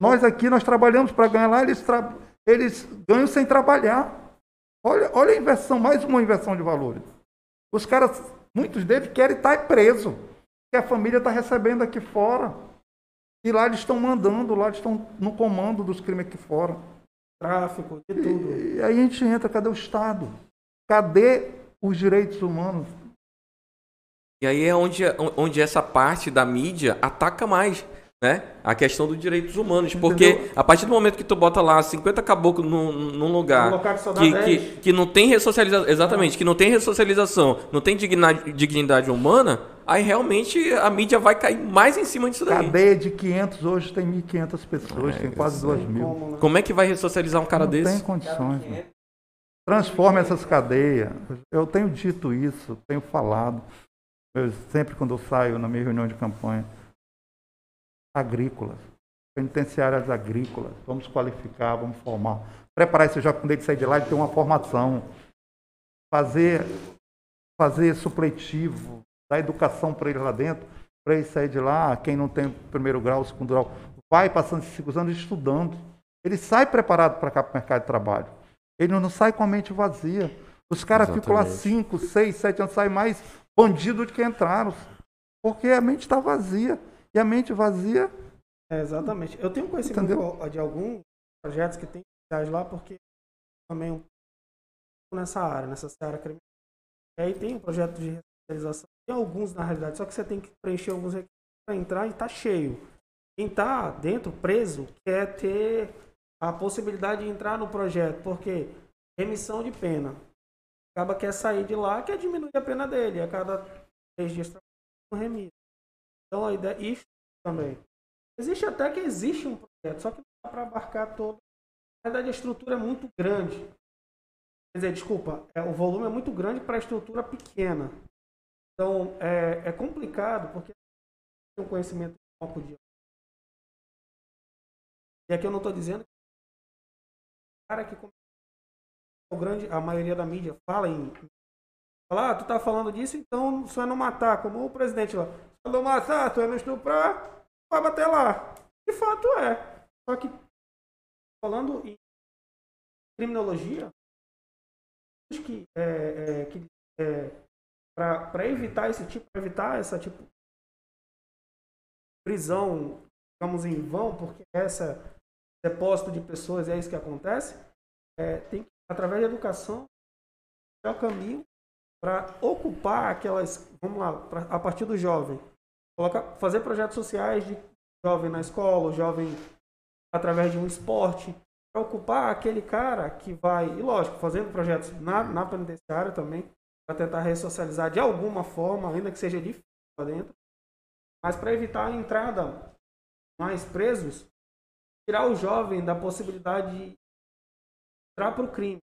Nós aqui, nós trabalhamos para ganhar lá, eles, tra- eles ganham sem trabalhar. Olha, olha a inversão, mais uma inversão de valores. Os caras, muitos deles querem estar preso, que a família está recebendo aqui fora. E lá eles estão mandando, lá eles estão no comando dos crimes aqui fora. tráfico, de tudo. E, e aí a gente entra, cadê o Estado? Cadê os direitos humanos? E aí é onde, onde essa parte da mídia ataca mais, né? A questão dos direitos humanos. Porque Entendeu? a partir do momento que tu bota lá 50 caboclos num, num lugar Um local que que, 10. que, que não tem ressocialização, exatamente, que não tem ressocialização, não tem dignidade, dignidade humana, aí realmente a mídia vai cair mais em cima disso daí. Cadeia de 500, hoje tem 1.500 pessoas, tem quase 2 mil. Como, né? Como é que vai ressocializar um cara não desse? tem condições. mano. Transforma essas cadeias. Eu tenho dito isso, tenho falado. Eu, sempre quando eu saio na minha reunião de campanha, agrícolas, penitenciárias agrícolas, vamos qualificar, vamos formar. Preparar esse jovem quando ele sair de lá, ele ter uma formação. Fazer, fazer supletivo, dar educação para ele lá dentro, para ele sair de lá, quem não tem primeiro grau, segundo grau, vai passando esses cinco anos estudando. Ele sai preparado para cá para o mercado de trabalho. Ele não sai com a mente vazia. Os caras ficam lá cinco, seis, sete anos, saem mais bandido do que entraram. Porque a mente está vazia. E a mente vazia. É, exatamente. Eu tenho conhecimento Entendeu? de alguns projetos que tem lá, porque também um nessa área, nessa área criminal. E aí tem um projeto de ressocialização. Tem alguns na realidade, só que você tem que preencher alguns requisitos para entrar e está cheio. Quem está dentro, preso, quer ter a possibilidade de entrar no projeto, porque remissão de pena. Acaba quer sair de lá, quer diminuir a pena dele. A cada três dias um remissa. Então a ideia, isso também. Existe até que existe um projeto, só que não dá para abarcar todo. Na verdade, a estrutura é muito grande. Quer dizer, desculpa, é, o volume é muito grande para a estrutura pequena. Então, é, é complicado, porque tem um conhecimento de campo de. E aqui eu não estou dizendo que o cara que o grande, a maioria da mídia fala em. Fala, ah, tu tá falando disso, então só é não matar, como o presidente lá. Matar, tu é não estuprar, vai bater lá. De fato é. Só que, falando em criminologia, que, é, é, que é, para evitar esse tipo, para evitar essa tipo prisão, digamos em vão, porque essa depósito de pessoas é isso que acontece, é, tem que, através da educação, é o caminho para ocupar aquelas, vamos lá, pra, a partir do jovem, colocar, fazer projetos sociais de jovem na escola, jovem através de um esporte, para ocupar aquele cara que vai, e lógico, fazendo projetos na, na penitenciária também, para tentar ressocializar de alguma forma, ainda que seja difícil lá dentro, mas para evitar a entrada mais presos, tirar o jovem da possibilidade de entrar para o crime.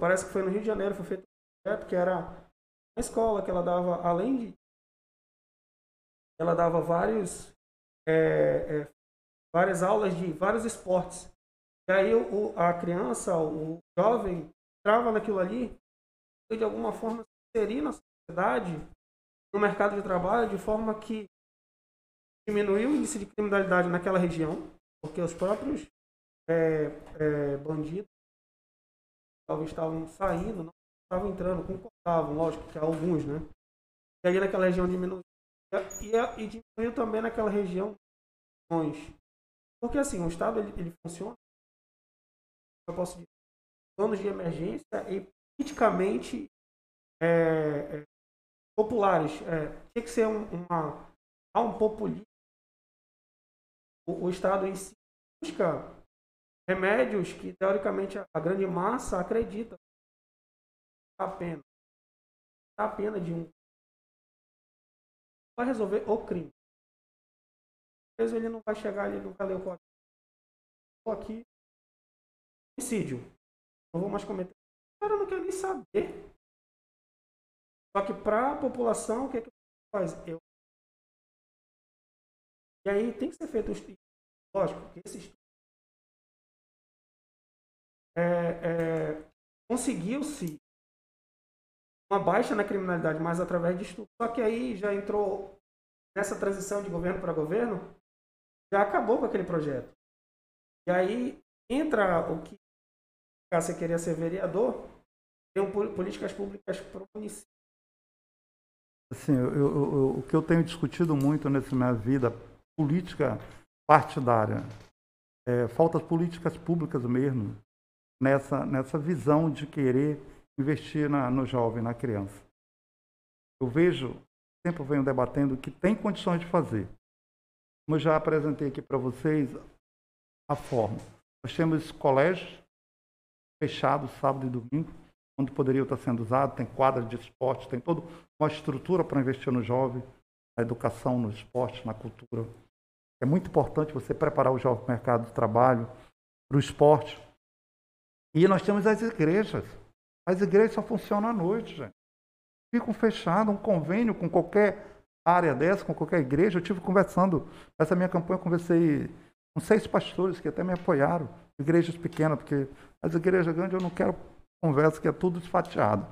Parece que foi no Rio de Janeiro, foi feito um projeto que era uma escola que ela dava, além de. Ela dava vários. É, é, várias aulas de vários esportes. E aí o, a criança, o jovem, entrava naquilo ali e de alguma forma se inserir na sociedade, no mercado de trabalho, de forma que diminuiu o índice de criminalidade naquela região, porque os próprios é, é, bandidos talvez estavam saindo, não estavam entrando, concordavam, lógico que alguns, né? E aí naquela região diminuiu. E, e diminuiu também naquela região porque assim, o Estado ele, ele funciona, eu posso dizer, planos de emergência e politicamente é, é, populares. É, tem que ser um, uma, há um populismo. O, o Estado em si busca remédios que, teoricamente, a grande massa acredita a pena. A pena de um vai resolver o crime. Às ele não vai chegar ali, nunca leu o código. Estou aqui. Homicídio. Não vou mais cometer. O cara não quer nem saber. Só que para a população, o que é que faz? Eu... E aí tem que ser feito o estudo. Lógico, esse estudo é, é, conseguiu-se uma baixa na criminalidade, mas através de estudo. Só que aí já entrou nessa transição de governo para governo, já acabou com aquele projeto. E aí entra o que você queria ser vereador, tem políticas públicas para o município. Assim, eu, eu, o que eu tenho discutido muito nessa minha vida política partidária, é, falta políticas públicas mesmo, nessa, nessa visão de querer investir na, no jovem, na criança. Eu vejo, sempre venho debatendo, que tem condições de fazer. Como eu já apresentei aqui para vocês, a forma. Nós temos colégios fechados sábado e domingo, onde poderia estar sendo usado, tem quadra de esporte, tem toda uma estrutura para investir no jovem, na educação, no esporte, na cultura. É muito importante você preparar o jovem para o mercado de trabalho, para o esporte, e nós temos as igrejas. As igrejas só funcionam à noite, gente. ficam fechados, um convênio com qualquer área dessa, com qualquer igreja. Eu tive conversando, essa minha campanha, eu conversei com seis pastores que até me apoiaram, igrejas pequenas, porque as igrejas grandes eu não quero conversa que é tudo desfatiado.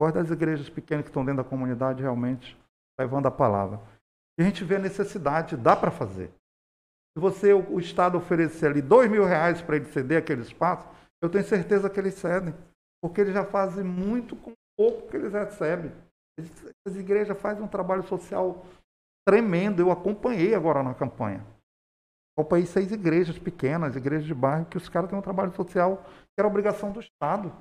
Gosto das igrejas pequenas que estão dentro da comunidade realmente levando a palavra. E a gente vê a necessidade, dá para fazer. Se você, o, o Estado oferecer ali dois mil reais para ele ceder aquele espaço, eu tenho certeza que eles cedem, porque eles já fazem muito com pouco que eles recebem. As igrejas fazem um trabalho social tremendo. Eu acompanhei agora na campanha. Acompanhei seis igrejas pequenas, igrejas de bairro, que os caras têm um trabalho social que era obrigação do Estado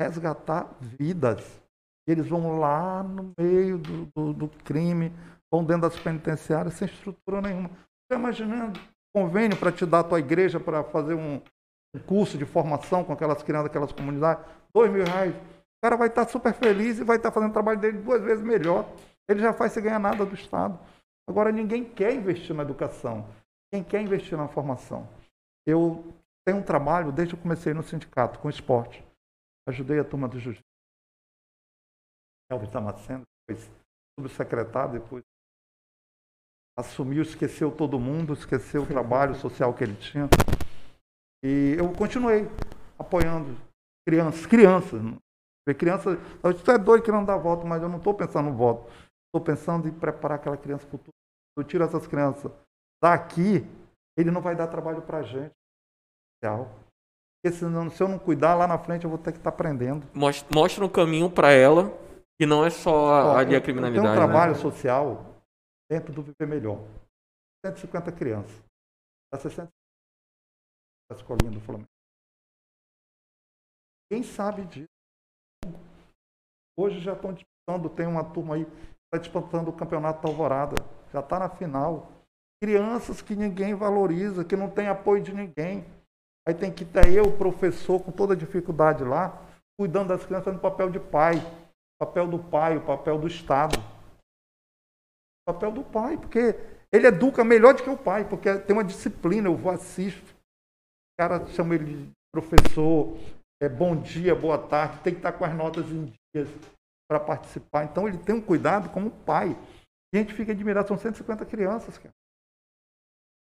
resgatar vidas. Eles vão lá no meio do, do, do crime, vão dentro das penitenciárias sem estrutura nenhuma. Você imaginando convênio para te dar a tua igreja para fazer um, um, curso de formação com aquelas crianças, aquelas comunidades, dois mil reais. O cara vai estar super feliz e vai estar fazendo o trabalho dele duas vezes melhor. Ele já faz sem ganhar nada do Estado. Agora, ninguém quer investir na educação. Quem quer investir na formação? Eu tenho um trabalho, desde que eu comecei no sindicato, com esporte. Ajudei a turma do Jiu-Jitsu. Elvis Damasceno, depois subsecretário, depois assumiu, esqueceu todo mundo, esqueceu o trabalho social que ele tinha. E eu continuei apoiando crianças, crianças. Criança, você é doido que não dá voto, mas eu não estou pensando no voto. Estou pensando em preparar aquela criança para o futuro. Eu tiro essas crianças daqui, ele não vai dar trabalho para a gente. Porque senão, se eu não cuidar, lá na frente eu vou ter que estar tá aprendendo. Mostra um caminho para ela, que não é só ali a criminalidade. Tem um trabalho né? social dentro do Viver Melhor. 150 crianças. Dá 60 da escolinha do Flamengo. Quem sabe disso? Hoje já estão disputando, tem uma turma aí, está disputando o campeonato da Alvorada. Já está na final. Crianças que ninguém valoriza, que não tem apoio de ninguém. Aí tem que ter eu, professor, com toda a dificuldade lá, cuidando das crianças no papel de pai. Papel do pai, o papel do Estado. Papel do pai, porque ele educa melhor do que o pai, porque tem uma disciplina, eu vou assisto. O cara chama ele de professor, é bom dia, boa tarde, tem que estar com as notas em dias para participar. Então ele tem um cuidado como pai. E a gente fica admirado, são 150 crianças, cara.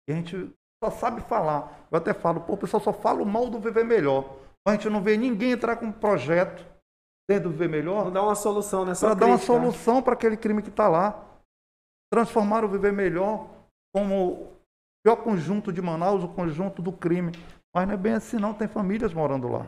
E a gente só sabe falar. Eu até falo, pô, o pessoal só fala o mal do Viver Melhor. A gente não vê ninguém entrar com um projeto dentro do Viver Melhor. Não dá uma solução, né? Para dar uma solução para aquele crime que está lá. Transformar o Viver Melhor como o pior conjunto de Manaus, o conjunto do crime. Mas não é bem assim, não. Tem famílias morando lá.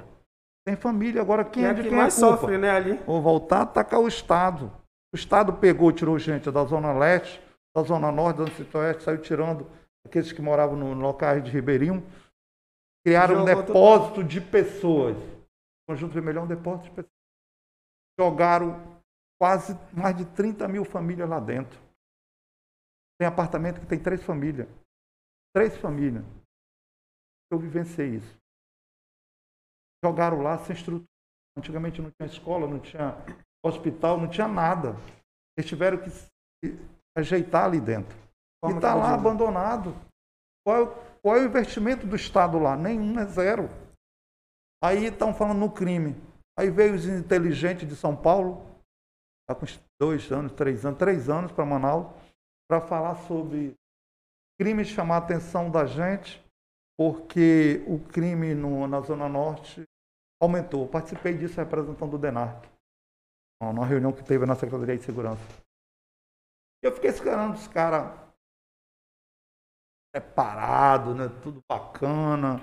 Tem família. Agora, quem é, é de quem mais é sofre, né, ali? Vou voltar a atacar o Estado. O Estado pegou, tirou gente da Zona Leste, da Zona Norte, da Zona Centro-Oeste, saiu tirando aqueles que moravam no locais de Ribeirinho, criaram um depósito de pessoas. O Conjunto Vermelhão é um depósito de pessoas. Jogaram quase mais de 30 mil famílias lá dentro. Tem apartamento que tem três famílias. Três famílias. Eu vivenciei isso. Jogaram lá sem estrutura. Antigamente não tinha escola, não tinha hospital, não tinha nada. Eles tiveram que ajeitar ali dentro. E está lá abandonado. Qual é, qual é, o investimento do Estado lá? Nenhum, é zero. Aí estão falando no crime. Aí veio os inteligentes de São Paulo, está com dois anos, três anos, três anos para Manaus, para falar sobre crime chamar a atenção da gente, porque o crime no, na Zona Norte aumentou. Eu participei disso representando o DENARC, numa reunião que teve na Secretaria de Segurança. Eu fiquei esperando os caras preparado, né? Tudo bacana.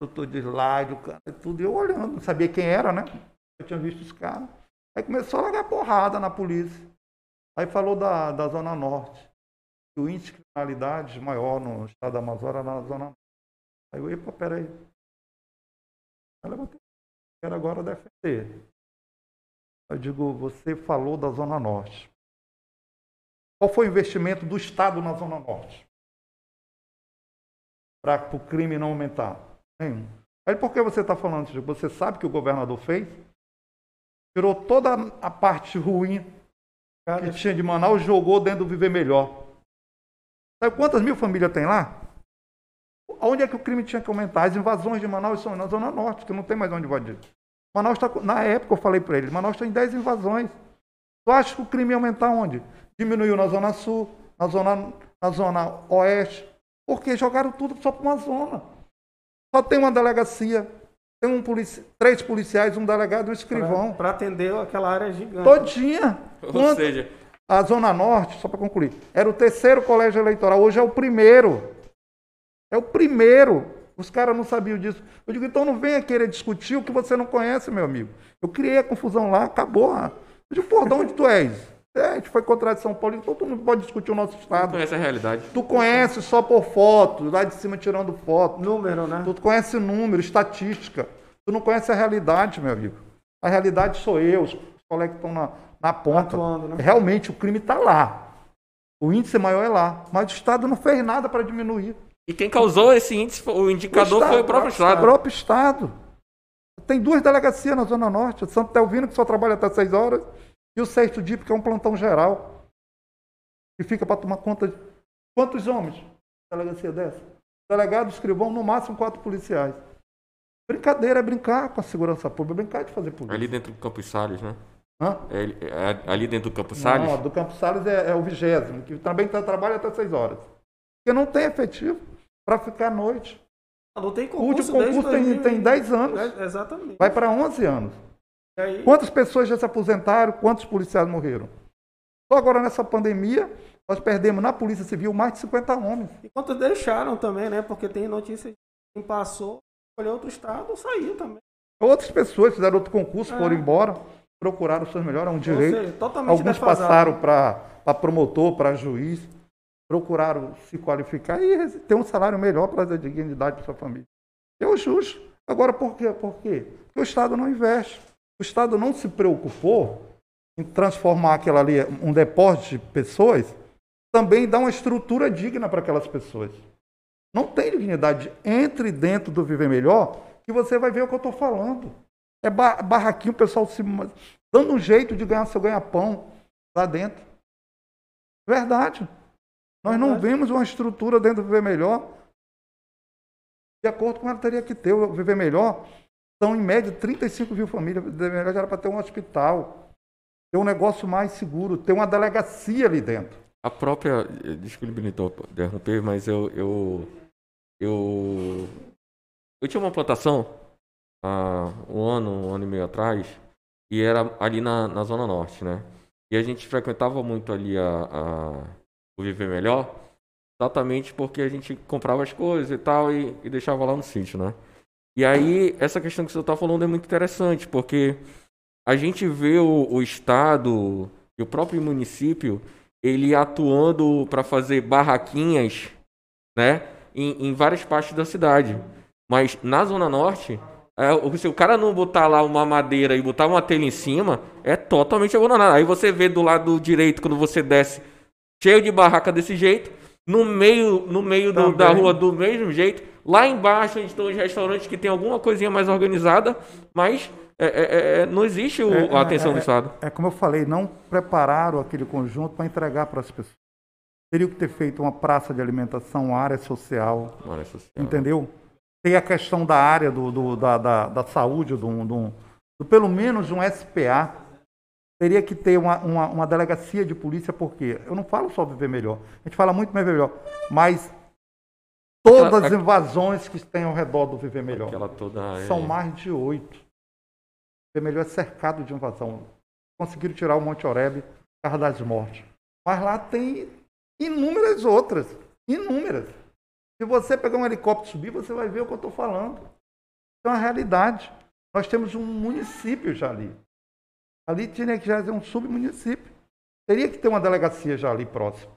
Doutor de slide, cara, tudo. Eu olhando, não sabia quem era, né? Eu tinha visto os caras. Aí começou a largar porrada na polícia. Aí falou da, da Zona Norte. O índice de criminalidade maior no estado da Amazônia na Zona Norte. Aí eu, epa, peraí. Aí levantei. Quero agora defender. Eu digo, você falou da Zona Norte. Qual foi o investimento do Estado na Zona Norte? para o crime não aumentar? Nenhum. Aí por que você está falando isso? Você sabe que o governador fez? Tirou toda a parte ruim que tinha de Manaus, jogou dentro do Viver Melhor. Sabe quantas mil famílias tem lá? Onde é que o crime tinha que aumentar? As invasões de Manaus são na Zona Norte, que não tem mais onde invadir. Manaus tá, com- na época eu falei para ele, Manaus tem 10 invasões. Tu acha que o crime ia aumentar onde? Diminuiu na Zona Sul, na Zona, na zona Oeste. Porque jogaram tudo só para uma zona. Só tem uma delegacia. Tem um polici três policiais, um delegado e um escrivão. Para atender aquela área gigante. Todinha. Ou Quanto- seja, a Zona Norte, só para concluir, era o terceiro colégio eleitoral, hoje é o primeiro. É o primeiro. Os caras não sabiam disso. Eu digo, então não venha querer discutir o que você não conhece, meu amigo. Eu criei a confusão lá, acabou. Eu digo, pô, de onde tu és? É, a gente foi contra de São Paulo, então tu não pode discutir o nosso estado. conhece a realidade. Tu conhece só por foto, lá de cima tirando foto. Número, né? Tu conhece número, estatística. Tu não conhece a realidade, meu amigo. A realidade sou eu, os colegas que estão na, na ponta. Atuando, né? Realmente o crime está lá. O índice maior é lá. Mas o Estado não fez nada para diminuir. E quem causou esse índice, foi- o indicador foi o próprio O Estado. próprio Estado. Tem duas delegacias na Zona Norte. Santo Telvino, que só trabalha até 6 horas, e o sexto DIP, que é um plantão geral. Que fica para tomar conta de. Quantos homens? Delegacia dessa? Delegado, escrivão, no máximo quatro policiais. Brincadeira é brincar com a segurança pública, é brincar de fazer polícia. Ali dentro do Campos Salles, né? Hã? É, é ali dentro do Campos Salles. Não, do Campos Salles é, é o vigésimo, que também tá, trabalha até 6 horas. Porque não tem efetivo para ficar à noite. Não tem O último concurso concurso tem, 2000, tem 10 anos? Exatamente. vai para 11 anos. E aí, Quantas pessoas já se aposentaram? Quantos policiais morreram? Só agora nessa pandemia, nós perdemos na Polícia Civil mais de 50 homens. e quantos deixaram também, né? Porque tem notícia de quem passou, escolheu outro estado, saiu também. Outras pessoas fizeram outro concurso, É. foram embora, procuraram os seus melhores, é um direito. seja, Alguns defasado. passaram para promotor, para juiz, procuraram se qualificar e ter um salário melhor para dar dignidade para sua família. É o justo. Agora, por quê? Por quê? Porque o Estado não investe. O Estado não se preocupou em transformar aquela ali, um depósito de pessoas, também dar uma estrutura digna para aquelas pessoas. Não tem dignidade. Entre dentro do Viver Melhor que você vai ver o que eu estou falando. É ba- barraquinho, o pessoal se dando um jeito de ganhar seu ganha-pão lá dentro. Verdade. Nós não Verdade. vemos uma estrutura dentro do Viver Melhor de acordo com ela teria que ter. O Viver Melhor são, em média, 35 mil famílias. O Viver Melhor já era para ter um hospital, ter um negócio mais seguro, ter uma delegacia ali dentro. A própria. eh, Desculpe, Benito, interromper, mas eu. Eu, eu, eu tinha uma plantação há um ano, um ano e meio atrás, e era ali na, na Zona Norte, né? E a gente frequentava muito ali a, a, o Viver Melhor, exatamente porque a gente comprava as coisas e tal e, e deixava lá no sítio, né? E aí, essa questão que você está falando é muito interessante, porque a gente vê o, o Estado e o próprio município ele atuando para fazer barraquinhas, né, em, em várias partes da cidade. Mas na Zona Norte, o- se o cara não botar lá uma madeira e botar uma telha em cima, é totalmente abandonado. Aí você vê do lado direito, quando você desce, cheio de barraca desse jeito, no meio, no meio do- da rua do mesmo jeito. Lá embaixo, onde estão os restaurantes que tem alguma coisinha mais organizada, mas é, é, é, não existe o- É, a atenção é, do Estado. É como eu falei, não prepararam aquele conjunto para entregar para as pessoas. Teriam que ter feito uma praça de alimentação, uma área social, Mano, é social. entendeu? Tem a questão da área do, do- da, da, da saúde, do, do, do pelo menos um SPA. Teria que ter uma, uma, uma delegacia de polícia, porque eu não falo só viver melhor, a gente fala muito mais melhor, mas todas as invasões que tem ao redor do viver melhor. Toda. é- São mais de oito. O melhor é cercado de invasão. Conseguiram tirar o Monte Oreb causa das mortes. Mas lá tem inúmeras outras. Inúmeras. Se você pegar um helicóptero e subir, você vai ver o que eu estou falando. É uma realidade. Nós temos um município já ali. Ali tinha que já ser um submunicípio. Teria que ter uma delegacia já ali próximo.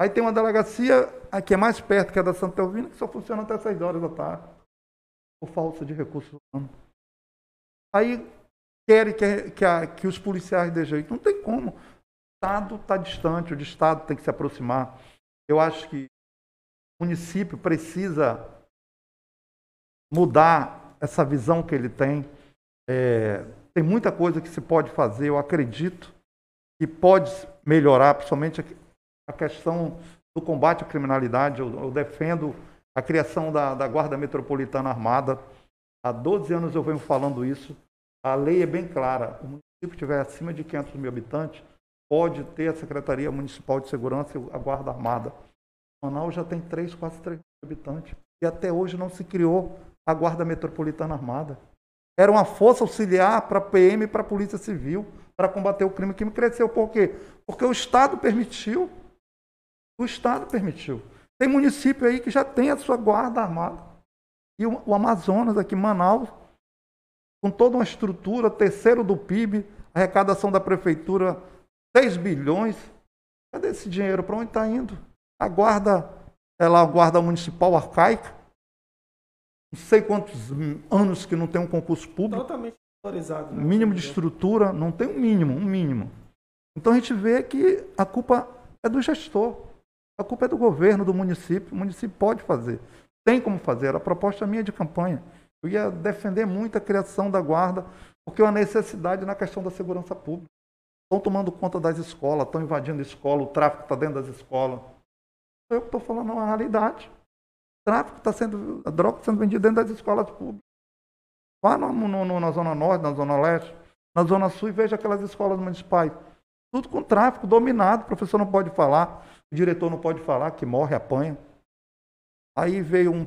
Aí tem uma delegacia aqui é mais perto, que é da Santa Elvina, que só funciona até 6 horas da tarde. Por falta de recursos humanos. Aí querem que, que, a- que os policiais dê jeito. Não tem como. O Estado está distante, o Estado tem que se aproximar. Eu acho que o município precisa mudar essa visão que ele tem. É, tem muita coisa que se pode fazer, eu acredito que pode melhorar, principalmente a- questão do combate à criminalidade. Eu, eu defendo a criação da, da Guarda Metropolitana Armada. Há 12 anos eu venho falando isso. A lei é bem clara. O município tiver acima de 500 mil habitantes, pode ter a Secretaria Municipal de Segurança e a Guarda Armada. Manaus já tem 3, quase 3 mil habitantes. E até hoje não se criou a Guarda Metropolitana Armada. Era uma força auxiliar para a PM e para a Polícia Civil, para combater o crime. Crime cresceu por quê? Porque o Estado permitiu. O Estado permitiu. Tem município aí que já tem a sua guarda armada. E o, o Amazonas, aqui Manaus, com toda uma estrutura, terceiro do PIB, arrecadação da prefeitura 6 bilhões. Cadê esse dinheiro? Para onde está indo? A guarda, ela é a guarda municipal arcaica. Não sei quantos anos que não tem um concurso público. Totalmente valorizado. Né? Mínimo de estrutura, não tem um mínimo, um mínimo. Então a gente vê que a culpa é do gestor. A culpa é do governo, do município. O município pode fazer. Tem como fazer. A proposta minha de campanha. Eu ia defender muito a criação da guarda, porque é uma necessidade na questão da segurança pública. Estão tomando conta das escolas, estão invadindo a escola, o tráfico está dentro das escolas. Eu estou falando uma realidade. O tráfico está sendo, a droga está sendo vendida dentro das escolas públicas. Vá no, no, na Zona Norte, na Zona Leste, na Zona Sul e veja aquelas escolas municipais. Tudo com tráfico dominado, o professor não pode falar, o diretor não pode falar, que morre, apanha. Aí veio um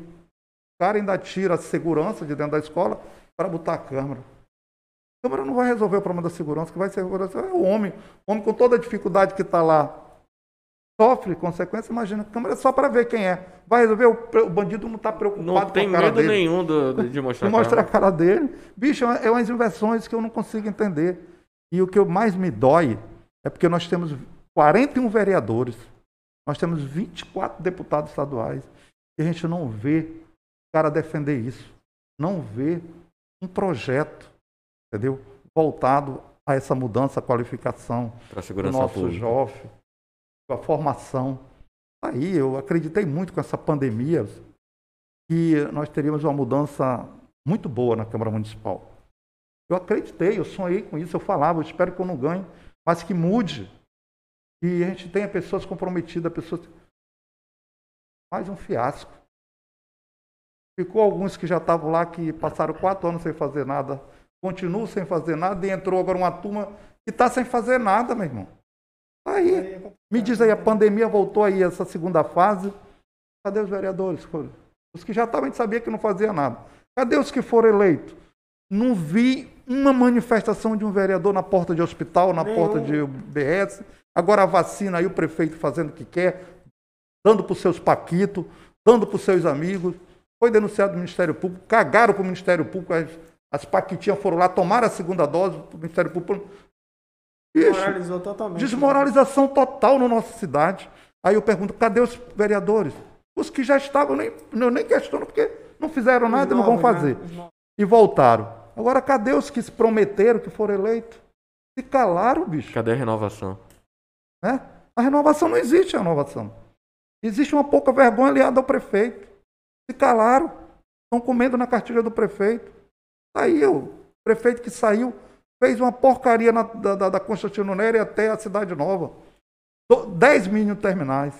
cara ainda tira a segurança de dentro da escola para botar a câmera. A câmera não vai resolver o problema da segurança, que vai ser é o homem. O homem com toda a dificuldade que está lá sofre consequência, imagina, a câmera é só para ver quem é. Vai resolver, o, o bandido não está preocupado não tem com a cara medo dele. nenhum do, de mostrar, de mostrar a cara dele. Bicho, é umas inversões que eu não consigo entender. E o que mais me dói é porque nós temos 41 vereadores, nós temos 24 deputados estaduais, e a gente não vê o cara defender isso. Não vê um projeto, entendeu? Voltado a essa mudança, a qualificação do nosso pública. jovem, a formação. Aí eu acreditei muito com essa pandemia que nós teríamos uma mudança muito boa na Câmara Municipal. Eu acreditei, eu sonhei com isso, eu falava, eu espero que eu não ganhe, mas que mude. E a gente tenha pessoas comprometidas, pessoas. Mais um fiasco. Ficou alguns que já estavam lá, que passaram quatro anos sem fazer nada, continuam sem fazer nada, e entrou agora uma turma que está sem fazer nada, meu irmão. Aí, me diz aí, a pandemia voltou aí, essa segunda fase. Cadê os vereadores? Os que já estavam, a gente sabia que não fazia nada. Cadê os que foram eleitos? Não vi uma manifestação de um vereador na porta de hospital, na Nenhum. porta de BS. Agora a vacina aí, o prefeito fazendo o que quer, dando para os seus paquitos, dando para os seus amigos. Foi denunciado no Ministério Público, cagaram para o Ministério Público, as, as paquitinhas foram lá, tomaram a segunda dose, o Ministério Público. Desmoralizou totalmente. Desmoralização total na nossa cidade. Aí eu pergunto, cadê os vereadores? Os que já estavam, nem, eu nem questiono, porque não fizeram nada e não vão né? fazer. Né? E voltaram. Agora, cadê os que se prometeram que foram eleitos? Se calaram, bicho. Cadê a renovação? É? A renovação não existe, a renovação. Existe uma pouca vergonha aliada ao prefeito. Se calaram. Estão comendo na cartilha do prefeito. Saiu. O prefeito que saiu fez uma porcaria na, da, da Constantino Nery até a Cidade Nova. Do, dez mínimos terminais.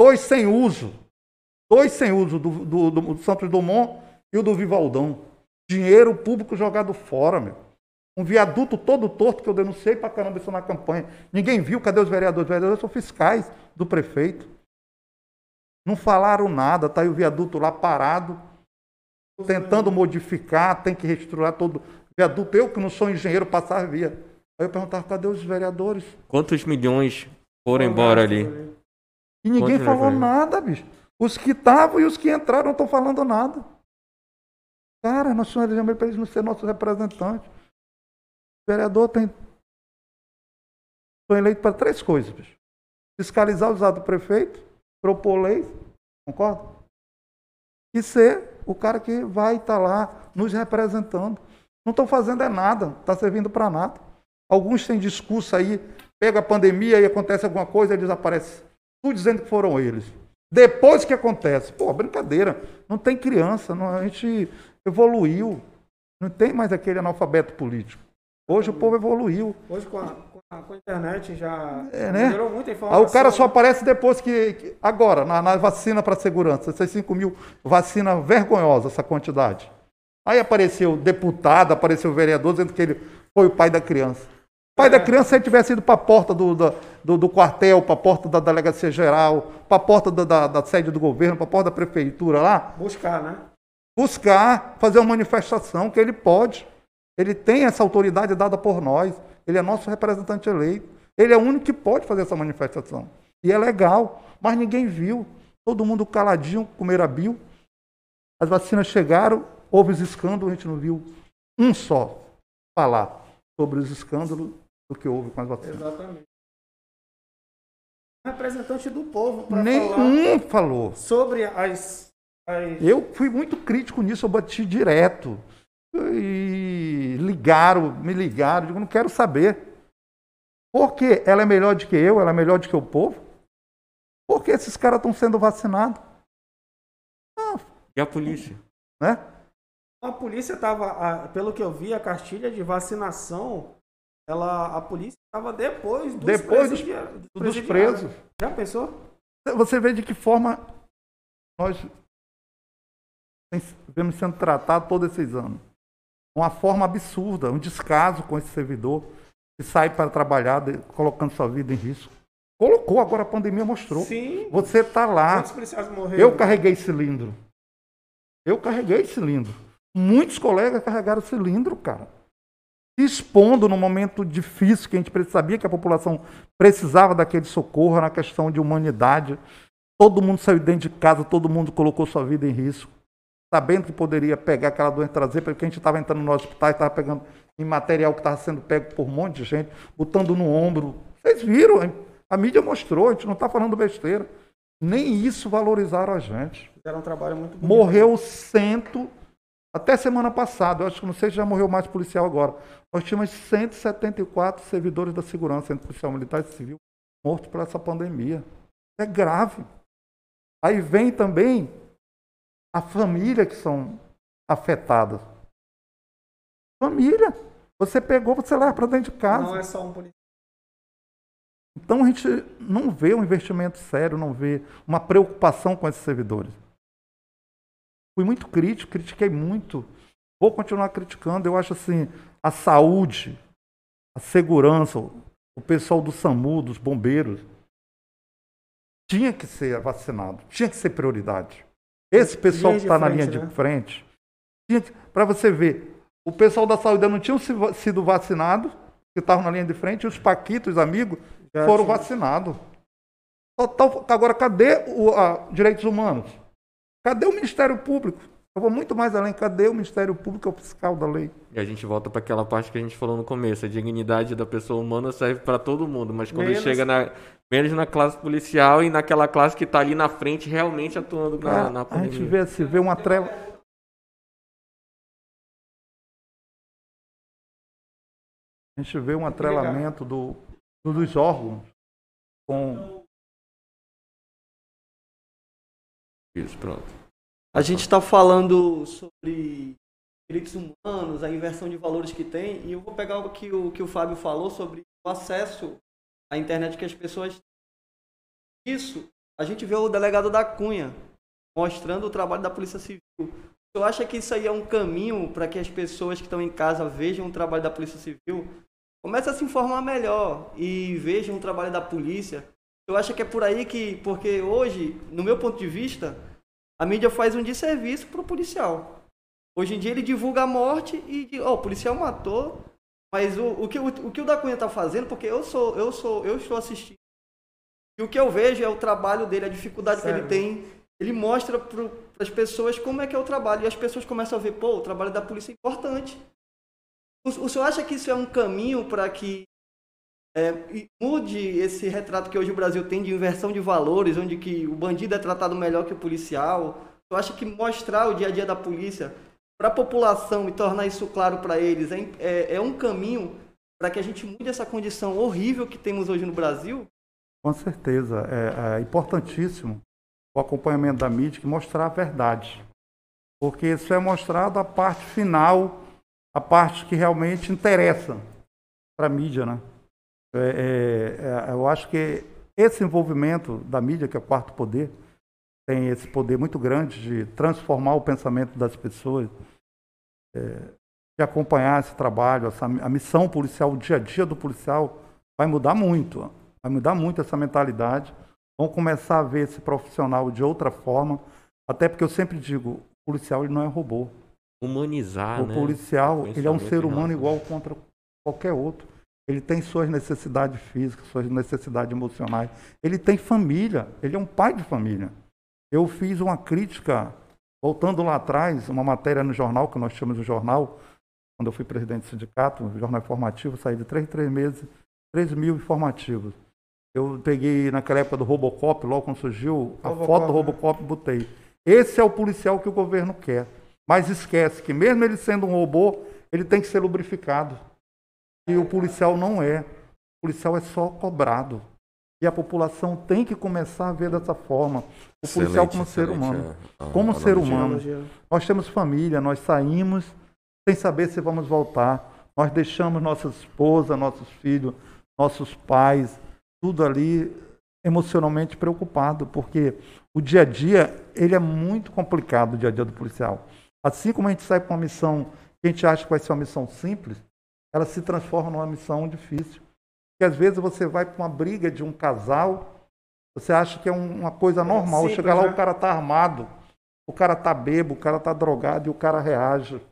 Dois sem uso. Dois sem uso do, do, do Santos Dumont e o do Vivaldão. Dinheiro público jogado fora, meu. Um viaduto todo torto que eu denunciei pra caramba isso na campanha. Ninguém viu, cadê os vereadores? Os vereadores são fiscais do prefeito. Não falaram nada, tá aí o viaduto lá parado, tentando modificar, tem que reestruturar todo viaduto. Eu que não sou engenheiro, passar via. Aí eu perguntava, cadê os vereadores? Quantos milhões foram embora ali? E ninguém Quantos falou nada, bicho. Os que estavam e os que entraram não estão falando nada. Cara, nós somos elegemos para eles não ser nossos representantes. O vereador tem. Foi eleito para três coisas, bicho. Fiscalizar os atos do prefeito, propor leis, concorda? E ser o cara que vai estar tá lá nos representando. Não estão fazendo é nada, está servindo para nada. Alguns têm discurso aí, pega a pandemia e acontece alguma coisa e desaparece. Tudo dizendo que foram eles. Depois que acontece, pô, brincadeira, não tem criança, não, a gente evoluiu. Não tem mais aquele analfabeto político. Hoje o povo evoluiu. Hoje com a, com a, com a internet já é, né? melhorou muita informação. Aí o cara só aparece depois que. que agora, na, na vacina para segurança. Essas 5 mil vacina vergonhosa, essa quantidade. Aí apareceu deputado, apareceu vereador, dizendo que ele foi o pai da criança. O pai da criança, se ele tivesse ido para a porta do, do, do quartel, para a porta da delegacia geral, para a porta da, da, da sede do governo, para a porta da prefeitura lá, Buscar, né? buscar fazer uma manifestação que ele pode. Ele tem essa autoridade dada por nós. Ele é nosso representante eleito. Ele é o único que pode fazer essa manifestação. E é legal, mas ninguém viu. Todo mundo caladinho, comeram a bio. As vacinas chegaram, houve os escândalos, a gente não viu um só falar sobre os escândalos do que houve com as vacinas. Exatamente. Representante do povo para falar Nenhum falou. sobre as, as Eu fui muito crítico nisso, eu bati direto. E ligaram, me ligaram, digo, não quero saber. Por que ela é melhor do que eu, ela é melhor do que o povo? Por que esses caras estão sendo vacinados? E a polícia? Né? A polícia estava, pelo que eu vi, a cartilha de vacinação, ela, a polícia estava depois dos Depois dos- presidia- Dos presidiários. presos. Já pensou? Você vê de que forma nós vemos sendo tratados todos esses anos. Uma forma absurda, um descaso com esse servidor que sai para trabalhar, de- colocando sua vida em risco. Colocou, agora a pandemia mostrou. Sim. Você está lá. Eu carreguei cilindro. Eu carreguei cilindro. Muitos colegas carregaram cilindro, cara. Se expondo no momento difícil que a gente sabia que a população precisava daquele socorro na questão de humanidade. Todo mundo saiu dentro de casa, todo mundo colocou sua vida em risco, sabendo que poderia pegar aquela doença trazer, porque a gente estava entrando no hospital e estava pegando em material que estava sendo pego por um monte de gente, botando no ombro. Vocês viram, hein? a mídia mostrou, a gente não está falando besteira. Nem isso valorizaram a gente. Fizeram um trabalho muito bonito. Morreu cento, até semana passada, eu acho que não sei se já morreu mais policial agora. Nós tínhamos 174 servidores da segurança, entre policial militar e civil, mortos por essa pandemia. É grave. Aí vem também a família que são afetadas. Família. Você pegou, você leva para dentro de casa. Não é só um policial. Então a gente não vê um investimento sério, não vê uma preocupação com esses servidores. Fui muito crítico, critiquei muito. Vou continuar criticando. Eu acho assim, a saúde, a segurança, o pessoal do SAMU, dos bombeiros, tinha que ser vacinado, tinha que ser prioridade. Esse pessoal que está na linha né? de frente, para você ver, o pessoal da saúde não va- sido vacinado, que estavam na linha de frente, e os paquitos, os amigos, Já foram tinha. vacinados. Agora, cadê o a, direitos humanos? Cadê o Ministério Público? Eu vou muito mais além. Cadê o Ministério Público, é o fiscal da lei? E a gente volta para aquela parte que a gente falou no começo. A dignidade da pessoa humana serve para todo mundo, mas quando Menos- chega na menos na classe policial e naquela classe que tá ali na frente realmente atuando na, na É, a pandemia. gente vê, se vê uma trela. A gente vê um atrelamento do- dos órgãos com. Isso, pronto. A gente está falando sobre direitos humanos, a inversão de valores que tem, e eu vou pegar o que o, que o Fábio falou sobre o acesso à internet que as pessoas têm. Isso, a gente vê o delegado da Cunha mostrando o trabalho da Polícia Civil. Eu acho que isso aí é um caminho para que as pessoas que estão em casa vejam o trabalho da Polícia Civil, comecem a se informar melhor e vejam o trabalho da polícia. Eu acho que é por aí que, porque hoje, no meu ponto de vista, a mídia faz um desserviço pro policial. Hoje em dia ele divulga a morte e ó, o policial matou, mas o, o, que, o, o que o da Cunha tá fazendo, porque eu sou, eu sou, eu estou assistindo. E o que eu vejo é o trabalho dele, a dificuldade que Sério? ele tem. Ele mostra para as pessoas como é que é o trabalho. E as pessoas começam a ver, pô, o trabalho da polícia é importante. O, o senhor acha que isso é um caminho para que é, mude esse retrato que hoje o Brasil tem de inversão de valores, onde que o bandido é tratado melhor que o policial. Eu acho que mostrar o dia a dia da polícia para a população e tornar isso claro para eles é, é, é um caminho para que a gente mude essa condição horrível que temos hoje no Brasil. Com certeza. É, é importantíssimo o acompanhamento da mídia que mostrar a verdade. Porque isso é mostrado a parte final, a parte que realmente interessa para a mídia, né? É, é, é, eu acho que esse envolvimento da mídia, que é o quarto poder, tem esse poder muito grande de transformar o pensamento das pessoas. é, de acompanhar esse trabalho, essa, a missão policial, o dia a dia do policial, vai mudar muito. Vai mudar muito essa mentalidade. Vão começar a ver esse profissional de outra forma. Até porque eu sempre digo, o policial ele não é robô. Humanizar, o né? policial, ele é um ser humano igual contra qualquer outro. Ele tem suas necessidades físicas, suas necessidades emocionais. Ele tem família, ele é um pai de família. Eu fiz uma crítica, voltando lá atrás, uma matéria no jornal, que nós tínhamos o jornal, quando eu fui presidente do sindicato, o jornal informativo, saí de três três meses, 3 mil informativos. Eu peguei naquela época do Robocop, logo quando surgiu, a Robocop, foto do né? Robocop e botei. Esse é o policial que o governo quer. Mas esquece que mesmo ele sendo um robô, ele tem que ser lubrificado. E o policial não é. O policial é só cobrado. E a população tem que começar a ver dessa forma. O policial Excelente, como ser humano. é, a- Como a ser humano. Nós temos família, nós saímos sem saber se vamos voltar. Nós deixamos nossa esposa, nossos filhos, nossos pais, tudo ali emocionalmente preocupado, porque o dia a dia, ele é muito complicado, o dia a dia do policial. Assim como a gente sai para uma missão que a gente acha que vai ser uma missão simples, ela se transforma numa missão difícil. Porque às vezes você vai para uma briga de um casal, você acha que é um- uma coisa normal. simples, Chega lá, né? o cara tá armado, o cara tá bebo, o cara tá drogado e o cara reage.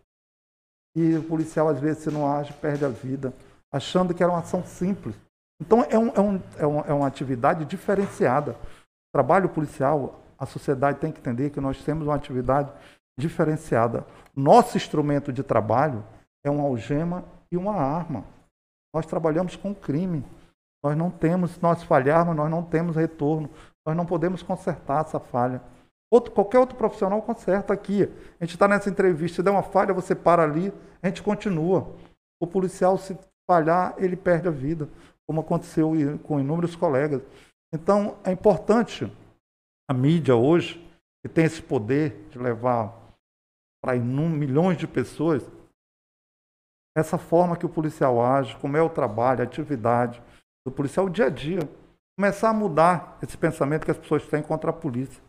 E o policial, às vezes, se não age, perde a vida, achando que era uma ação simples. Então, é, um, é, um, é, um, é uma atividade diferenciada. Trabalho policial, a sociedade tem que entender que nós temos uma atividade diferenciada. Nosso instrumento de trabalho é uma algema e uma arma. Nós trabalhamos com crime. Nós não temos, se nós falharmos, nós não temos retorno. Nós não podemos consertar essa falha. Outro, qualquer outro profissional conserta aqui. A gente está nessa entrevista, se der uma falha, você para ali, a gente continua. O policial, se falhar, ele perde a vida, como aconteceu com inúmeros colegas. Então, é importante a mídia hoje, que tem esse poder de levar para milhões de pessoas, essa forma que o policial age, como é o trabalho, a atividade do policial, o dia a dia. Começar a mudar esse pensamento que as pessoas têm contra a polícia.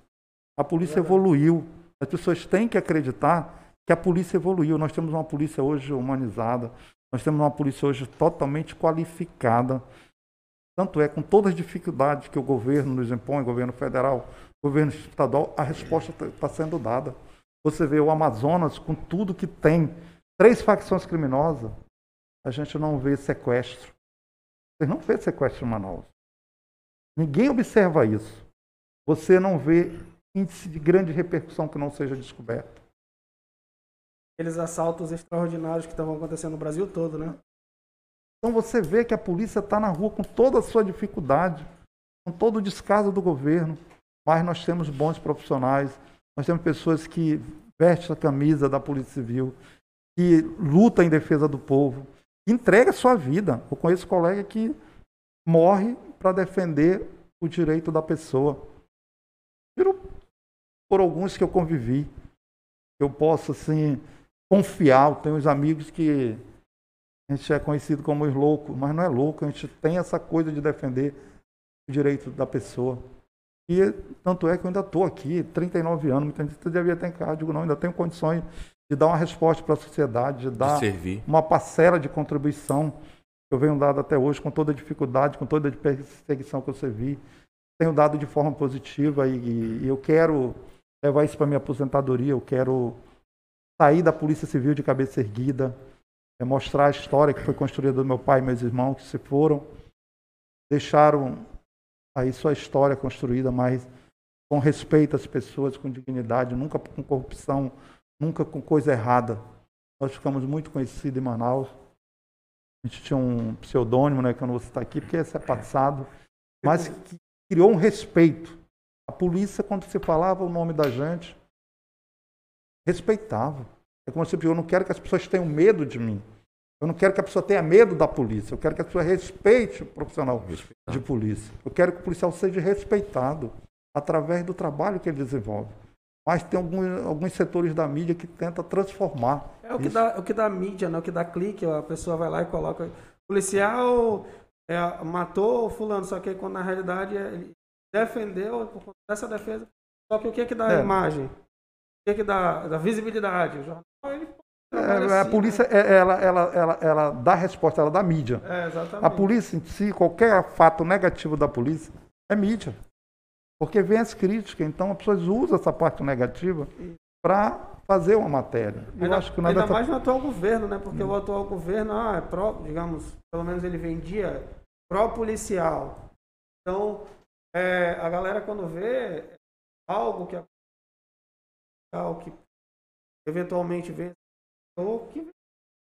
A polícia evoluiu. As pessoas têm que acreditar que a polícia evoluiu. Nós temos uma polícia hoje humanizada. Nós temos uma polícia hoje totalmente qualificada. Tanto é, com todas as dificuldades que o governo nos impõe, governo federal, governo estadual, a resposta está sendo dada. Você vê o Amazonas com tudo que tem, três facções criminosas, a gente não vê sequestro. Você não vê sequestro em Manaus. Ninguém observa isso. Você não vê índice de grande repercussão que não seja descoberto. Aqueles assaltos extraordinários que estavam acontecendo no Brasil todo, né? Então você vê que a polícia está na rua com toda a sua dificuldade, com todo o descaso do governo, mas nós temos bons profissionais, nós temos pessoas que vestem a camisa da Polícia Civil, que luta em defesa do povo, entrega a sua vida. Eu conheço colega que morre para defender o direito da pessoa. Tiro por alguns que eu convivi, eu posso assim confiar, eu tenho uns amigos que a gente é conhecido como os loucos, mas não é louco, a gente tem essa coisa de defender o direito da pessoa. E tanto é que eu ainda estou aqui, 39 anos, muita gente devia ter em casa, eu digo, não, ainda tenho condições de dar uma resposta para a sociedade, de De dar servir. uma parcela de contribuição que eu venho dado até hoje, com toda a dificuldade, com toda a perseguição que eu servi. Tenho dado de forma positiva e, e eu quero levar isso para minha aposentadoria, eu quero sair da Polícia Civil de cabeça erguida, é mostrar a história que foi construída do meu pai e meus irmãos que se foram, deixaram aí sua história construída, mas com respeito às pessoas, com dignidade, nunca com corrupção, nunca com coisa errada. Nós ficamos muito conhecidos em Manaus. A gente tinha um pseudônimo, né, que eu não vou citar aqui, porque esse é passado, mas que criou um respeito. A polícia, quando se falava o nome da gente, respeitava. É como se eu não quero que as pessoas tenham medo de mim. Eu não quero que a pessoa tenha medo da polícia. Eu quero que a pessoa respeite o profissional de polícia. Eu quero que o policial seja respeitado através do trabalho que ele desenvolve. Mas tem alguns, alguns setores da mídia que tentam transformar. É o que, isso. dá, o que dá mídia, né? o que dá clique, a pessoa vai lá e coloca. Policial é, matou o fulano, só que quando na realidade ele defendeu por conta dessa defesa. Só que o que, que dá É. imagem? O que, que dá, dá visibilidade? O jornal ele trabalha É, a polícia, né? é- ela, ela, ela, ela dá resposta, ela dá mídia. É. A polícia em si, qualquer fato negativo da polícia, é mídia. Porque vem as críticas, então as pessoas usam essa parte negativa para fazer uma matéria. Eu Ainda, acho que nada ainda dessa- mais no atual governo, né? Porque o atual governo, ah, é pró, digamos, pelo menos ele vendia pró-policial. Então, é, a galera quando vê algo que algo que eventualmente vê ou que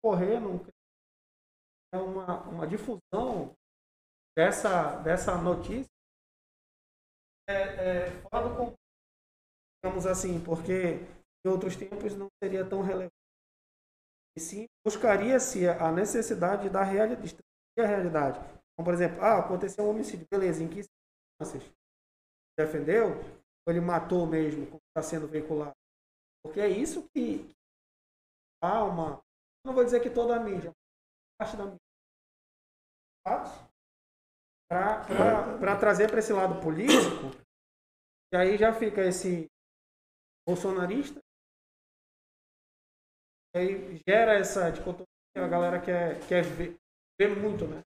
correr não é uma, uma difusão dessa, dessa notícia é, é, fora do contexto, digamos assim, porque em outros tempos não seria tão relevante. E sim, buscaria-se a necessidade da realidade, de a realidade. Então, por exemplo, ah, aconteceu um homicídio, beleza, em que circunstâncias? Defendeu? Ou ele matou mesmo, como está sendo veiculado? Porque é isso que há uma. Não vou dizer que toda a mídia, parte da mídia. Para trazer para esse lado político, e aí já fica esse bolsonarista, e aí gera essa dicotomia, a galera quer, quer ver, ver muito, né?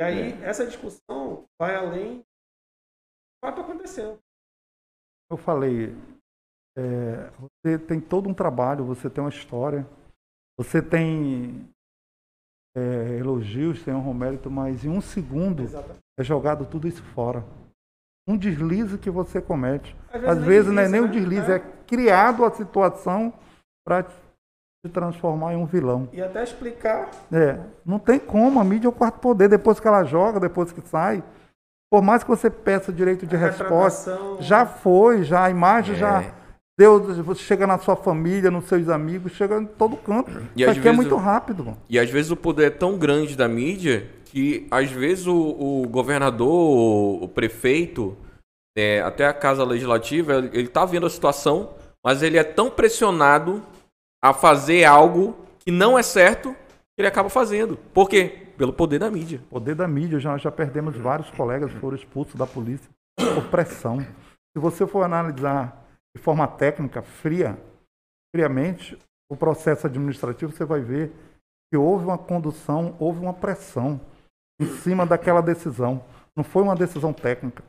E aí essa discussão vai além do fato aconteceu. Eu falei, é, você tem todo um trabalho, você tem uma história, você tem é, elogios, tem um mérito, mas em um segundo Exatamente. é jogado tudo isso fora. Um deslize que você comete. Às Às nem vezes não é nem um deslize, deslize, né? é criado a situação para se transformar em um vilão. E até explicar É, não tem como, a mídia é o quarto poder, depois que ela joga, depois que sai. Por mais que você peça direito de a resposta, já foi, já a imagem É. já deu, você chega na sua família, nos seus amigos, chega em todo canto. E Isso aqui é vezes muito o- rápido. mano. E às vezes o poder é tão grande da mídia que às vezes o, o governador, o, o prefeito, é, até a casa legislativa, ele ele tá vendo a situação, mas ele é tão pressionado a fazer algo que não é certo que ele acaba fazendo. Por quê? Pelo poder da mídia. Poder da mídia, já, já perdemos vários colegas que foram expulsos da polícia por pressão. Se você for analisar de forma técnica, fria, friamente, o processo administrativo, você vai ver que houve uma condução, houve uma pressão em cima daquela decisão. Não foi uma decisão técnica.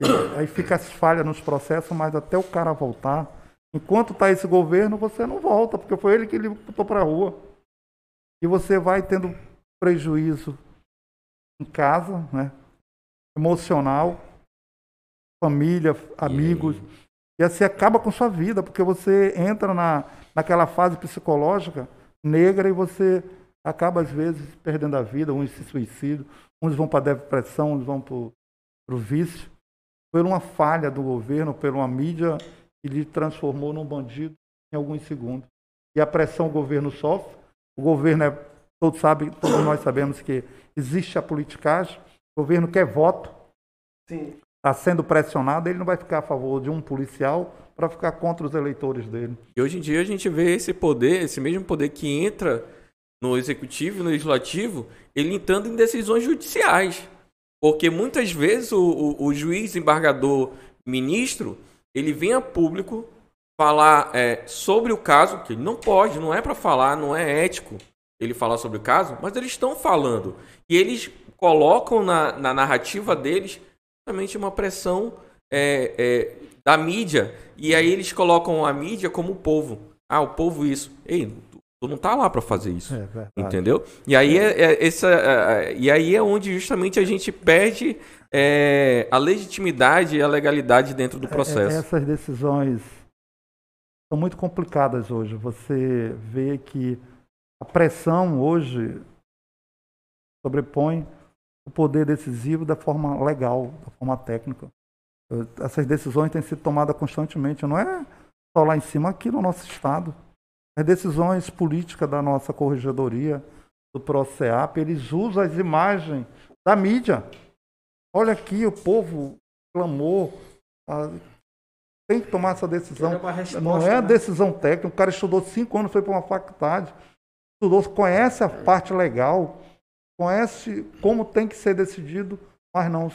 E aí fica as falhas nos processos, mas até o cara voltar, enquanto está esse governo, você não volta, porque foi ele que ele botou para a rua. E você vai tendo prejuízo em casa, né? emocional, família, amigos. E assim acaba com sua vida, porque você entra na, naquela fase psicológica negra e você acaba, às vezes, perdendo a vida, uns se suicidam, uns vão para a depressão, uns vão para o vício, por uma falha do governo, por uma mídia que lhe transformou num bandido em alguns segundos. E a pressão o governo sofre, o governo é, todos sabem, todos nós sabemos que existe a politicagem, o governo quer voto, Sim. Está sendo pressionado, ele não vai ficar a favor de um policial para ficar contra os eleitores dele. E hoje em dia a gente vê esse poder, esse mesmo poder que entra no executivo e no legislativo, ele entrando em decisões judiciais. Porque muitas vezes o, o, o juiz, embargador, ministro, ele vem a público falar é, sobre o caso, que ele não pode, não é para falar, não é ético ele falar sobre o caso, mas eles estão falando. E eles colocam na, na narrativa deles justamente uma pressão é, é, da mídia. E aí eles colocam a mídia como o povo. Ah, o povo isso. Ei, tu, não tá lá para fazer isso. É. Entendeu? E aí é, é essa, é, e aí é onde justamente a gente perde é, a legitimidade e a legalidade dentro do É, processo. essas decisões são muito complicadas hoje. Você vê que a pressão hoje sobrepõe o poder decisivo da forma legal, da forma técnica. Essas decisões têm sido tomadas constantemente, não é só lá em cima, aqui no nosso estado. As decisões políticas da nossa corregedoria, do PROCEAP, eles usam as imagens da mídia. Olha aqui, o povo clamou, ah, tem que tomar essa decisão. Resposta, Não é a né? decisão técnica. O cara estudou cinco anos, foi para uma faculdade, estudou, conhece a parte legal, conhece como tem que ser decidido, mas não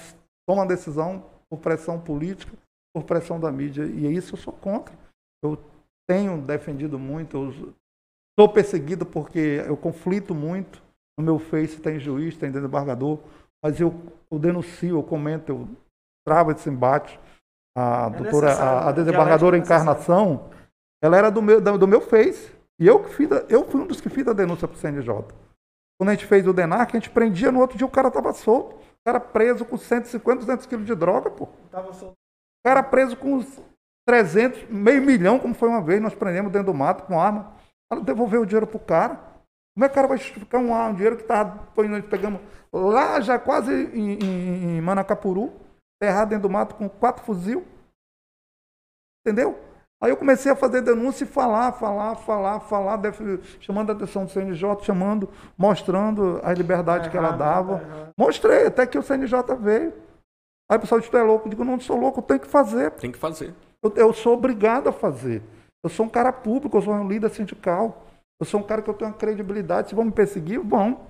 toma a decisão por pressão política, por pressão da mídia. E isso eu sou contra. Eu tenho defendido muito, eu Sou perseguido porque eu conflito muito. No meu Face tem juiz, tem desembargador, mas eu, eu denuncio, eu comento, eu travo esse embate. A doutora, necessário, a, a né? desembargadora é Encarnação, ela era do meu, do, meu Face. E eu, que fiz eu fui um dos que fiz a denúncia para o CNJ. Quando a gente fez o DENARC, a gente prendia, no outro dia o cara estava solto. O cara preso com 150, 200 quilos de droga, pô. Tava solto. O cara preso com uns 300, meio milhão, como foi uma vez, nós prendemos dentro do mato com arma. Ela devolveu o dinheiro pro cara. Como é que o cara vai justificar um, um dinheiro que tava, foi, nós pegamos lá já quase em, em, em Manacapuru, enterrado dentro do mato com quatro fuzil? Entendeu? Aí eu comecei a fazer denúncia e falar, falar, falar, falar, chamando a atenção do CNJ, chamando, mostrando a liberdade que ela dava. errado. Mostrei, até que o CNJ veio. Aí o pessoal disse, tu é louco? Eu digo, não, não sou louco, eu tenho que fazer. Tem que fazer. Eu, eu sou obrigado a fazer. Eu sou um cara público, eu sou um líder sindical. Eu sou um cara que eu tenho uma credibilidade. Se vão me perseguir, vão.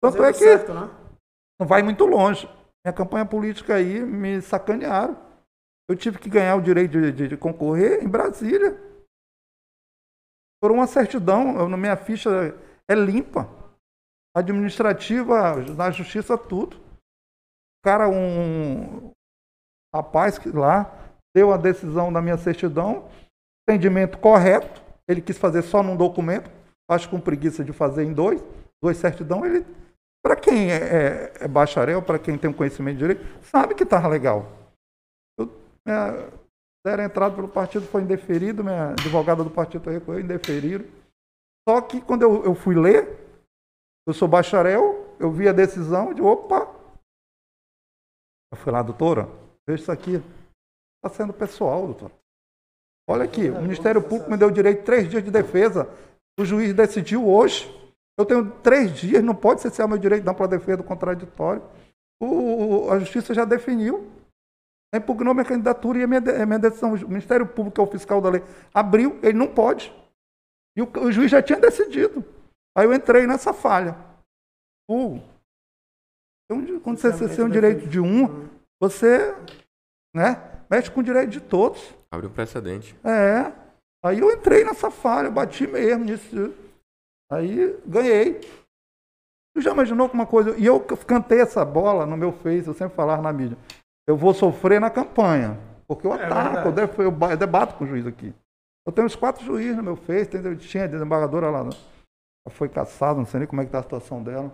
Tanto Fazendo é que certo, né? não vai muito longe. Minha campanha política aí me sacanearam. Eu tive que ganhar o direito de, de- de concorrer em Brasília. Por uma certidão, eu, minha ficha é limpa. Administrativa, na justiça, tudo. O cara, um rapaz que lá deu a decisão da minha certidão, entendimento correto. Ele quis fazer só num documento, acho com preguiça de fazer em dois, dois certidão. Ele, para quem é, é- é bacharel, para quem tem um conhecimento de direito, sabe que estava legal. Minha, deram entrada pelo partido, foi indeferido, minha advogada do partido recorreu, indeferiram. Só que quando eu, eu fui ler, eu sou bacharel, eu vi a decisão, de opa. Eu fui lá, doutora, veja isso aqui. Está sendo pessoal, doutora. Olha aqui, o Ministério Público me deu direito três dias de defesa. O juiz decidiu hoje. Eu tenho três dias, não pode cessar meu direito de ampla defesa do contraditório. O- a justiça já definiu. Impugnou minha candidatura e a minha, minha decisão. O Ministério Público, que é o fiscal da lei, abriu, ele não pode. E o, o juiz já tinha decidido. Aí eu entrei nessa falha. Uh, então, quando você, você tem o direito de um, você né, mexe com o direito de todos. Abre um precedente. É. Aí eu entrei nessa falha, bati mesmo nisso. Aí ganhei. Tu já imaginou que uma coisa. E eu cantei essa bola no meu Face, eu sempre falava na mídia. Eu vou sofrer na campanha. Porque eu É ataco, eu, verdade. def- eu ba- eu debato com o juiz aqui. Eu tenho uns quatro juízes no meu Face, tem, tinha a desembargadora lá. né? Ela foi caçada, não sei nem como é que tá a situação dela.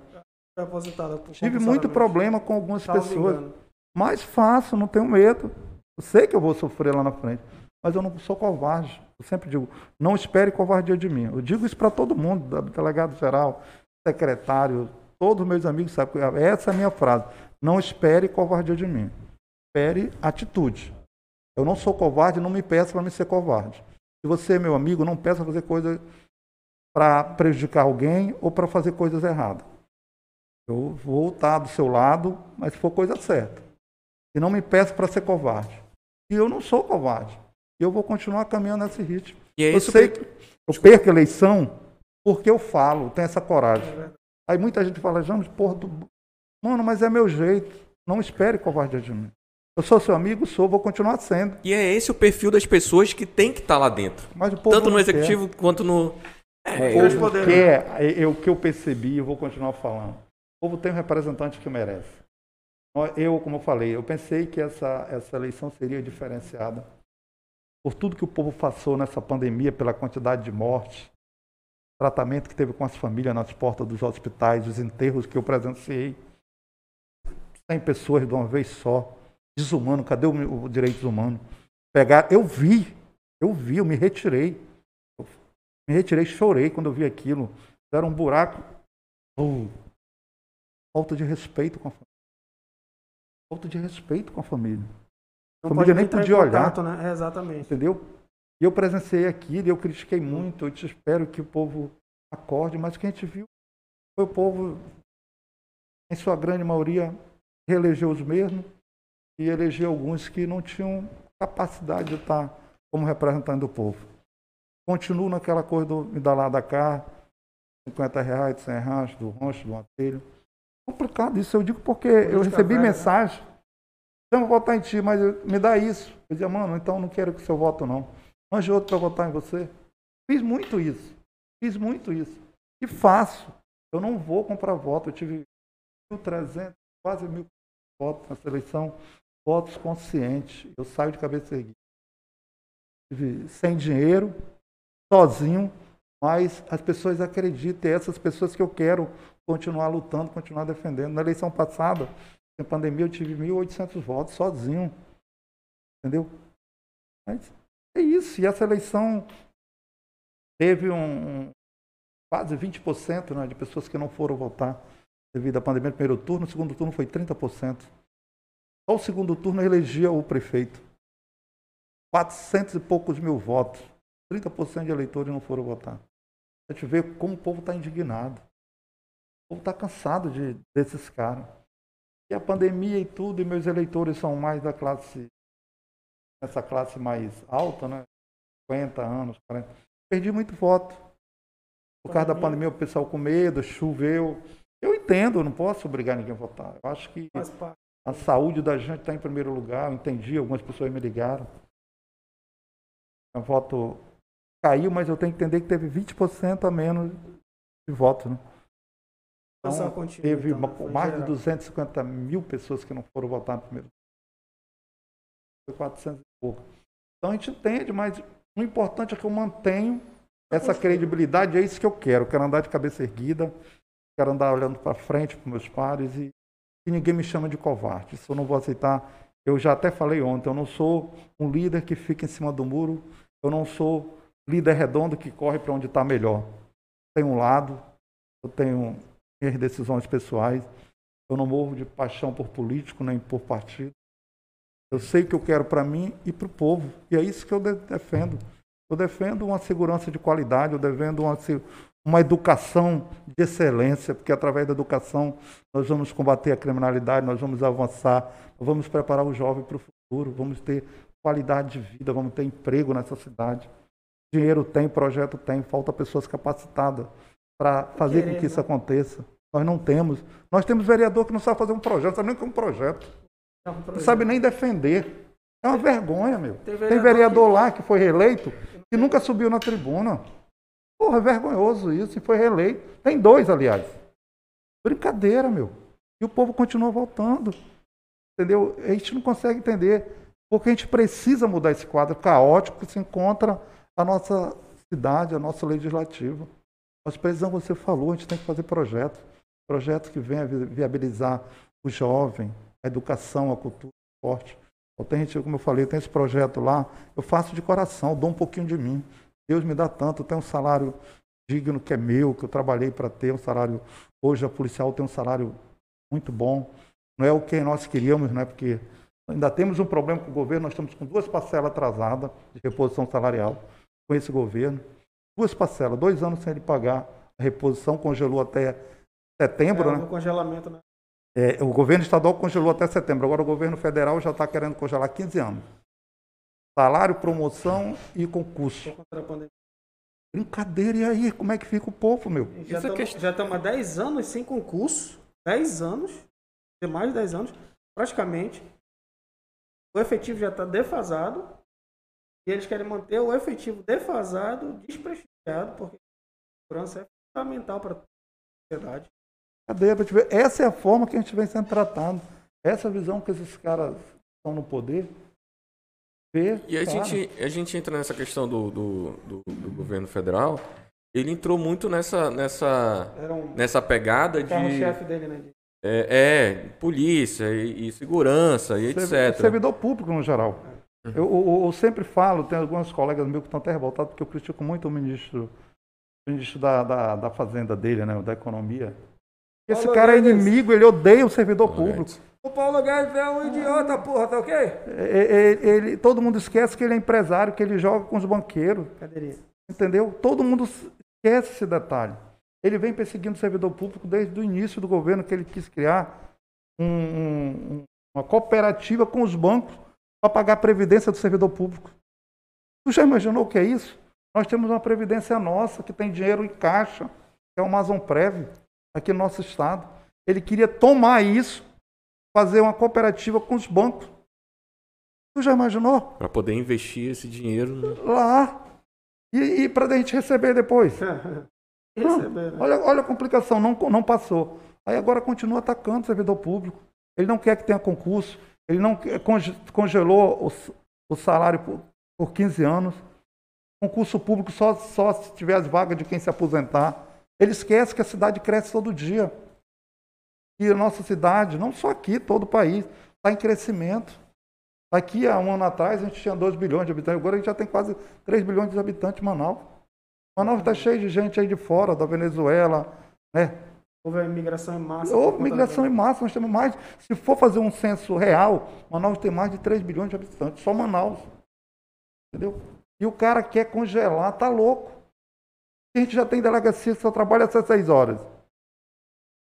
Foi aposentada. por Tive muito problema com algumas Salvo pessoas. engano. Mas faço, não tenho medo. Eu sei que eu vou sofrer lá na frente, mas eu não sou covarde. Eu sempre digo, não espere covardia de mim. Eu digo isso para todo mundo, delegado geral, secretário, todos os meus amigos sabem. Essa é a minha frase. Não espere covardia de mim. Espere atitude. Eu não sou covarde, não me peça para me ser covarde. Se você é meu amigo, não peça fazer coisa para prejudicar alguém ou para fazer coisas erradas. Eu vou estar do seu lado, mas se for coisa certa. E não me peça para ser covarde. E eu não sou covarde. E eu vou continuar caminhando nesse ritmo. E é eu isso sei que- que eu perco a eleição porque eu falo, tenho essa coragem. Aí muita gente fala, James, porra, do... mano, mas é meu jeito. Não espere covardia de mim. Eu sou seu amigo, sou, vou continuar sendo. E é esse o perfil das pessoas que tem que estar lá dentro. Mas o povo Tanto no não quer. executivo quanto no. É, O eu- povo poder, quer, é, é o que eu percebi, eu vou continuar falando. O povo tem um representante que merece. Eu, como eu falei, eu pensei que essa, essa eleição seria diferenciada por tudo que o povo passou nessa pandemia, pela quantidade de mortes, tratamento que teve com as famílias nas portas dos hospitais, os enterros que eu presenciei. 100 pessoas de uma vez só. Desumano, cadê o, o direitos humanos? Pegar, eu vi, eu vi, eu me retirei. Me retirei, chorei quando eu vi aquilo. Era um buraco. Oh, falta de respeito com a família. Falta de respeito com a família. Não família pode nem podia olhar. contato, Né? É, exatamente. Entendeu? E eu presenciei aquilo, eu critiquei muito. Eu te espero que o povo acorde, mas o que a gente viu foi o povo, em sua grande maioria, reelegeu os mesmos e elegeu alguns que não tinham capacidade de estar como representante do povo. Continuo naquela coisa do me dá lá da cá, 50 reais, 100 reais, do roncho, do atelho. Complicado isso, eu digo porque eu Política recebi velha, né? mensagem. Eu vou votar em ti, mas eu- me dá isso. Eu dizia, mano, então não quero que seu voto não. Arranje outro para votar em você. Fiz muito isso. Fiz muito isso. E faço. Eu não vou comprar voto. Eu tive 1.300, quase mil votos nessa eleição. Votos conscientes. Eu saio de cabeça erguida. Sem dinheiro, sozinho, mas as pessoas acreditam. É essas pessoas que eu quero continuar lutando, continuar defendendo. Na eleição passada, em pandemia, eu tive 1.800 votos sozinho. Entendeu? Mas é isso. E essa eleição teve um, um quase 20% né, de pessoas que não foram votar devido à pandemia no primeiro turno. No segundo turno foi 30%. Só o segundo turno elegia o prefeito. 400 e poucos mil votos. 30% de eleitores não foram votar. A gente vê como o povo está indignado. O povo está cansado de, desses caras. E a pandemia e tudo, e meus eleitores são mais da classe, essa classe mais alta, né? 50 anos, 40. Perdi muito voto. Por causa da pandemia, o pessoal com medo, choveu. Eu entendo, eu não posso obrigar ninguém a votar. Eu acho que a saúde da gente está em primeiro lugar. Eu entendi, algumas pessoas me ligaram. O voto caiu, mas eu tenho que entender que teve 20% a menos de voto. Né? Então, continua, teve então, mais geral. de 250 mil pessoas que não foram votar no primeiro. Foi 400 e pouco. Então a gente entende, mas o importante é que eu mantenho essa credibilidade. É isso que eu quero. Eu quero andar de cabeça erguida, quero andar olhando para frente para meus pares e, e ninguém me chama de covarde. Isso eu não vou aceitar. Eu já até falei ontem, eu não sou um líder que fica em cima do muro, eu não sou líder redondo que corre para onde está melhor. Tem um lado, eu tenho minhas decisões pessoais. Eu não morro de paixão por político nem por partido. Eu sei o que eu quero para mim e para o povo. E é isso que eu defendo. Eu defendo uma segurança de qualidade, eu defendo uma, uma educação de excelência, porque através da educação nós vamos combater a criminalidade, nós vamos avançar, nós vamos preparar o jovem para o futuro, vamos ter qualidade de vida, vamos ter emprego nessa cidade. Dinheiro tem, projeto tem, falta pessoas capacitadas para fazer Querer, com que isso aconteça. Nós não temos. Nós temos vereador que não sabe fazer um projeto, sabe nem que é um projeto. Não, um projeto. não sabe nem defender. É uma vergonha, meu. Tem vereador, Tem vereador que... lá que foi reeleito e nunca subiu na tribuna. Porra, é vergonhoso isso, e foi reeleito. Tem dois, aliás. Brincadeira, meu. E o povo continua voltando. Entendeu? A gente não consegue entender. Porque a gente precisa mudar esse quadro caótico que se encontra a nossa cidade, a nossa legislativa. Nós precisamos, você falou, a gente tem que fazer projetos. Projetos que venham viabilizar o jovem, a educação, a cultura, o esporte. Tem gente, como eu falei, tem esse projeto lá, eu faço de coração, dou um pouquinho de mim. Deus me dá tanto, tenho um salário digno que é meu, que eu trabalhei para ter um salário. Hoje a policial tem um salário muito bom. Não é o que nós queríamos, né? Porque ainda temos um problema com o governo, nós estamos com duas parcelas atrasadas de reposição salarial com esse governo duas parcelas, dois anos sem ele pagar. A reposição congelou até setembro, é, né? congelamento, né? É, o governo estadual congelou até setembro. Agora o governo federal já está querendo congelar 15 anos. Salário, promoção e concurso. Brincadeira, e aí? Como é que fica o povo, meu? Já estamos há 10 anos sem concurso. 10 anos. Mais de 10 anos. Praticamente. O efetivo já está defasado. E eles querem manter o efetivo defasado, desprestigiado, porque a segurança é fundamental para a sociedade. Cadê? Essa é a forma que a gente vem sendo tratado. Essa visão que esses caras estão no poder. Ver, e a gente, a gente entra nessa questão do, do, do, do governo federal. Ele entrou muito nessa, nessa, um, nessa pegada de. O chefe dele, né? É, é polícia e, e, segurança e etc. Servidor público no geral. É. Eu, eu, eu, sempre falo, tem alguns colegas meus que estão até revoltados, porque eu critico muito o ministro, o ministro da, da, da Fazenda dele, né, da Economia. Esse Paulo cara Guedes. é inimigo, ele odeia o servidor Paulo público. Guedes. O Paulo Guedes é um idiota, porra, tá ok? Ele, ele, todo mundo esquece que ele é empresário, que ele joga com os banqueiros. Cadê Entendeu? Todo mundo esquece esse detalhe. Ele vem perseguindo o servidor público desde o início do governo, que ele quis criar um, um, uma cooperativa com os bancos para pagar a previdência do servidor público. Tu já imaginou o que é isso? Nós temos uma previdência nossa que tem dinheiro em caixa, que é o Amazon Prev, aqui no nosso estado. Ele queria tomar isso, fazer uma cooperativa com os bancos. Tu já imaginou? Para poder investir esse dinheiro. Lá. E, e para a gente receber depois. Receber, né? Olha, olha a complicação, não, não passou. Aí agora continua atacando o servidor público. Ele não quer que tenha concurso, ele não congelou o, o salário por, por 15 anos. Concurso público só, só se tiver as vagas de quem se aposentar. Ele esquece que a cidade cresce todo dia. E a nossa cidade, não só aqui, todo o país, está em crescimento. Aqui, há um ano atrás, a gente tinha 2 bilhões de habitantes, agora a gente já tem quase 3 bilhões de habitantes em Manaus. Manaus está cheio de gente aí de fora, da Venezuela, né? Houve a imigração em massa. por Houve migração da- em massa, nós temos mais. Se for fazer um censo real, Manaus tem mais de 3 bilhões de habitantes, só Manaus. Entendeu? E o cara quer congelar, tá louco. A gente já tem delegacia que só trabalha até 6 horas.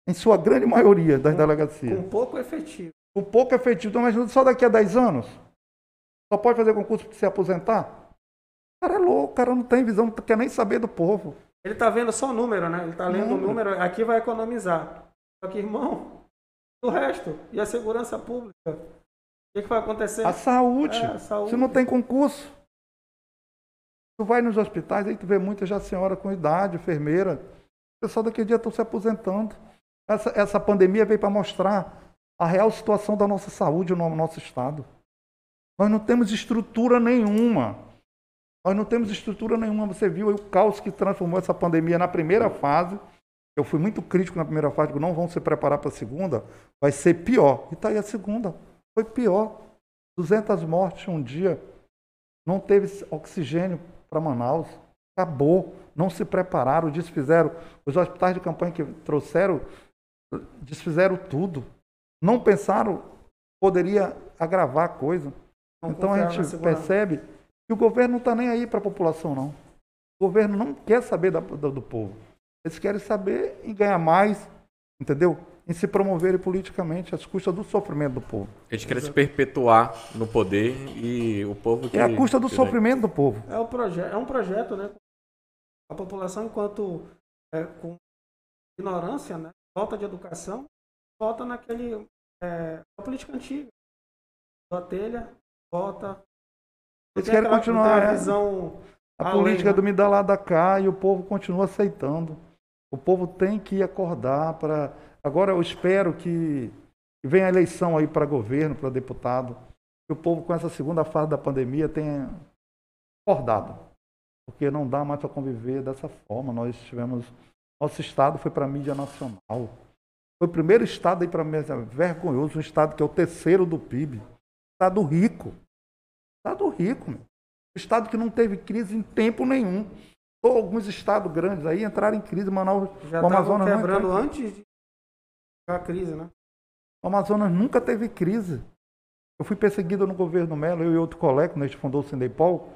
Em sua grande maioria das delegacias. Com pouco efetivo. Com pouco efetivo, então imagina só daqui a 10 anos. Só pode fazer concurso para se aposentar? O cara é louco, o cara não tem visão, não quer nem saber do povo. Ele tá vendo só número, né? Ele tá lendo o Número. número, aqui vai economizar. Só que, irmão, o resto, e a segurança pública? O que, que vai acontecer? A saúde. É, a saúde. Se não tem concurso. Tu vai nos hospitais, aí tu vê muita já senhora com idade, enfermeira. O pessoal daquele dia estão se aposentando. Essa, essa pandemia veio para mostrar a real situação da nossa saúde no nosso estado. Nós não temos estrutura nenhuma. Nós não temos estrutura nenhuma. Você viu o caos que transformou essa pandemia na primeira fase. Eu fui muito crítico na primeira fase, digo, não vão se preparar para a segunda, vai ser pior. E está aí a segunda. Foi pior. 200 mortes um dia. Não teve oxigênio para Manaus. Acabou. Não se prepararam, desfizeram. Os hospitais de campanha que trouxeram, desfizeram tudo. Não pensaram poderia agravar a coisa. Não então a gente percebe que o governo não está nem aí para a população, não. O governo não quer saber da- do, do povo. Eles querem saber em ganhar mais, entendeu? Em se promoverem politicamente às custas do sofrimento do povo. Eles querem se perpetuar no poder e o povo que... É a custa do que- sofrimento do povo. É, o proje é um projeto, né? A população, enquanto é, com ignorância, né? falta de educação, volta naquele. É, a política antiga. Da telha, volta. Eles querem aquela- continuar, a é. visão. A além, política né? do me dá lá da cá e o povo continua aceitando. O povo tem que acordar para. Agora eu espero que venha a eleição aí para governo, para deputado, que o povo com essa segunda fase da pandemia tenha acordado. Porque não dá mais para conviver dessa forma. Nós tivemos. Nosso estado foi para a mídia nacional. Foi o primeiro estado aí para mim, vergonhoso, um estado que é o terceiro do PIB. Estado rico. Estado rico, meu. Estado que não teve crise em tempo nenhum. Alguns estados grandes aí entraram em crise, Manaus, Já o Amazonas não quebrando antes de a crise, né? O Amazonas nunca teve crise. Eu fui perseguido no governo Melo, eu e outro colega, gente fundou o Sindepol,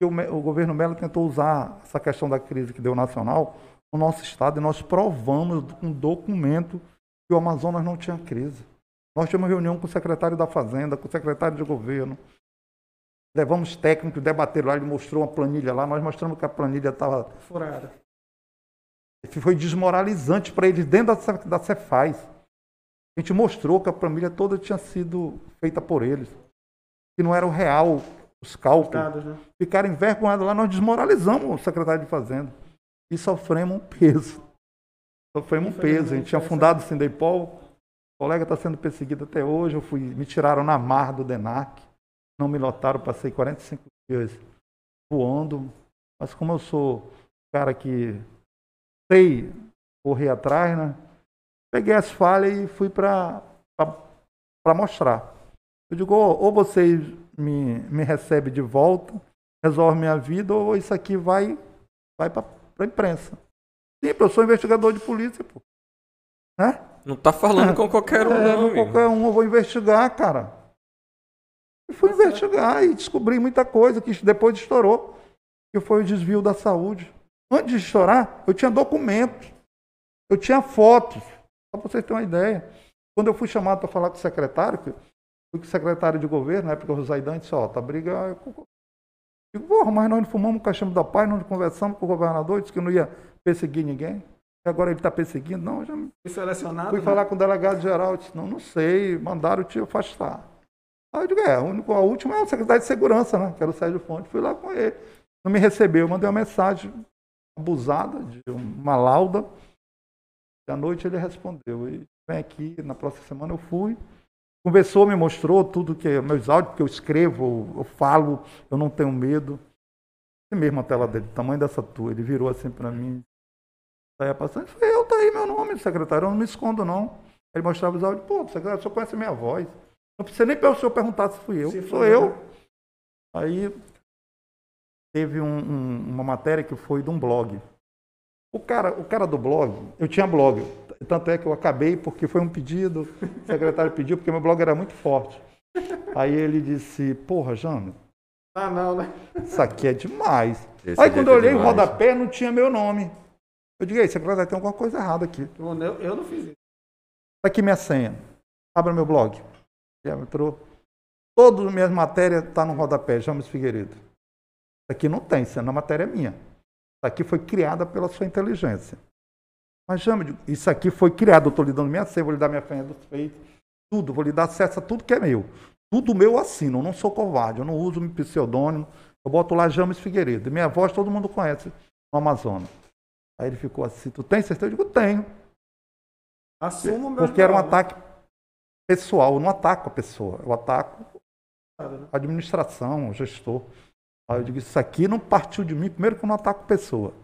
que o, governo Melo tentou usar essa questão da crise que deu nacional no nosso estado e nós provamos com documento que o Amazonas não tinha crise. Nós tivemos reunião com o secretário da Fazenda, com o secretário de governo. Levamos técnicos, debateram lá, ele mostrou uma planilha lá, nós mostramos que a planilha estava Furada. Foi desmoralizante para eles dentro da, da Cefaz. A gente mostrou que a planilha toda tinha sido feita por eles. Que não era o real, os cálculos. Dados, né? Ficaram envergonhados lá, nós desmoralizamos o secretário de Fazenda. E sofremos um peso. Sofremos um peso. A gente tinha fundado o Sindepol, o colega está sendo perseguido até hoje. Eu fui, me tiraram na mar do DENAC. Não me lotaram, passei 45 dias voando. Mas como eu sou um cara que sei correr atrás, né? Peguei as falhas e fui para mostrar. Eu digo, ou, ou vocês me, me recebem de volta, resolve minha vida, ou isso aqui vai, vai para a imprensa. Sim, eu sou investigador de polícia, pô. Né? Não tá falando com qualquer um, É, não, amigo. qualquer um eu vou investigar, cara. E fui investigar e descobri muita coisa que depois estourou. Que foi o desvio da saúde. Antes de estourar, eu tinha documentos. Eu tinha fotos. Só para vocês terem uma ideia. Quando eu fui chamado para falar com o secretário, fui com o secretário de governo, na época o Rosaidan disse, ó, tá briga. Eu digo, porra, mas nós não fumamos cachimbo da paz, nós não conversamos com o governador, disse que não ia perseguir ninguém. E agora ele está perseguindo? Não, já me Fui selecionado. Fui né? falar com o delegado geral, disse, não, não sei, mandaram te afastar. Aí eu digo, é, o a última é o secretário de segurança, né? Que era o Sérgio Fonte. Fui lá com ele. não me recebeu. Eu mandei uma mensagem abusada de uma lauda. E à noite ele respondeu. E vem aqui, na próxima semana eu fui. Conversou, me mostrou tudo que meus áudios, porque eu escrevo, eu falo, eu não tenho medo. E mesmo a tela dele, tamanho dessa tua, ele virou assim para mim. Saia passando, falei, eu, tá aí meu nome, secretário, eu não me escondo não. Ele mostrava os áudios, pô, secretário, o senhor conhece minha voz. Não precisa nem para o senhor perguntar se fui eu. Se Sou eu. né? Aí teve um- um- uma matéria que foi de um blog. O cara, o cara do blog, eu tinha blog, tanto é que eu acabei porque foi um pedido, o secretário pediu, porque meu blog era muito forte. Aí ele disse, porra, Jânio, Ah, não, né? isso aqui é demais. Esse Aí jeito quando eu é olhei o rodapé, não tinha meu nome. Eu digo, ei, secretário, tem alguma coisa errada aqui. Eu, eu- não fiz isso. Tá aqui minha senha. Abra meu blog. Já entrou. Todas as minhas matérias estão no rodapé, James Figueiredo. Isso aqui não tem, isso é na matéria minha. Isso aqui foi criada pela sua inteligência. Mas, James, isso aqui foi criado, eu estou lhe dando minha senha, vou lhe dar minha senha dos feitos, tudo, vou lhe dar acesso a tudo que é meu. Tudo meu eu assino, eu não sou covarde, eu não uso meu pseudônimo, eu boto lá James Figueiredo. Minha voz todo mundo conhece no Amazonas. Aí ele ficou assim, tu tem certeza? Eu digo, tenho. Assumo o meu Porque era um ataque pessoal, eu não ataco a pessoa, eu ataco né? a administração, o gestor. Eu digo, isso aqui não partiu de mim, primeiro que eu não ataco pessoa.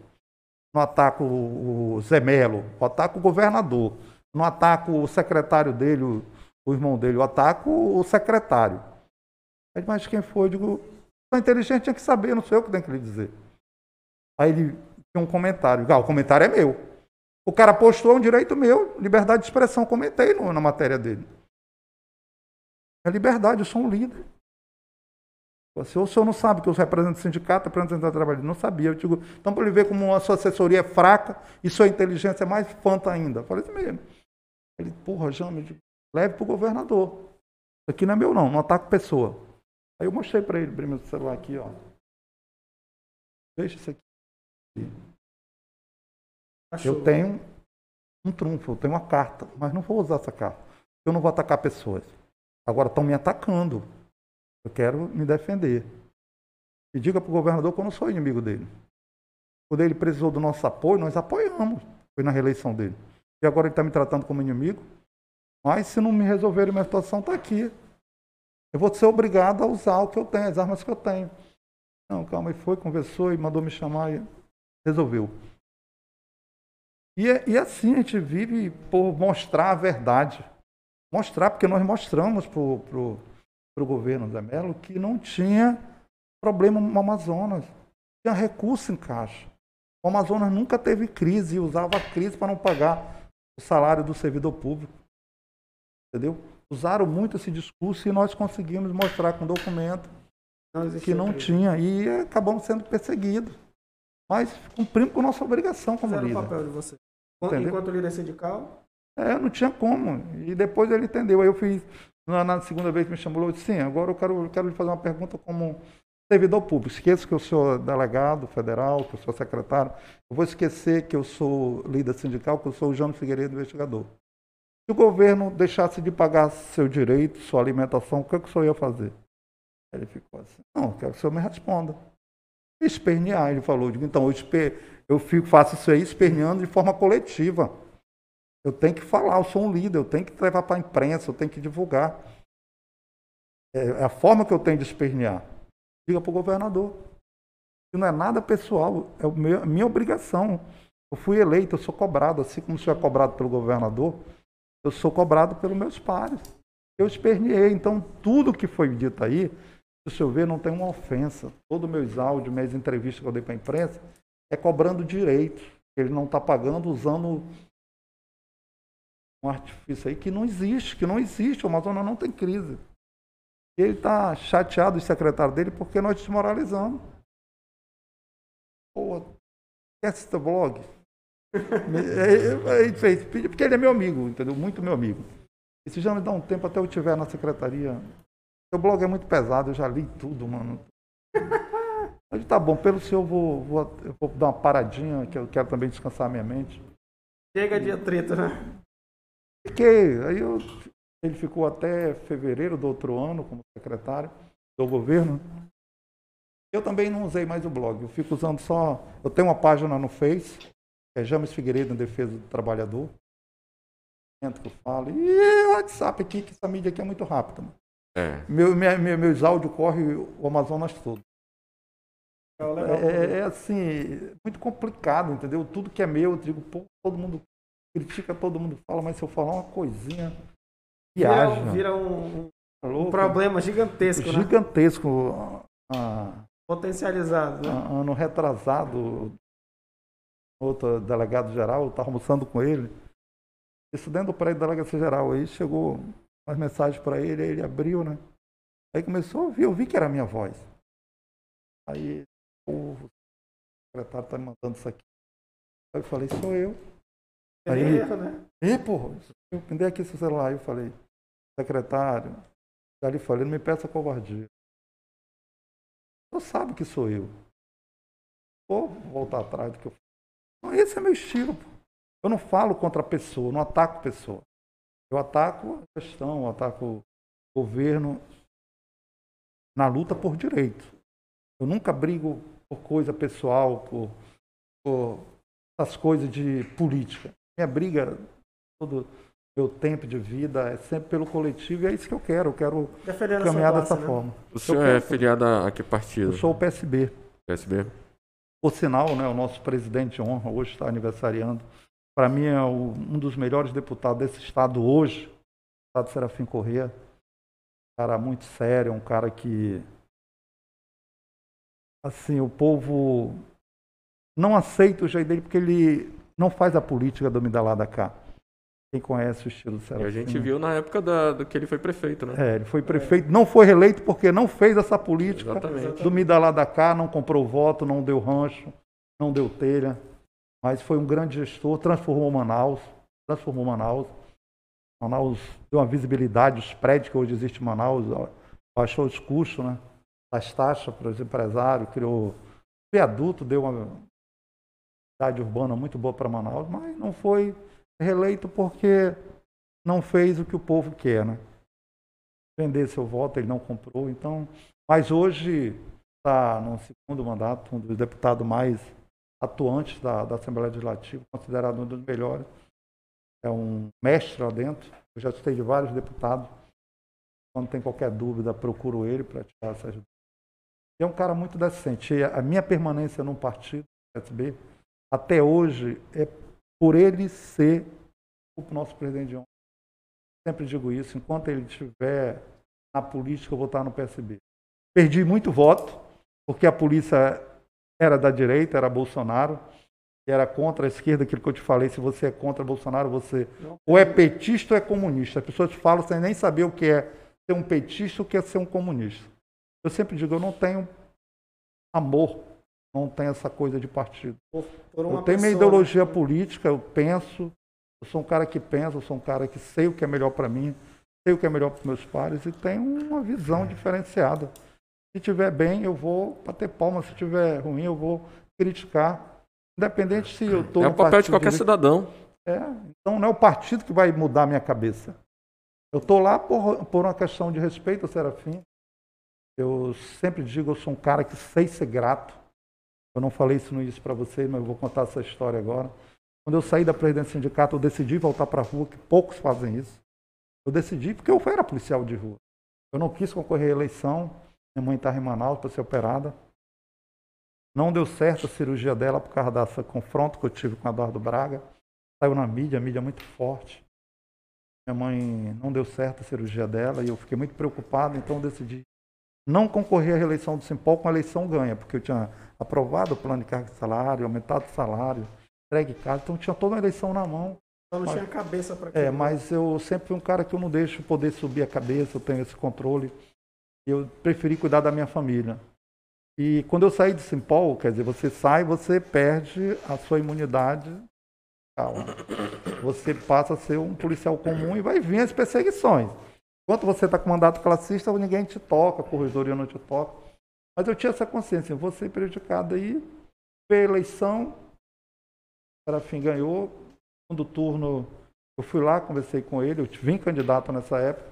Não ataco o Zé Melo, eu ataco o governador, não ataco o secretário dele, o, o irmão dele, eu ataco o secretário. Aí, mas quem foi? Eu digo, sou inteligente, tinha que saber, não sou eu que tenho que lhe dizer. Aí ele tinha um comentário, ah, o comentário é meu. O cara postou é um direito meu, liberdade de expressão, comentei no- na matéria dele. É liberdade, eu sou um líder. Se o senhor não sabe que eu represento o sindicato, represento o trabalho, não sabia. Eu digo, então para ele ver como a sua assessoria é fraca e sua inteligência é mais fanta ainda. Eu falei isso mesmo. Ele, porra, Jame, leve para o governador. Isso aqui não é meu não, não ataco pessoa. Aí eu mostrei para ele, abri meu celular aqui, ó. Veja isso aqui. Achou. Eu tenho um trunfo, eu tenho uma carta, mas não vou usar essa carta. Eu não vou atacar pessoas. Agora estão me atacando. Eu quero me defender. E diga para o governador que eu não sou inimigo dele. Quando ele precisou do nosso apoio, nós apoiamos. Foi na reeleição dele. E agora ele está me tratando como inimigo. Mas se não me resolverem minha situação, está aqui. Eu vou ser obrigado a usar o que eu tenho, as armas que eu tenho. Não, calma, ele foi, conversou e mandou me chamar e resolveu. E, é- e assim a gente vive por mostrar a verdade. Mostrar, porque nós mostramos para o governo Zé Melo que não tinha problema no Amazonas. Tinha recurso em caixa. O Amazonas nunca teve crise e usava a crise para não pagar o salário do servidor público. Entendeu? Usaram muito esse discurso e nós conseguimos mostrar com documento Não que não crise. tinha e acabamos sendo perseguidos. Mas cumprimos com nossa obrigação como Fizeram o líder. papel de você. Entendeu? Enquanto líder sindical, É, não tinha como. E depois ele entendeu. Aí eu fiz, na, segunda vez me chamou, eu disse, sim, agora eu quero, eu quero lhe fazer uma pergunta como servidor público. Esqueça que eu sou delegado federal, que eu sou secretário. Eu vou esquecer que eu sou líder sindical, que eu sou o Jânio Figueiredo, investigador. Se o governo deixasse de pagar seu direito, sua alimentação, o que, é que o senhor ia fazer? Ele ficou assim, não, quero que o senhor me responda. Espernear, ele falou. Eu digo, então, eu, esper, eu fico, faço isso aí esperneando de forma coletiva. Eu tenho que falar, eu sou um líder, eu tenho que levar para a imprensa, eu tenho que divulgar. É é a forma que eu tenho de espernear. Diga para o governador. Isso não é nada pessoal, é a minha obrigação. Eu fui eleito, eu sou cobrado, assim como o senhor é cobrado pelo governador, eu sou cobrado pelos meus pares. Eu esperneei, então tudo que foi dito aí, se o senhor ver, não tem uma ofensa. Todos meus áudios, minhas entrevistas que eu dei para a imprensa, é cobrando direito. Ele não está pagando usando um artifício aí que não existe, que não existe. O Amazonas não tem crise. Ele está chateado, o secretário dele, porque nós desmoralizamos. Pô, esquece teu blog. Ele fez, porque ele é meu amigo, entendeu? Muito meu amigo. Esse já me dá um tempo até eu estiver na secretaria. Seu blog é muito pesado, eu já li tudo, mano. Ele tá bom, pelo senhor eu vou, vou, eu vou dar uma paradinha, que eu quero também descansar a minha mente. chega dia 30, né? Fiquei. Aí eu, ele ficou até fevereiro do outro ano como secretário do governo. Eu também não usei mais o blog. Eu fico usando só. Eu tenho uma página no Face, que é James Figueiredo em Defesa do Trabalhador. Que eu falo. E o WhatsApp aqui, que essa mídia aqui é muito rápida. mano. É. Meu, minha- meu- meus áudios correm o Amazonas todo. É. É, é, assim, muito complicado, entendeu? Tudo que é meu, eu digo, pô, todo mundo critica, todo mundo fala, mas se eu falar uma coisinha, viaja. Vira, vira um, um tá problema gigantesco, né? gigantesco. Ah, Potencializado. né? ano retrasado, outro delegado geral, eu estava almoçando com ele, isso dentro do prédio da delegacia geral, aí chegou umas mensagens para ele, aí ele abriu, né? Aí começou a ouvir, eu vi que era a minha voz. Aí, o secretário tá me mandando isso aqui. Aí eu falei, sou eu. Aí ele, Erro, né? e, porra, eu me dei aqui seu celular. Aí eu falei, secretário, lhe falei, não me peça covardia. Você sabe que sou eu. Vou voltar atrás do que eu. Não, esse é meu estilo. pô. Eu não falo contra a pessoa, não ataco pessoa. Eu ataco a gestão, eu ataco o governo na luta por direito. Eu nunca brigo por coisa pessoal, por, por essas coisas de política. Minha briga, todo meu tempo de vida é sempre pelo coletivo e é isso que eu quero. Eu quero Defendendo caminhar classe, dessa né? forma. O senhor é filiado a que partido? Eu sou o PSB. PSB? Por sinal, né, o nosso presidente de honra hoje está aniversariando. Para mim é o- um dos melhores deputados desse estado hoje, o estado Serafim Corrêa. Um cara muito sério, um cara que assim, o povo não aceita o jeito dele porque ele não faz a política do me lá da cá. Quem conhece o estilo do E Serafim. a gente viu na época da, do que ele foi prefeito, né? É, ele foi prefeito, não foi reeleito porque não fez essa política Exatamente. do me lá da cá, não comprou voto, não deu rancho, não deu telha, mas foi um grande gestor, transformou Manaus, transformou Manaus. Manaus deu uma visibilidade, os prédios que hoje existem em Manaus, baixou os custos, né? As taxas para os empresários, criou viaduto, deu uma cidade urbana muito boa para Manaus, mas não foi reeleito porque não fez o que o povo quer, né? Vender seu voto, ele não comprou, então. Mas hoje está no segundo mandato, um dos deputados mais atuantes da, da Assembleia Legislativa, considerado um dos melhores. É um mestre lá dentro. Eu já citei de vários deputados. Quando tem qualquer dúvida, procuro ele para tirar essas dúvidas. É um cara muito decente. A minha permanência no partido, PSB, até hoje, é por ele ser o nosso presidente de honra. Sempre digo isso, enquanto ele estiver na política, eu vou estar no PSB. Perdi muito voto, porque a polícia era da direita, era Bolsonaro, e era contra a esquerda, aquilo que eu te falei, se você é contra Bolsonaro, você ou é petista ou é comunista. As pessoas falam sem nem saber o que é ser um petista ou o que é ser um comunista. Eu sempre digo, eu não tenho amor, não tenho essa coisa de partido. Por, por uma Eu tenho minha ideologia né? política, eu penso, eu sou um cara que pensa, eu sou um cara que sei o que é melhor para mim, sei o que é melhor para os meus pares e tenho uma visão diferenciada. Se tiver bem, eu vou bater palma, se tiver ruim, eu vou criticar. Independente se eu estou É o papel de qualquer cidadão. é, então não é o partido que vai mudar a minha cabeça. Eu estou lá por, por uma questão de respeito ao Serafim. Eu sempre digo, eu sou um cara que sei ser grato. Eu não falei isso no início para vocês, mas eu vou contar essa história agora. Quando eu saí da presidência do sindicato, eu decidi voltar para a rua, que poucos fazem isso. Eu decidi porque eu era policial de rua. Eu não quis concorrer à eleição. Minha mãe estava em Manaus para ser operada. Não deu certo a cirurgia dela por causa dessa confronto que eu tive com Eduardo Braga. Saiu na mídia, a mídia muito forte. Minha mãe não deu certo a cirurgia dela e eu fiquei muito preocupado, então decidi não concorrer à reeleição do Simpol com a eleição ganha, porque eu tinha aprovado o plano de carga de salário, aumentado o salário, entregue casa, então tinha toda a eleição na mão. Só não tinha cabeça para É, mas eu sempre fui um cara que eu não deixo poder subir a cabeça, eu tenho esse controle. Eu preferi cuidar da minha família. E quando eu saí de Simpol, quer dizer, você sai, você perde a sua imunidade. Calma. Você passa a ser um policial comum e vai vir as perseguições. Enquanto você está com mandato classista, ninguém te toca, a corredoria não te toca. Mas eu tinha essa consciência, eu vou ser prejudicado aí. Veio a eleição, o Serafim ganhou. Segundo turno, eu fui lá, conversei com ele, eu vim candidato nessa época.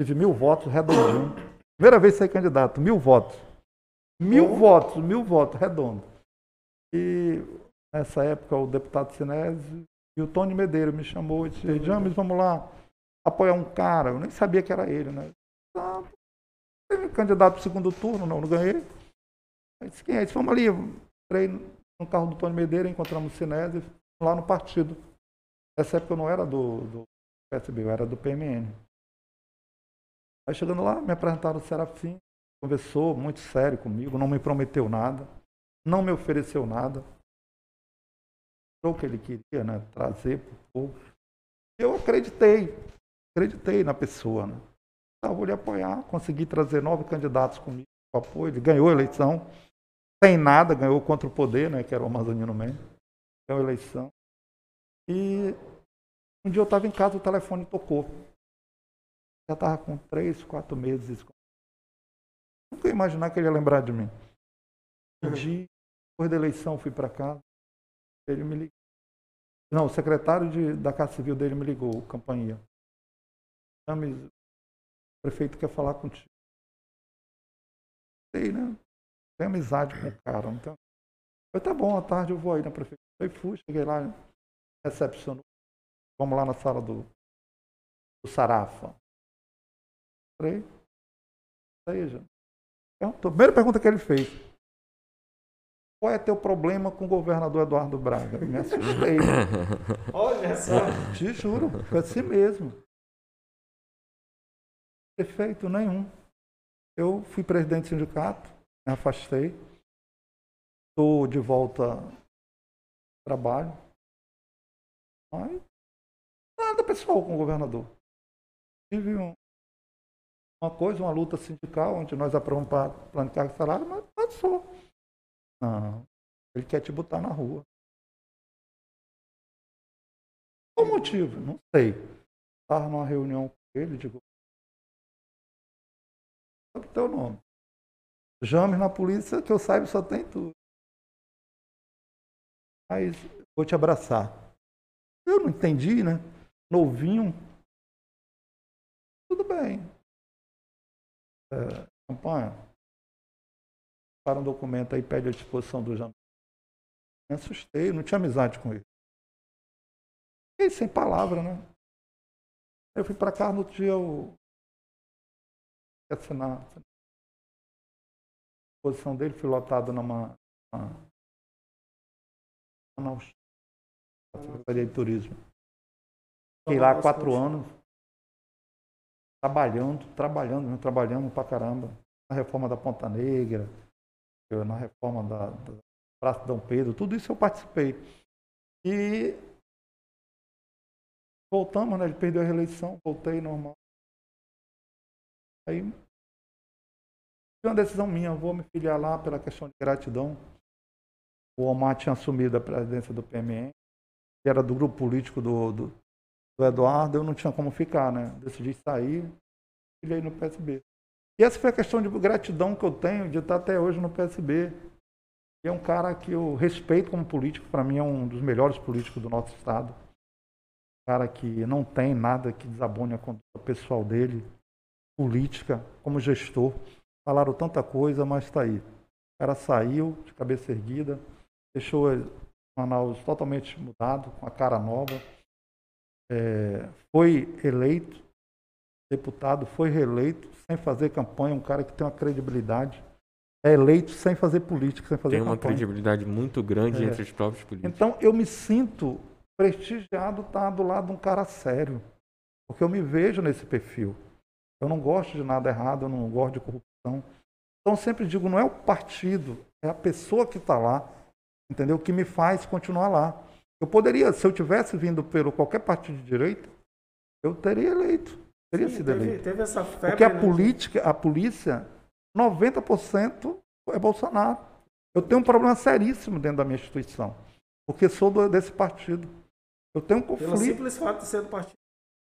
Tive mil votos redondinho. Primeira vez que saí candidato, mil votos. Mil Bom. votos, mil votos, redondo. E nessa época o deputado Sinésio e o Tony Medeiro me chamou e disse, James, vamos lá apoiar um cara. Eu nem sabia que era ele, né? Ah, teve candidato para o segundo turno, não, não ganhei. Aí disse, quem é? Disse, vamos ali. Entrei no carro do Tony Medeiro, encontramos o Sinésio lá no partido. Nessa época eu não era do, do PSB, eu era do PMN. Aí chegando lá, me apresentaram o Serafim, conversou muito sério comigo, não me prometeu nada, não me ofereceu nada. O que ele queria, né? Trazer para o povo. Eu acreditei, acreditei na pessoa, né? Ah, vou lhe apoiar, consegui trazer nove candidatos comigo, com apoio, ele ganhou a eleição, sem nada, ganhou contra o poder, né? Que era o Amazonino Mendes, ganhou a eleição. E um dia eu estava em casa, o telefone tocou. Já estava com três, quatro meses. Nunca ia imaginar que ele ia lembrar de mim. Um dia, depois da eleição, fui para casa. Ele me ligou. Não, o secretário de, da Casa Civil dele me ligou, o Campanha. O prefeito quer falar contigo. Sei, né? Tem amizade com o cara. Então, eu, tá bom, à tarde eu vou aí na prefeitura. Aí fui, cheguei lá, recepcionou. Vamos lá na sala do, do Sarafa. Entrei. Aí, já. Perguntou. Primeira pergunta que ele fez. Qual é teu problema com o governador Eduardo Braga? Me assustei. Olha só. Te juro, foi assim mesmo. Efeito nenhum. Eu fui presidente do sindicato, me afastei. Estou de volta ao trabalho. Mas nada pessoal com o governador. Tive um- uma coisa, uma luta sindical, onde nós aprovamos para plano de salário, mas passou. Não, ele quer te botar na rua. Qual motivo? Não sei. Estava numa reunião com ele, digo. Que teu nome? James na polícia, que eu saiba, só tem tudo. Mas vou te abraçar. Eu não entendi, né? Novinho. Tudo bem. É, campanha. Para um documento aí, pede a disposição do James. Me assustei, não tinha amizade com ele. Fiquei sem palavra, né? Eu fui para cá, no outro dia eu ia assinar. A posição dele fui lotado numa. numa na Secretaria de Turismo. Fiquei lá quatro anos, trabalhando, trabalhando, trabalhando pra caramba. Na reforma da Ponta Negra, na reforma da, da Praça Dom Pedro, tudo isso eu participei. E voltamos, né? Ele perdeu a reeleição, voltei normal. Aí foi uma decisão minha, vou me filiar lá pela questão de gratidão. O Omar tinha assumido a presidência do PMN, que era do grupo político do, do, do Eduardo, eu não tinha como ficar, né? Decidi sair, filiei no PSB. E essa foi a questão de gratidão que eu tenho de estar até hoje no PSB. E é um cara que eu respeito como político, para mim é um dos melhores políticos do nosso estado. Um cara que não tem nada que desabone a conduta pessoal dele, política, como gestor. Falaram tanta coisa, mas está aí. O cara saiu de cabeça erguida, deixou Manaus totalmente mudado, com a cara nova. É, foi eleito deputado, foi reeleito sem fazer campanha, um cara que tem uma credibilidade. É eleito sem fazer política, sem fazer Tem uma campanha. credibilidade muito grande É. entre os próprios políticos. Então eu me sinto prestigiado estar do lado de um cara sério, porque eu me vejo nesse perfil. Eu não gosto de nada errado, eu não gosto de corrupção. Então eu sempre digo, não é o partido, é a pessoa que está lá, entendeu? Que me faz continuar lá. Eu poderia, se eu tivesse vindo pelo qualquer partido de direita, eu teria eleito, teria Sim, sido teve, eleito. teve essa febre. Porque a né? política, a polícia, 90% é Bolsonaro. Eu tenho um problema seríssimo dentro da minha instituição, porque sou do- desse partido. Eu tenho um Pelo conflito, simples fato de ser do partido.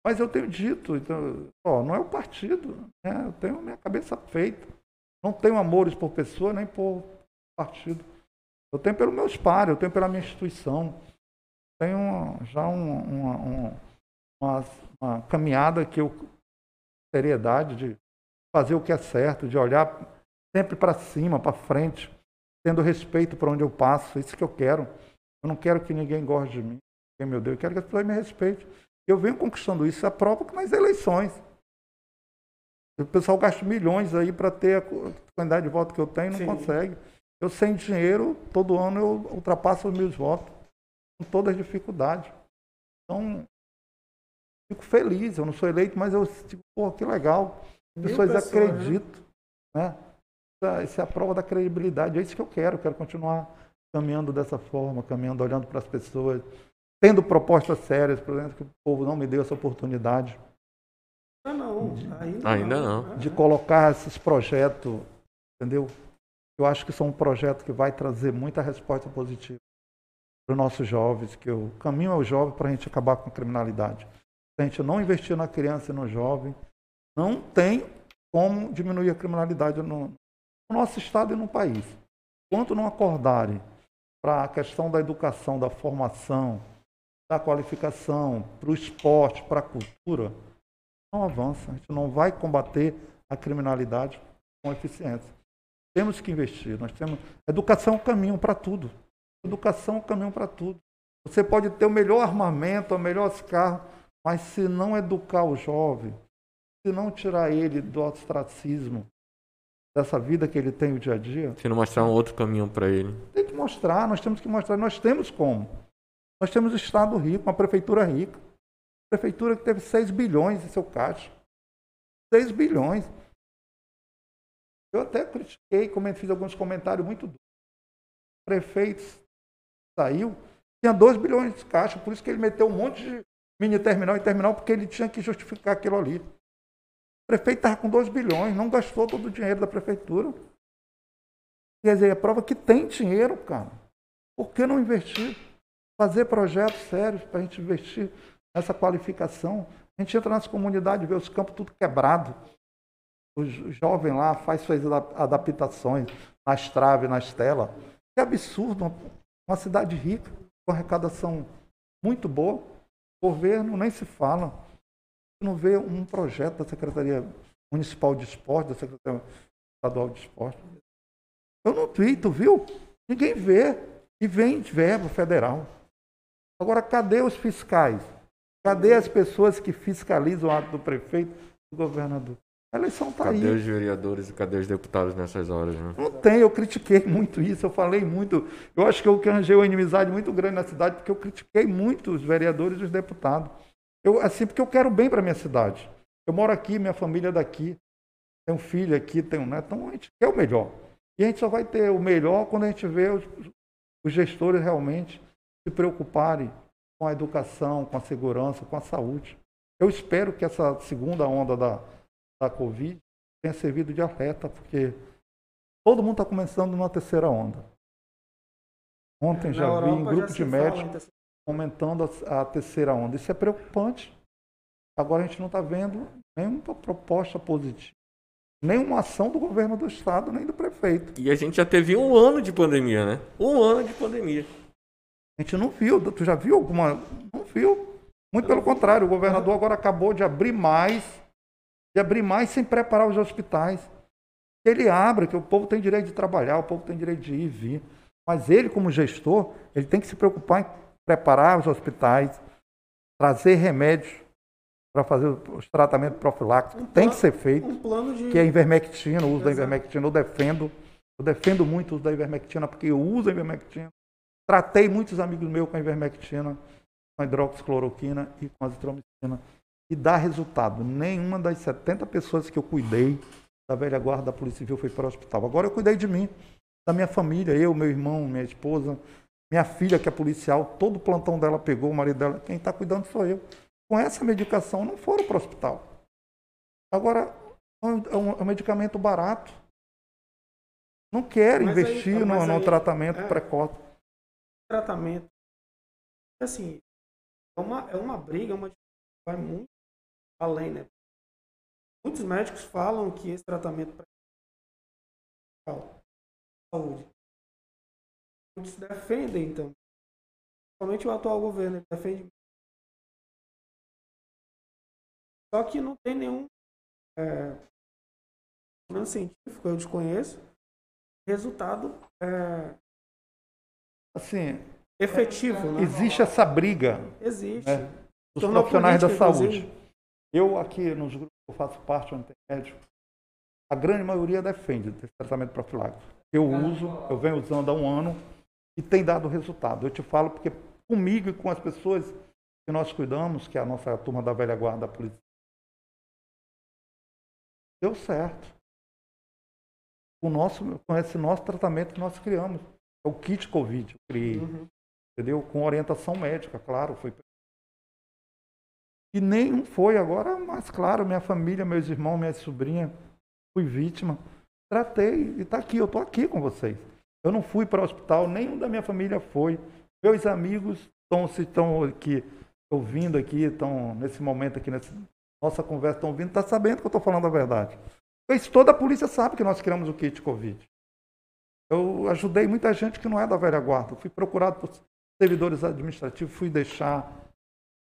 Mas eu tenho dito, então, ó, não é o partido, né? eu tenho minha cabeça feita. Não tenho amores por pessoa nem por partido. Eu tenho pelos meus pares, eu tenho pela minha instituição. Tenho já um- uma, uma, uma, uma caminhada que eu seriedade de fazer o que é certo, de olhar sempre para cima, para frente, tendo respeito por onde eu passo. Isso que eu quero. Eu não quero que ninguém goste de mim. Meu Deus, eu quero que as pessoas me respeitem. Eu venho conquistando isso a prova nas eleições. O pessoal gasta milhões aí para ter a quantidade de votos que eu tenho e não Sim. consegue. Eu sem dinheiro, todo ano eu ultrapasso os meus votos, com todas as dificuldades. Então, fico feliz, eu não sou eleito, mas eu digo, pô, que legal. As pessoas pessoa, né? acreditam, né? né? Isso é a prova da credibilidade, é isso que eu quero, eu quero continuar caminhando dessa forma, caminhando, olhando para as pessoas, tendo propostas sérias, por exemplo, que o povo não me deu essa oportunidade. Ah, não, ainda, ainda não. não. De colocar esses projetos, entendeu? Eu acho que são um projeto que vai trazer muita resposta positiva para os nossos jovens, que o caminho é o jovem para a gente acabar com a criminalidade. Se a gente não investir na criança e no jovem, não tem como diminuir a criminalidade no, no nosso estado e no país. Enquanto não acordarem para a questão da educação, da formação, da qualificação, para o esporte, para a cultura, não avança. A gente não vai combater a criminalidade com eficiência. Temos que investir. Nós temos educação é o caminho para tudo. Educação é o caminho para tudo. Você pode ter o melhor armamento, o melhor carro, mas se não educar o jovem, se não tirar ele do ostracismo, dessa vida que ele tem o dia a dia. Se não mostrar um outro caminho para ele. Tem que mostrar, nós temos que mostrar, nós temos como. Nós temos o Estado rico, uma prefeitura rica. Prefeitura que teve 6 bilhões em seu caixa. 6 bilhões. Eu até critiquei, fiz alguns comentários muito duros. O prefeito saiu, tinha 2 bilhões de caixa, por isso que ele meteu um monte de mini terminal e terminal, porque ele tinha que justificar aquilo ali. O prefeito estava com 2 bilhões, não gastou todo o dinheiro da prefeitura. Quer dizer, é prova que tem dinheiro, cara. Por que não investir? Fazer projetos sérios para a gente investir nessa qualificação. A gente entra nas comunidades, vê os campos tudo quebrado. O jovem lá faz suas adaptações nas traves, nas telas. Que absurdo, uma, cidade rica, com arrecadação muito boa. O governo nem se fala. Não vê um projeto da Secretaria Municipal de Esporte, da Secretaria Estadual de Esporte. Eu não vi, tu viu? Ninguém vê. E vem verbo federal. Agora, cadê os fiscais? Cadê as pessoas que fiscalizam o ato do prefeito, do governador? A eleição está aí. Cadê os vereadores e cadê os deputados nessas horas? Né? Não tem, eu critiquei muito isso, eu falei muito. Eu acho que eu arranjei uma inimizade muito grande na cidade, porque eu critiquei muito os vereadores e os deputados. Eu, assim, porque eu quero bem para minha cidade. Eu moro aqui, minha família é daqui, tenho filho aqui, tenho neto, então a gente quer o melhor. E a gente só vai ter o melhor quando a gente vê os, os gestores realmente se preocuparem com a educação, com a segurança, com a saúde. Eu espero que essa segunda onda da, da Covid tenha servido de alerta, porque todo mundo está começando numa terceira onda. Ontem já Europa vi em grupo de médicos comentando a, a, terceira onda. Isso é preocupante. Agora a gente não está vendo nenhuma proposta positiva, nenhuma ação do governo do estado, nem do prefeito. E a gente já teve um ano de pandemia, né? Um ano de pandemia. A gente não viu. Tu já viu alguma? Não viu. Muito pelo contrário, o governador agora acabou de abrir mais, de abrir mais sem preparar os hospitais. Ele abre, que o povo tem direito de trabalhar, o povo tem direito de ir e vir. Mas ele, como gestor, ele tem que se preocupar em preparar os hospitais, trazer remédios para fazer os tratamentos profiláticos. Um tem que ser feito. Um de... Que é a ivermectina, o uso Exato. da ivermectina. Eu defendo. Eu defendo muito o uso da ivermectina, porque eu uso a ivermectina Tratei muitos amigos meus com a ivermectina, com a hidroxicloroquina e com a azitromicina. E dá resultado. Nenhuma das 70 pessoas que eu cuidei da velha guarda da Polícia Civil foi para o hospital. Agora eu cuidei de mim, da minha família, eu, meu irmão, minha esposa, minha filha que é policial, todo o plantão dela pegou, o marido dela, quem está cuidando sou eu. Com essa medicação não foram para o hospital. Agora, é um, é um medicamento barato. Não quer investir aí, no, no, tratamento é, precoce tratamento. Assim, é uma, é uma briga, é uma vai muito além, né? Muitos médicos falam que esse tratamento para saúde. Muitos defendem então. Somente o atual governo defende. Só que não tem nenhum é, científico, eu desconheço. Resultado é, Assim, efetivo, né? existe essa briga Existe. É. dos Tornou profissionais da saúde. inclusive. Eu aqui nos grupos que eu faço parte do intermédio, a grande maioria defende esse tratamento profilático. Eu uso, eu venho usando há um ano e tem dado resultado. Eu te falo porque comigo e com as pessoas que nós cuidamos, que é a nossa turma da velha guarda da polícia, deu certo. O nosso, com esse nosso tratamento que nós criamos. É o kit Covid, eu criei Uhum. entendeu? Com orientação médica, claro, foi. E nem foi agora, mas claro, minha família, meus irmãos, minha sobrinha, fui vítima, tratei e está aqui, eu estou aqui com vocês. Eu não fui para o hospital, nenhum da minha família foi. Meus amigos estão se estão aqui ouvindo aqui, estão nesse momento aqui nessa nossa conversa, estão ouvindo, está sabendo que eu estou falando a verdade. Isso toda a polícia sabe que nós criamos o kit Covid. Eu ajudei muita gente que não é da velha guarda. Fui procurado por servidores administrativos, fui deixar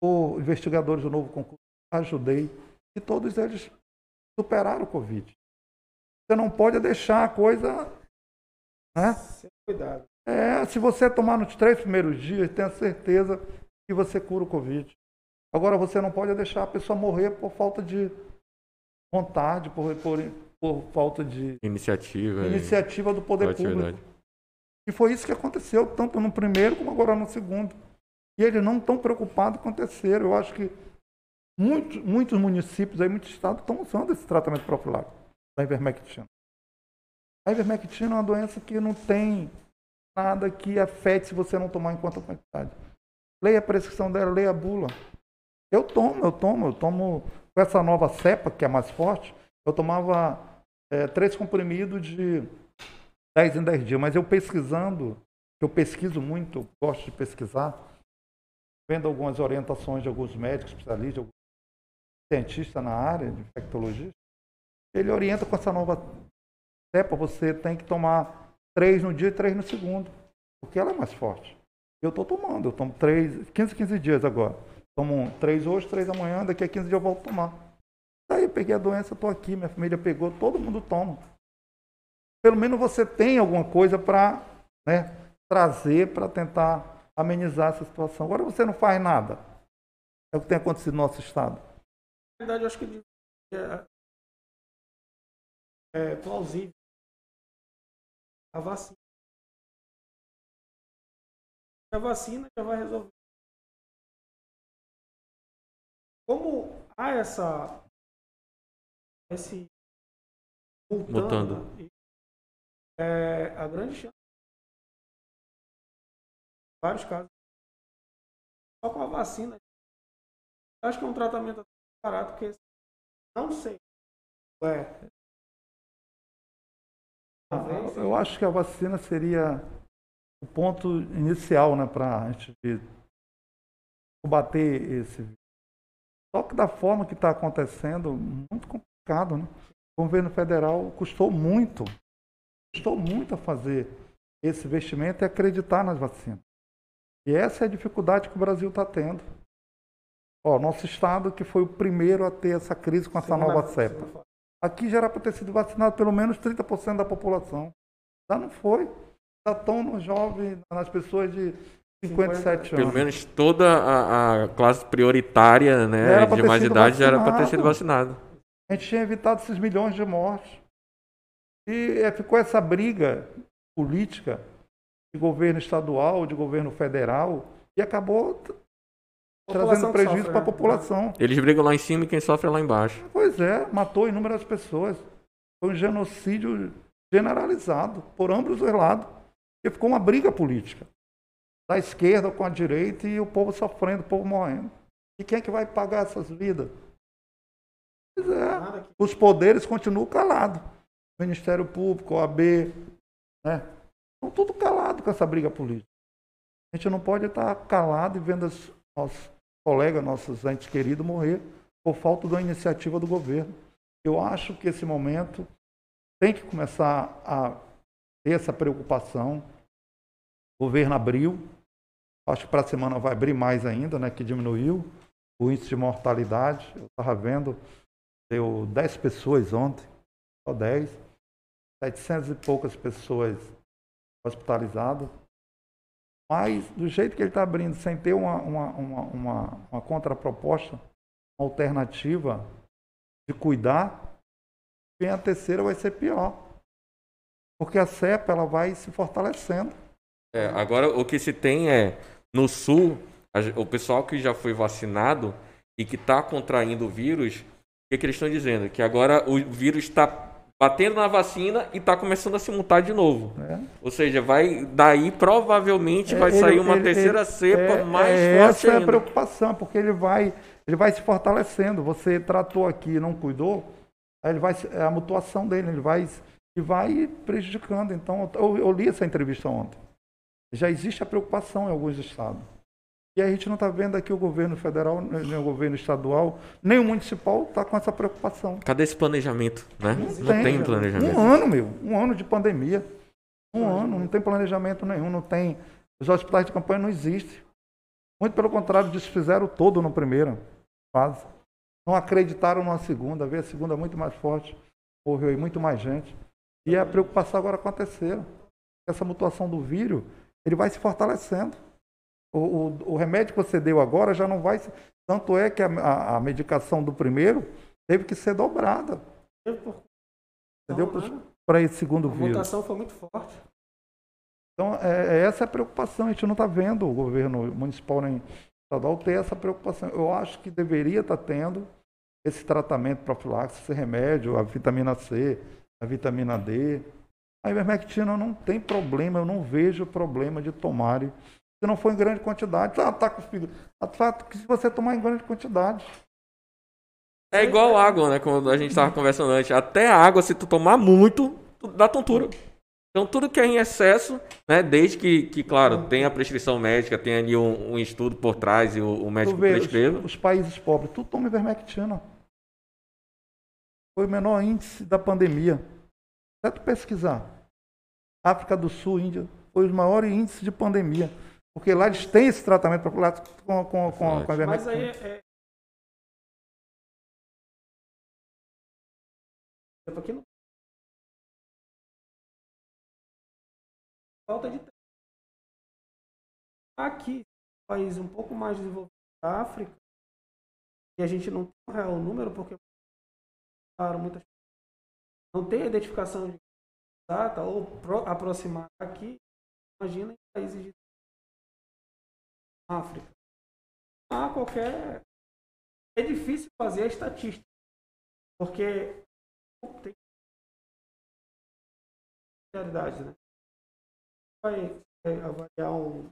por investigadores do novo concurso, ajudei. E todos eles superaram o Covid. Você não pode deixar a coisa. Né? Sem cuidado. É, se você tomar nos três primeiros dias, tenha certeza que você cura o Covid. Agora, você não pode deixar a pessoa morrer por falta de vontade, por, por, por falta de Iniciativa. e iniciativa do poder público. proatividade. E foi isso que aconteceu, tanto no primeiro como agora no segundo. E eles não estão preocupados com o terceiro. Eu acho que muitos, muitos municípios, aí, muitos estados estão usando esse tratamento profilático da ivermectina. A ivermectina é uma doença que não tem nada que afete se você não tomar em conta a quantidade. Leia a prescrição dela, leia a bula. Eu tomo, eu tomo, eu tomo com essa nova cepa, que é mais forte, eu tomava eh, três comprimidos de 10 em 10 dias, mas eu pesquisando, eu pesquiso muito, gosto de pesquisar, vendo algumas orientações de alguns médicos, especialistas, de alguns cientistas na área de infectologia, ele orienta com essa nova cepa, você tem que tomar três no dia e três no segundo, porque ela é mais forte. Eu estou tomando, eu tomo três, 15, 15 dias agora. Tomo três hoje, três amanhã, daqui a 15 dias eu volto a tomar. Daí eu peguei a doença, estou aqui, minha família pegou, todo mundo toma pelo menos você tem alguma coisa para né, trazer para tentar amenizar essa situação. Agora você não faz nada. É o que tem acontecido no nosso estado. Na verdade, eu acho que é, é plausível a vacina. A vacina já vai resolver. Como há essa esse Mutando. é, a grande chance vários casos só com a vacina eu acho que é um tratamento barato porque não sei é talvez Eu acho que a vacina seria o ponto inicial né, para a gente combater esse vírus. Só que da forma que está acontecendo, muito complicado. Né? O governo federal custou muito, custou muito a fazer esse investimento e acreditar nas vacinas. E essa é a dificuldade que o Brasil está tendo. Ó, nosso estado que foi o primeiro a ter essa crise com essa Segunda- nova cepa. Aqui já era para ter sido vacinado pelo menos 30% da população. Já não foi. Já estão nos jovens, nas pessoas de 57 Pelo anos. menos toda a, a classe prioritária né, de mais idade já era para ter sido vacinado. vacinado. A gente tinha evitado esses milhões de mortes. E é, ficou essa briga política de governo estadual, de governo federal, e acabou trazendo prejuízo para a né? população. Eles brigam lá em cima e quem sofre é lá embaixo. Pois é, matou inúmeras pessoas. Foi um genocídio generalizado por ambos os lados. E ficou uma briga política. Da esquerda com a direita e o povo sofrendo, o povo morrendo. E quem é que vai pagar essas vidas? Pois é, os poderes continuam calados. Ministério Público, OAB, né? Estão tudo calado com essa briga política. A gente não pode estar calado e vendo os nossos colegas, nossos entes queridos morrer por falta da iniciativa do governo. Eu acho que esse momento tem que começar a ter essa preocupação. O governo abriu, acho que para a semana vai abrir mais ainda, né, que diminuiu o índice de mortalidade. Eu estava vendo, deu 10 pessoas ontem só 10. 700 e poucas pessoas hospitalizadas. Mas, do jeito que ele está abrindo, sem ter uma, uma, uma, uma, uma contraproposta, uma alternativa de cuidar, vem a terceira vai ser pior. Porque a cepa ela vai se fortalecendo. É, agora o que se tem é, no sul, o pessoal que já foi vacinado e que está contraindo o vírus, o que, que eles estão dizendo? Que agora o vírus está batendo na vacina e está começando a se mutar de novo. Né? Ou seja, vai daí provavelmente vai É, Ele- sair uma ele- terceira ele- cepa é- mais é, forte Essa é a ainda. preocupação, porque ele vai, ele vai se fortalecendo. Você tratou aqui e não cuidou, ele vai, é a mutuação dele, ele vai e vai prejudicando. Então, eu, eu li essa entrevista ontem. Já existe a preocupação em alguns estados. E a gente não está vendo aqui o governo federal, nem o governo estadual, nem o municipal está com essa preocupação. Cadê esse planejamento, né? Não, tem, tem planejamento. Um ano, meu. Um ano de pandemia. Um ano, não tem planejamento nenhum, não tem. Os hospitais de campanha não existem. Muito pelo contrário, desfizeram todo no primeiro fase. Não acreditaram na segunda, veio a segunda muito mais forte, morreu aí muito mais gente. E a preocupação agora com a terceira. Essa mutuação do vírus, ele vai se fortalecendo. O, o, o remédio que você deu agora já não vai. se- Tanto é que a, a- a medicação do primeiro teve que ser dobrada. Entendeu? Para esse segundo A vírus. mutação foi muito forte. Então, é, é essa a preocupação. A gente não está vendo o governo municipal nem estadual ter essa preocupação. Eu acho que deveria estar tendo esse tratamento profiláxis, esse remédio, a vitamina C, a vitamina D. A ivermectina não tem problema, eu não vejo problema de tomar. Se não for em grande quantidade, ah, tá com fígado. Ah, que se você tomar em grande quantidade. É igual água, né? Como a gente estava conversando antes. Até a água, se tu tomar muito, tu dá tontura. Então tudo que é em excesso, né? Desde que, que claro, tem a prescrição médica, tem ali um, um estudo por trás e o, o médico vê, os, prescreva. os países pobres, tu toma ivermectina. Foi o menor índice da pandemia. É tu pesquisar. África do Sul, Índia, foi os maiores índices de pandemia. Porque lá eles têm esse tratamento profilático com, com, com, com a Mas aí é. é não. Falta de. Aqui, país um pouco mais desenvolvido da África, e a gente não tem um real número, porque claro, muitas não tem identificação de data ou pro, aproximar aqui. Imagina em países de África. Não há qualquer. É difícil fazer a estatística. Porque tem realidade, né? Vai é, avaliar um.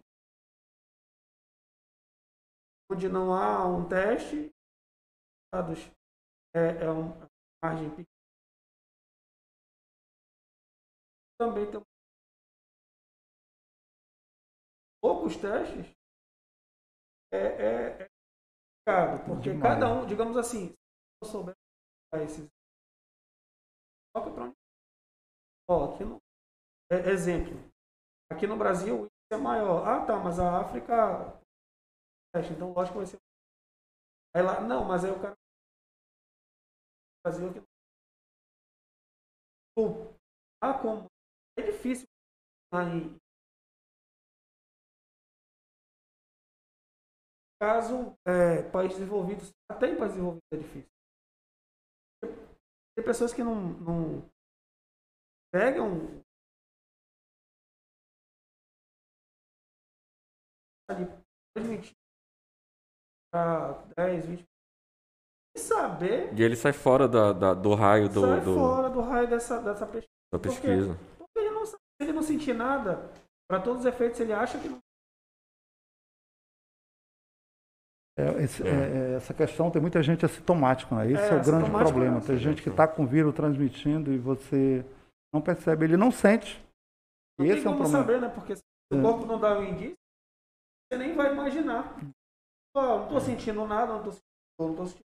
Onde não há um teste, dados é, é uma margem pequena. Também tem poucos testes é, é, é complicado, porque Demais. cada um, digamos assim, se eu souber esses toca para onde ó, aqui no é, exemplo aqui no Brasil o índice é maior. Ah tá mas a África então lógico que vai ser aí lá não mas aí o cara Brasil aqui ah como é difícil aí caso é, país desenvolvido, até em país desenvolvido é difícil. Tem pessoas que não, não pegam ali, transmitir para 10, 20 e saber E ele sai fora da, da- do raio do, sai do- fora do raio dessa, dessa pesquisa. da pesquisa. Ele não, sabe- se ele não sentir nada, para todos os efeitos, ele acha que não. É, esse- é, é, essa questão tem muita gente assintomática, né? Esse é, É, o grande problema. é Tem gente que está com o vírus transmitindo e você não percebe, ele não sente. Não esse é um como problema. saber, né? Porque se o É. corpo não dá o indício, você nem vai imaginar. Pô, não É. tô sentindo nada, não tô sentindo não sentindo.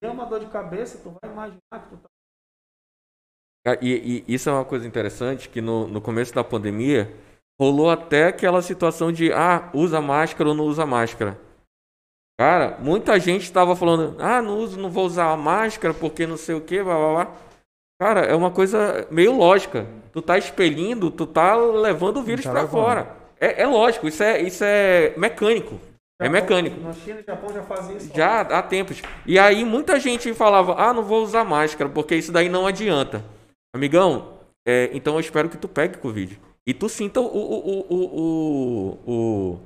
Tem uma dor de cabeça, tu vai imaginar que tu tá. E, e isso é uma coisa interessante, que no, no começo da pandemia, rolou até aquela situação de, ah, usa máscara ou não usa máscara. Cara, muita gente estava falando, ah, não uso, não vou usar a máscara porque não sei o que, blá blá blá. Cara, é uma coisa meio lógica. Tu tá expelindo, tu tá levando o vírus Tá levando. fora. É, é lógico, isso é, isso é mecânico. É Japão- mecânico. Na China e Japão já fazia isso. Já há tempos. E aí muita gente falava, ah, não vou usar máscara, porque isso daí não adianta. Amigão, é, então eu espero que tu pegue Covid. E tu sinta o, o, o, o, o- o-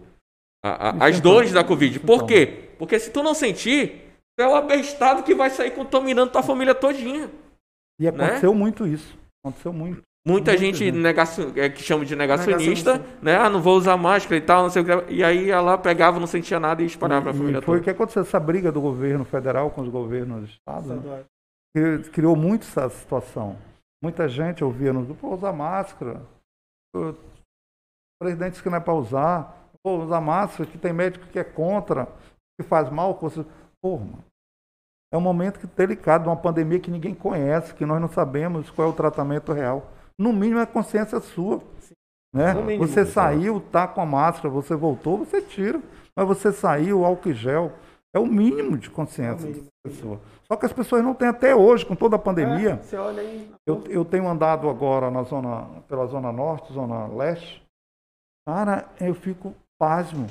a- a- as dores da Covid. Por quê? Porque se tu não sentir, tu é o abestado que vai sair contaminando tua família todinha. E Né? aconteceu muito isso. Aconteceu muito. Muita Muita gente negacion- é, que chama de negacionista, Negacionista. né? Ah, não vou usar máscara e tal, não sei o que. E aí ela pegava, não sentia nada e espalhava pra E- família e foi o toda. que aconteceu, essa briga do governo federal com os governos do estado, né? Criou muito essa situação. Muita gente ouvia nos pô, usar máscara. Pô, Presidente que não é para usar. Pô, usar máscara, que tem médico que é contra, que faz mal. Pô, é um momento delicado, uma pandemia que ninguém conhece, que nós não sabemos qual é o tratamento real. No mínimo é consciência sua. Né? No mínimo, você saiu, tá com a máscara, você voltou, você tira. Mas você saiu, álcool em gel. É o mínimo de consciência É o mínimo. da pessoa. Só que as pessoas não têm até hoje, com toda a pandemia. É, você olha aí. Eu, eu tenho andado agora na zona, pela zona norte, zona leste. Cara, eu fico pasmo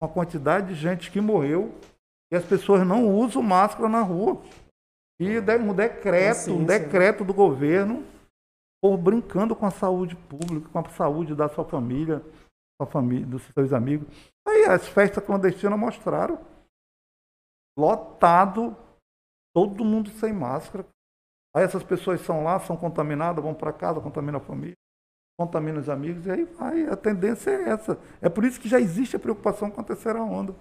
com a quantidade de gente que morreu e as pessoas não usam máscara na rua. E de- um decreto, um né? decreto do governo, por brincando com a saúde pública, com a saúde da sua família, sua família, dos seus amigos. Aí as festas clandestinas mostraram. Lotado, todo mundo sem máscara. Aí essas pessoas são lá, são contaminadas, vão para casa, contaminam a família, contaminam os amigos, e aí vai. A tendência é essa. É por isso que já existe a preocupação com a terceira onda.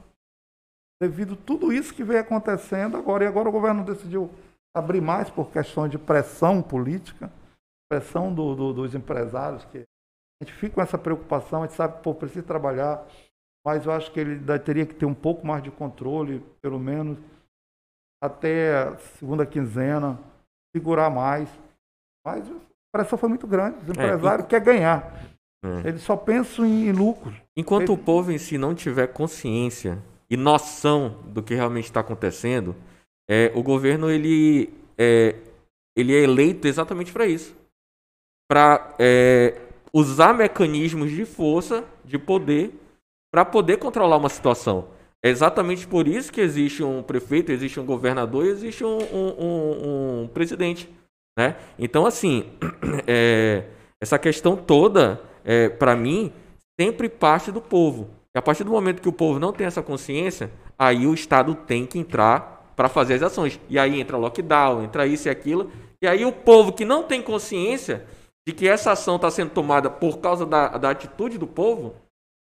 Devido a tudo isso que vem acontecendo agora, e agora o governo decidiu abrir mais por questões de pressão política, pressão do- do- dos empresários, que a gente fica com essa preocupação, a gente sabe que o precisa trabalhar, mas eu acho que ele teria que ter um pouco mais de controle, pelo menos até a segunda quinzena, segurar mais. Mas a pressão foi muito grande. Os empresários querem ganhar. É. Eles só pensam em, em lucro. Enquanto o povo em si não tiver consciência e noção do que realmente está acontecendo, é, o governo ele é, ele é eleito exatamente para isso, para usar mecanismos de força, de poder, para poder controlar uma situação. É exatamente por isso que existe um prefeito, existe um governador, e existe um, um- um- um presidente, né? Então assim, é, essa questão toda, é, para mim, sempre parte do povo. E a partir do momento que o povo não tem essa consciência, aí o Estado tem que entrar para fazer as ações. E aí entra lockdown, entra isso e aquilo. E aí o povo que não tem consciência de que essa ação está sendo tomada por causa da, da atitude do povo,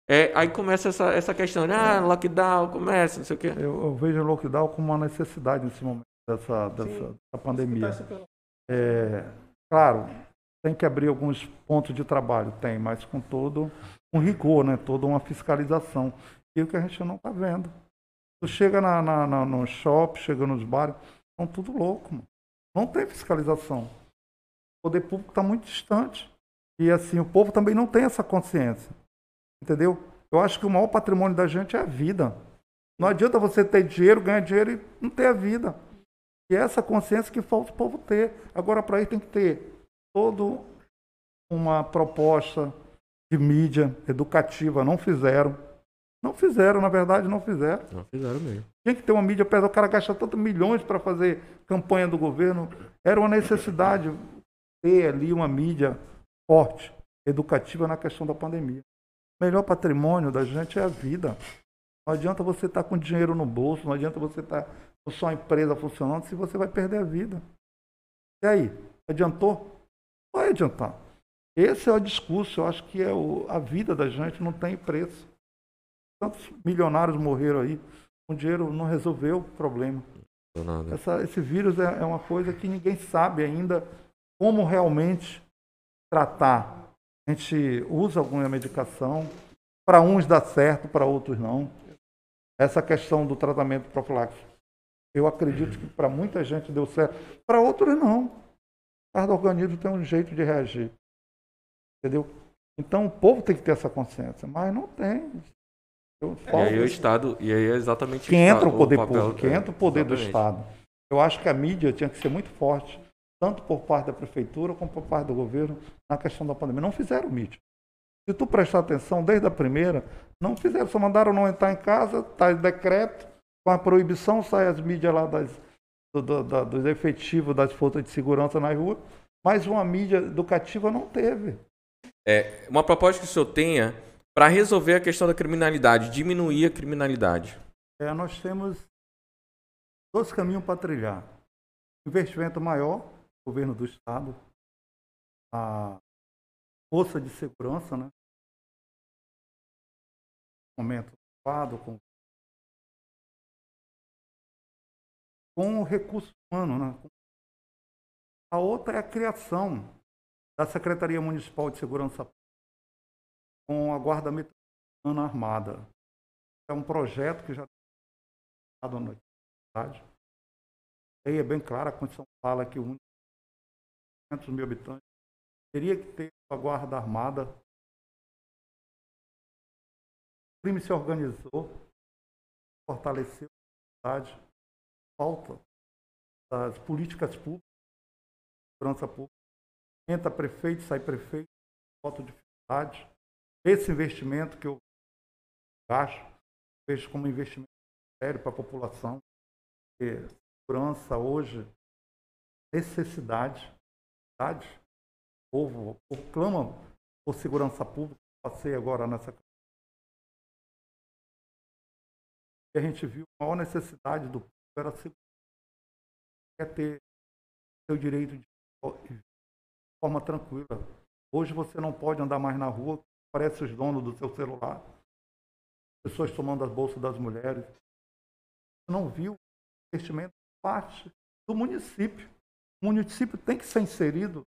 é, aí começa essa, essa questão de ah, lockdown, começa, não sei o quê. Eu, eu vejo o lockdown como uma necessidade nesse momento dessa, dessa, Sim. dessa pandemia. Super- É, claro, tem que abrir alguns pontos de trabalho, tem, mas com todo um rigor, né? toda uma fiscalização. E o que a gente não está vendo. Tu chega na, na, na- no shopping, chega nos bares, estão tudo louco, mano. Não tem fiscalização. O poder público está muito distante. E assim, o povo também não tem essa consciência. Entendeu? Eu acho que o maior patrimônio da gente é a vida. Não adianta você ter dinheiro, ganhar dinheiro e não ter a vida. E é essa consciência que falta o povo ter. Agora, para isso, tem que ter toda uma proposta de mídia educativa. Não fizeram. Não fizeram, na verdade, não fizeram. Não fizeram mesmo. Tinha que ter uma mídia pesada. O cara gasta tanto milhões para fazer campanha do governo. Era uma necessidade ter ali uma mídia forte, educativa na questão da pandemia. O melhor patrimônio da gente é a vida. Não adianta você estar com dinheiro no bolso, não adianta você estar com sua empresa funcionando se você vai perder a vida. E aí? Adiantou? Vai adiantar. Esse é o discurso, eu acho que é o, a vida da gente não tem preço. Tantos milionários morreram aí, o dinheiro não resolveu o problema. Não. Essa- esse vírus é, é uma coisa que ninguém sabe ainda como realmente tratar. A gente usa alguma medicação, para uns dá certo, para outros não. Essa questão do tratamento profilático, eu acredito que para muita gente deu certo, para outros não. Cada organismo tem um jeito de reagir. Entendeu? Então o povo tem que ter essa consciência, mas não tem. Eu E aí o. Estado, e aí é exatamente que entra o poder papel- público, que entra o poder do exatamente. Estado. Eu acho que a mídia tinha que ser muito forte, tanto por parte da prefeitura como por parte do governo, na questão da pandemia. Não fizeram mídia. Se tu prestar atenção, desde a primeira, não fizeram, só mandaram não entrar em casa, tá em decreto, com a proibição, sai as mídias lá das, do, do- da- dos efetivos das forças de segurança na rua, mas uma mídia educativa não teve. É, uma proposta que o senhor tenha para resolver a questão da criminalidade, diminuir a criminalidade. É, nós temos dois caminhos para trilhar. Investimento maior, governo do Estado, a força de segurança, né? Momento adequado, com, com o recurso humano, né? A outra é a criação da Secretaria Municipal de Segurança com a Guarda Metropolitana Armada. É um projeto que já está na cidade. Aí é bem claro, a Constituição fala que o 500 mil habitantes teria que ter a guarda armada. O crime se organizou, fortaleceu a cidade, falta das políticas públicas, segurança pública. Entra prefeito, sai prefeito, falta de dificuldade. Esse investimento que eu acho, vejo como investimento sério para a população, porque segurança hoje, necessidade, necessidade. o povo, o clama por segurança pública, passei agora nessa e a gente viu a maior necessidade do povo era segurança. Quer ter seu direito de de forma tranquila. Hoje você não pode andar mais na rua, parece os donos do seu celular, pessoas tomando as bolsas das mulheres. Você não viu investimento parte do município. O município tem que ser inserido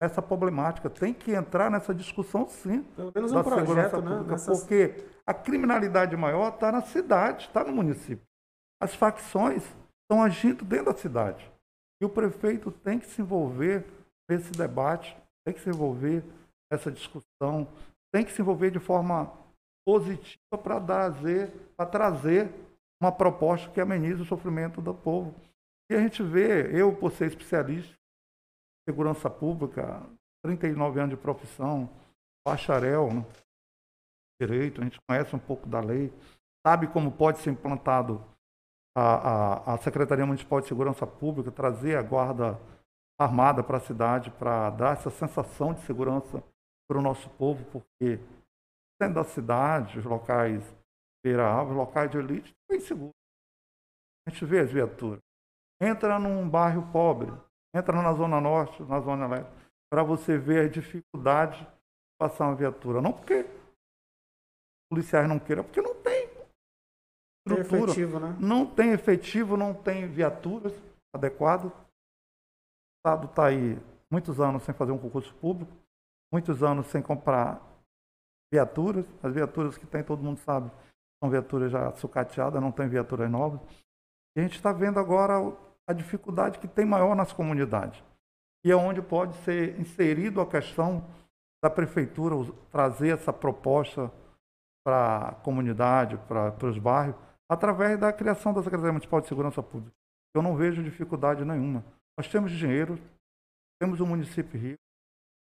nessa problemática, tem que entrar nessa discussão sim Pelo menos um projeto, né? pública, Nessas- porque a criminalidade maior está na cidade, está no município. As facções estão agindo dentro da cidade. E o prefeito tem que se envolver nesse debate, tem que se envolver nessa discussão, tem que se envolver de forma positiva para trazer, para trazer uma proposta que amenize o sofrimento do povo. E a gente vê, eu por ser especialista em segurança pública, 39 anos de profissão, bacharel, né? direito, a gente conhece um pouco da lei, sabe como pode ser implantado a, a, a Secretaria Municipal de Segurança Pública, trazer a guarda armada para a cidade, para dar essa sensação de segurança para o nosso povo, porque dentro da cidade, os locais os locais de elite, estão inseguros. A gente vê as viaturas. Entra num bairro pobre, entra na Zona Norte, na Zona Leste, para você ver a dificuldade de passar uma viatura. Não porque policiais não queiram, é porque não tem Tem estrutura. efetivo, né? Não tem efetivo, não tem viaturas adequadas. O Estado está aí muitos anos sem fazer um concurso público, muitos anos sem comprar viaturas. As viaturas que tem, todo mundo sabe, são viaturas já sucateadas, não tem viaturas novas. E a gente está vendo agora a dificuldade que tem maior nas comunidades. E é onde pode ser inserido a questão da prefeitura trazer essa proposta para a comunidade, para os bairros, através da criação da Secretaria Municipal de Segurança Pública. Eu não vejo dificuldade nenhuma. Nós temos dinheiro, temos um município rico,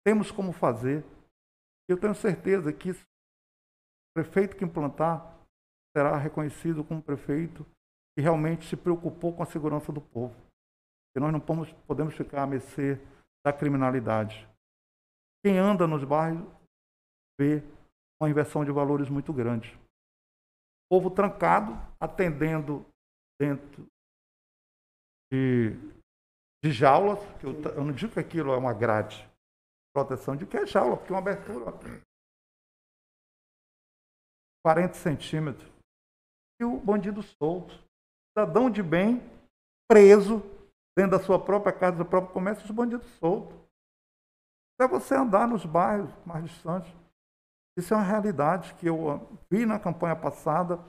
temos como fazer. Eu tenho certeza que o prefeito que implantar será reconhecido como prefeito que realmente se preocupou com a segurança do povo. E nós não podemos, ficar à mercê da criminalidade. Quem anda nos bairros vê uma inversão de valores muito grande. O povo trancado, atendendo dentro de, de jaulas, que eu, eu não digo que aquilo é uma grade, proteção, de que é jaula, porque é uma abertura. 40 centímetros. E o bandido solto. Cidadão de bem, preso, dentro da sua própria casa, do próprio comércio, os bandidos soltos. É você andar nos bairros mais distantes. Isso é uma realidade que eu vi na campanha passada,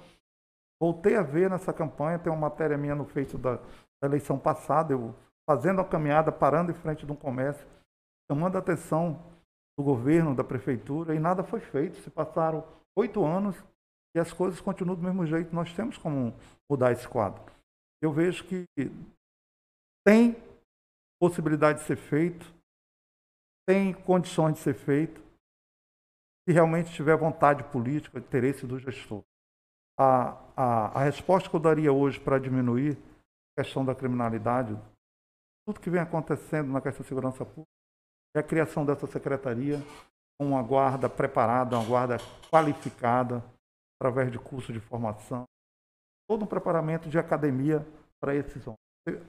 voltei a ver nessa campanha, tem uma matéria minha no feito da, da eleição passada, eu fazendo a caminhada, parando em frente de um comércio, chamando a atenção do governo, da prefeitura, e nada foi feito. Se passaram oito anos e as coisas continuam do mesmo jeito. Nós temos como mudar esse quadro. Eu vejo que tem possibilidade de ser feito, tem condições de ser feito, se realmente tiver vontade política, interesse do gestor. A, a, a resposta que eu daria hoje para diminuir a questão da criminalidade, tudo que vem acontecendo na questão da segurança pública, é a criação dessa secretaria com uma guarda preparada, uma guarda qualificada, através de curso de formação, todo um preparamento de academia para esses homens.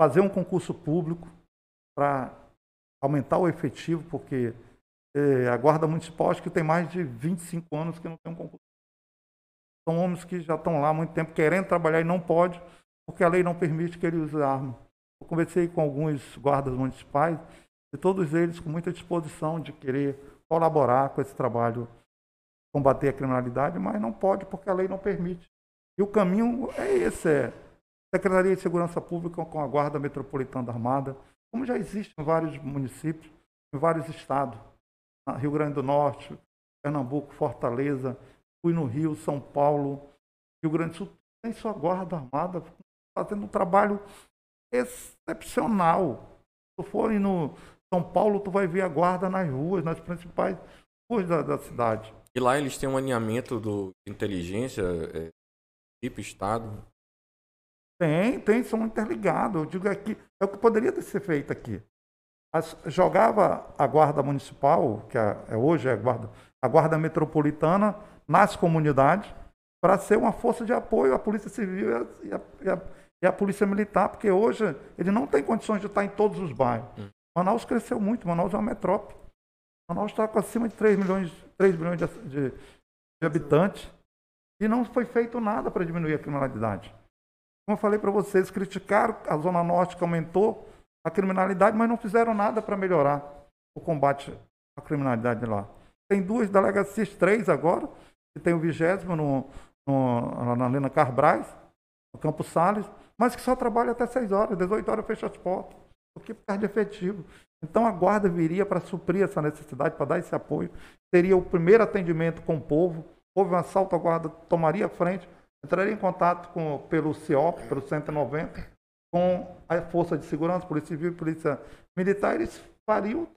Fazer um concurso público para aumentar o efetivo, porque é, a Guarda Municipal acho que tem mais de 25 anos que não tem um concurso. São homens que já estão lá há muito tempo querendo trabalhar e não pode, porque a lei não permite que ele use arma. Eu conversei com alguns guardas municipais e todos eles com muita disposição de querer colaborar com esse trabalho, combater a criminalidade, mas não pode porque a lei não permite. E o caminho é esse, é Secretaria de Segurança Pública com a Guarda Metropolitana Armada, como já existe em vários municípios, em vários estados. Rio Grande do Norte, Pernambuco, Fortaleza, fui no Rio, São Paulo, Rio Grande do Sul, tem sua Guarda Armada fazendo um trabalho excepcional. Se tu for no São Paulo, tu vai ver a guarda nas ruas, nas principais ruas da, da cidade. E lá eles têm um alinhamento do inteligência, é, tipo Estado? Tem, tem, são interligados. Eu digo aqui, é o que poderia ter ser feito aqui. As, jogava a guarda municipal, que é, é hoje é a guarda, a guarda metropolitana, nas comunidades, para ser uma força de apoio à Polícia Civil e à, e, a, e a Polícia Militar, porque hoje ele não tem condições de estar em todos os bairros. Hum. Manaus cresceu muito, Manaus é uma metrópole. Manaus está com acima de 3 milhões, 3 milhões de, de, de habitantes e não foi feito nada para diminuir a criminalidade. Como eu falei para vocês, criticaram a Zona Norte que aumentou a criminalidade, mas não fizeram nada para melhorar o combate à criminalidade lá. Tem duas delegacias, três agora, que tem o vigésimo no, no, na Lena Carbrais, no Campo Salles, mas que só trabalha até 6 horas, 18 horas fecha as portas, porque por causa de efetivo. Então a guarda viria para suprir essa necessidade, para dar esse apoio. Teria o primeiro atendimento com o povo. Houve um assalto, a guarda tomaria frente, entraria em contato com, pelo CIOP, pelo 190, com a Força de Segurança, Polícia Civil e Polícia Militar, eles fariam o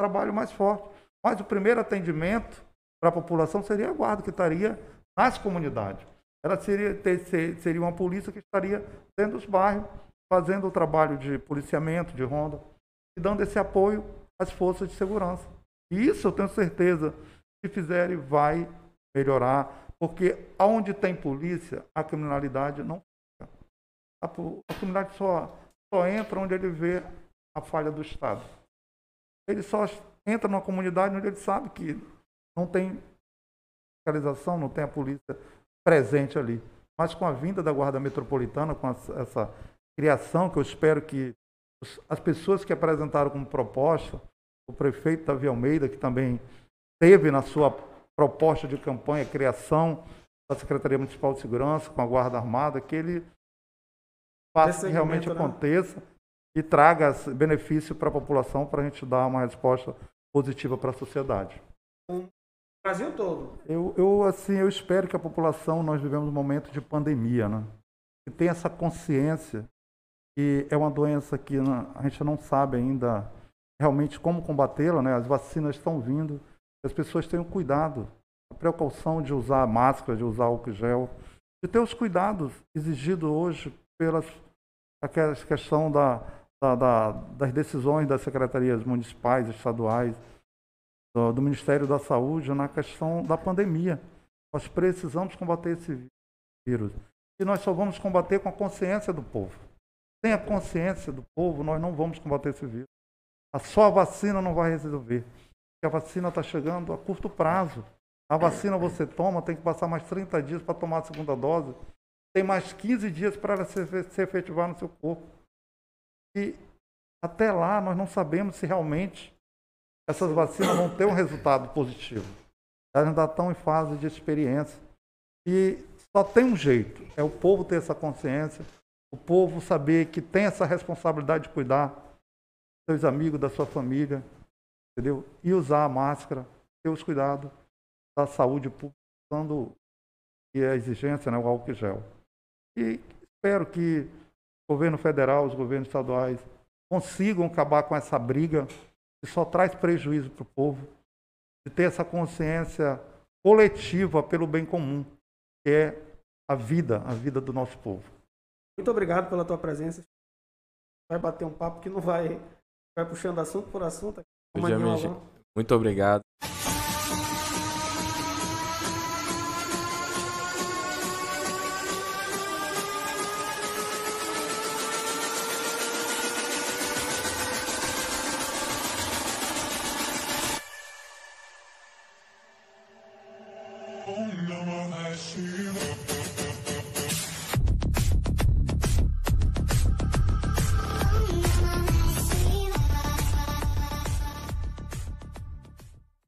trabalho mais forte. Mas o primeiro atendimento para a população seria a guarda, que estaria nas comunidades. Ela seria, ter, seria uma polícia que estaria dentro dos bairros, fazendo o trabalho de policiamento, de ronda, e dando esse apoio às forças de segurança. E isso eu tenho certeza, se fizerem, vai melhorar, porque onde tem polícia, a criminalidade não fica. A, a criminalidade só, só entra onde ele vê a falha do Estado. Ele só entra numa comunidade onde ele sabe que não tem fiscalização, não tem a polícia presente ali. Mas com a vinda da Guarda Metropolitana, com essa criação que eu espero que as pessoas que apresentaram como proposta, o prefeito Davi Almeida, que também teve na sua proposta de campanha a criação da Secretaria Municipal de Segurança com a Guarda Armada, que ele faça que realmente né? aconteça e traga benefício para a população para a gente dar uma resposta positiva para a sociedade. O Brasil todo. Eu, eu, assim, eu espero que a população, nós vivemos um momento de pandemia, né? Que tenha essa consciência que é uma doença que a gente não sabe ainda realmente como combatê-la, né? As vacinas estão vindo, as pessoas tenham cuidado, a precaução de usar máscara, de usar álcool gel, de ter os cuidados exigidos hoje pelas aquela questão da, da, da, das decisões das secretarias municipais, estaduais, do, do, Ministério da Saúde na questão da pandemia. Nós precisamos combater esse vírus. E nós só vamos combater com a consciência do povo. Sem a consciência do povo, nós não vamos combater esse vírus. A só a vacina não vai resolver. Porque a vacina está chegando a curto prazo. A vacina você toma, tem que passar mais 30 dias para tomar a segunda dose. Tem mais 15 dias para ela se, se efetivar no seu corpo. E até lá nós não sabemos se realmente essas vacinas vão ter um resultado positivo. Elas ainda estão em fase de experiência. E só tem um jeito, é o povo ter essa consciência, o povo saber que tem essa responsabilidade de cuidar dos seus amigos, da sua família, entendeu? E usar a máscara, ter os cuidados da saúde pública, usando que é a exigência, né, o álcool gel. E espero que o governo federal, os governos estaduais consigam acabar com essa briga que só traz prejuízo para o povo, de ter essa consciência coletiva pelo bem comum, que é a vida, a vida do nosso povo. Muito obrigado pela tua presença. Vai bater um papo que não vai, vai puxando assunto por assunto. Muito obrigado.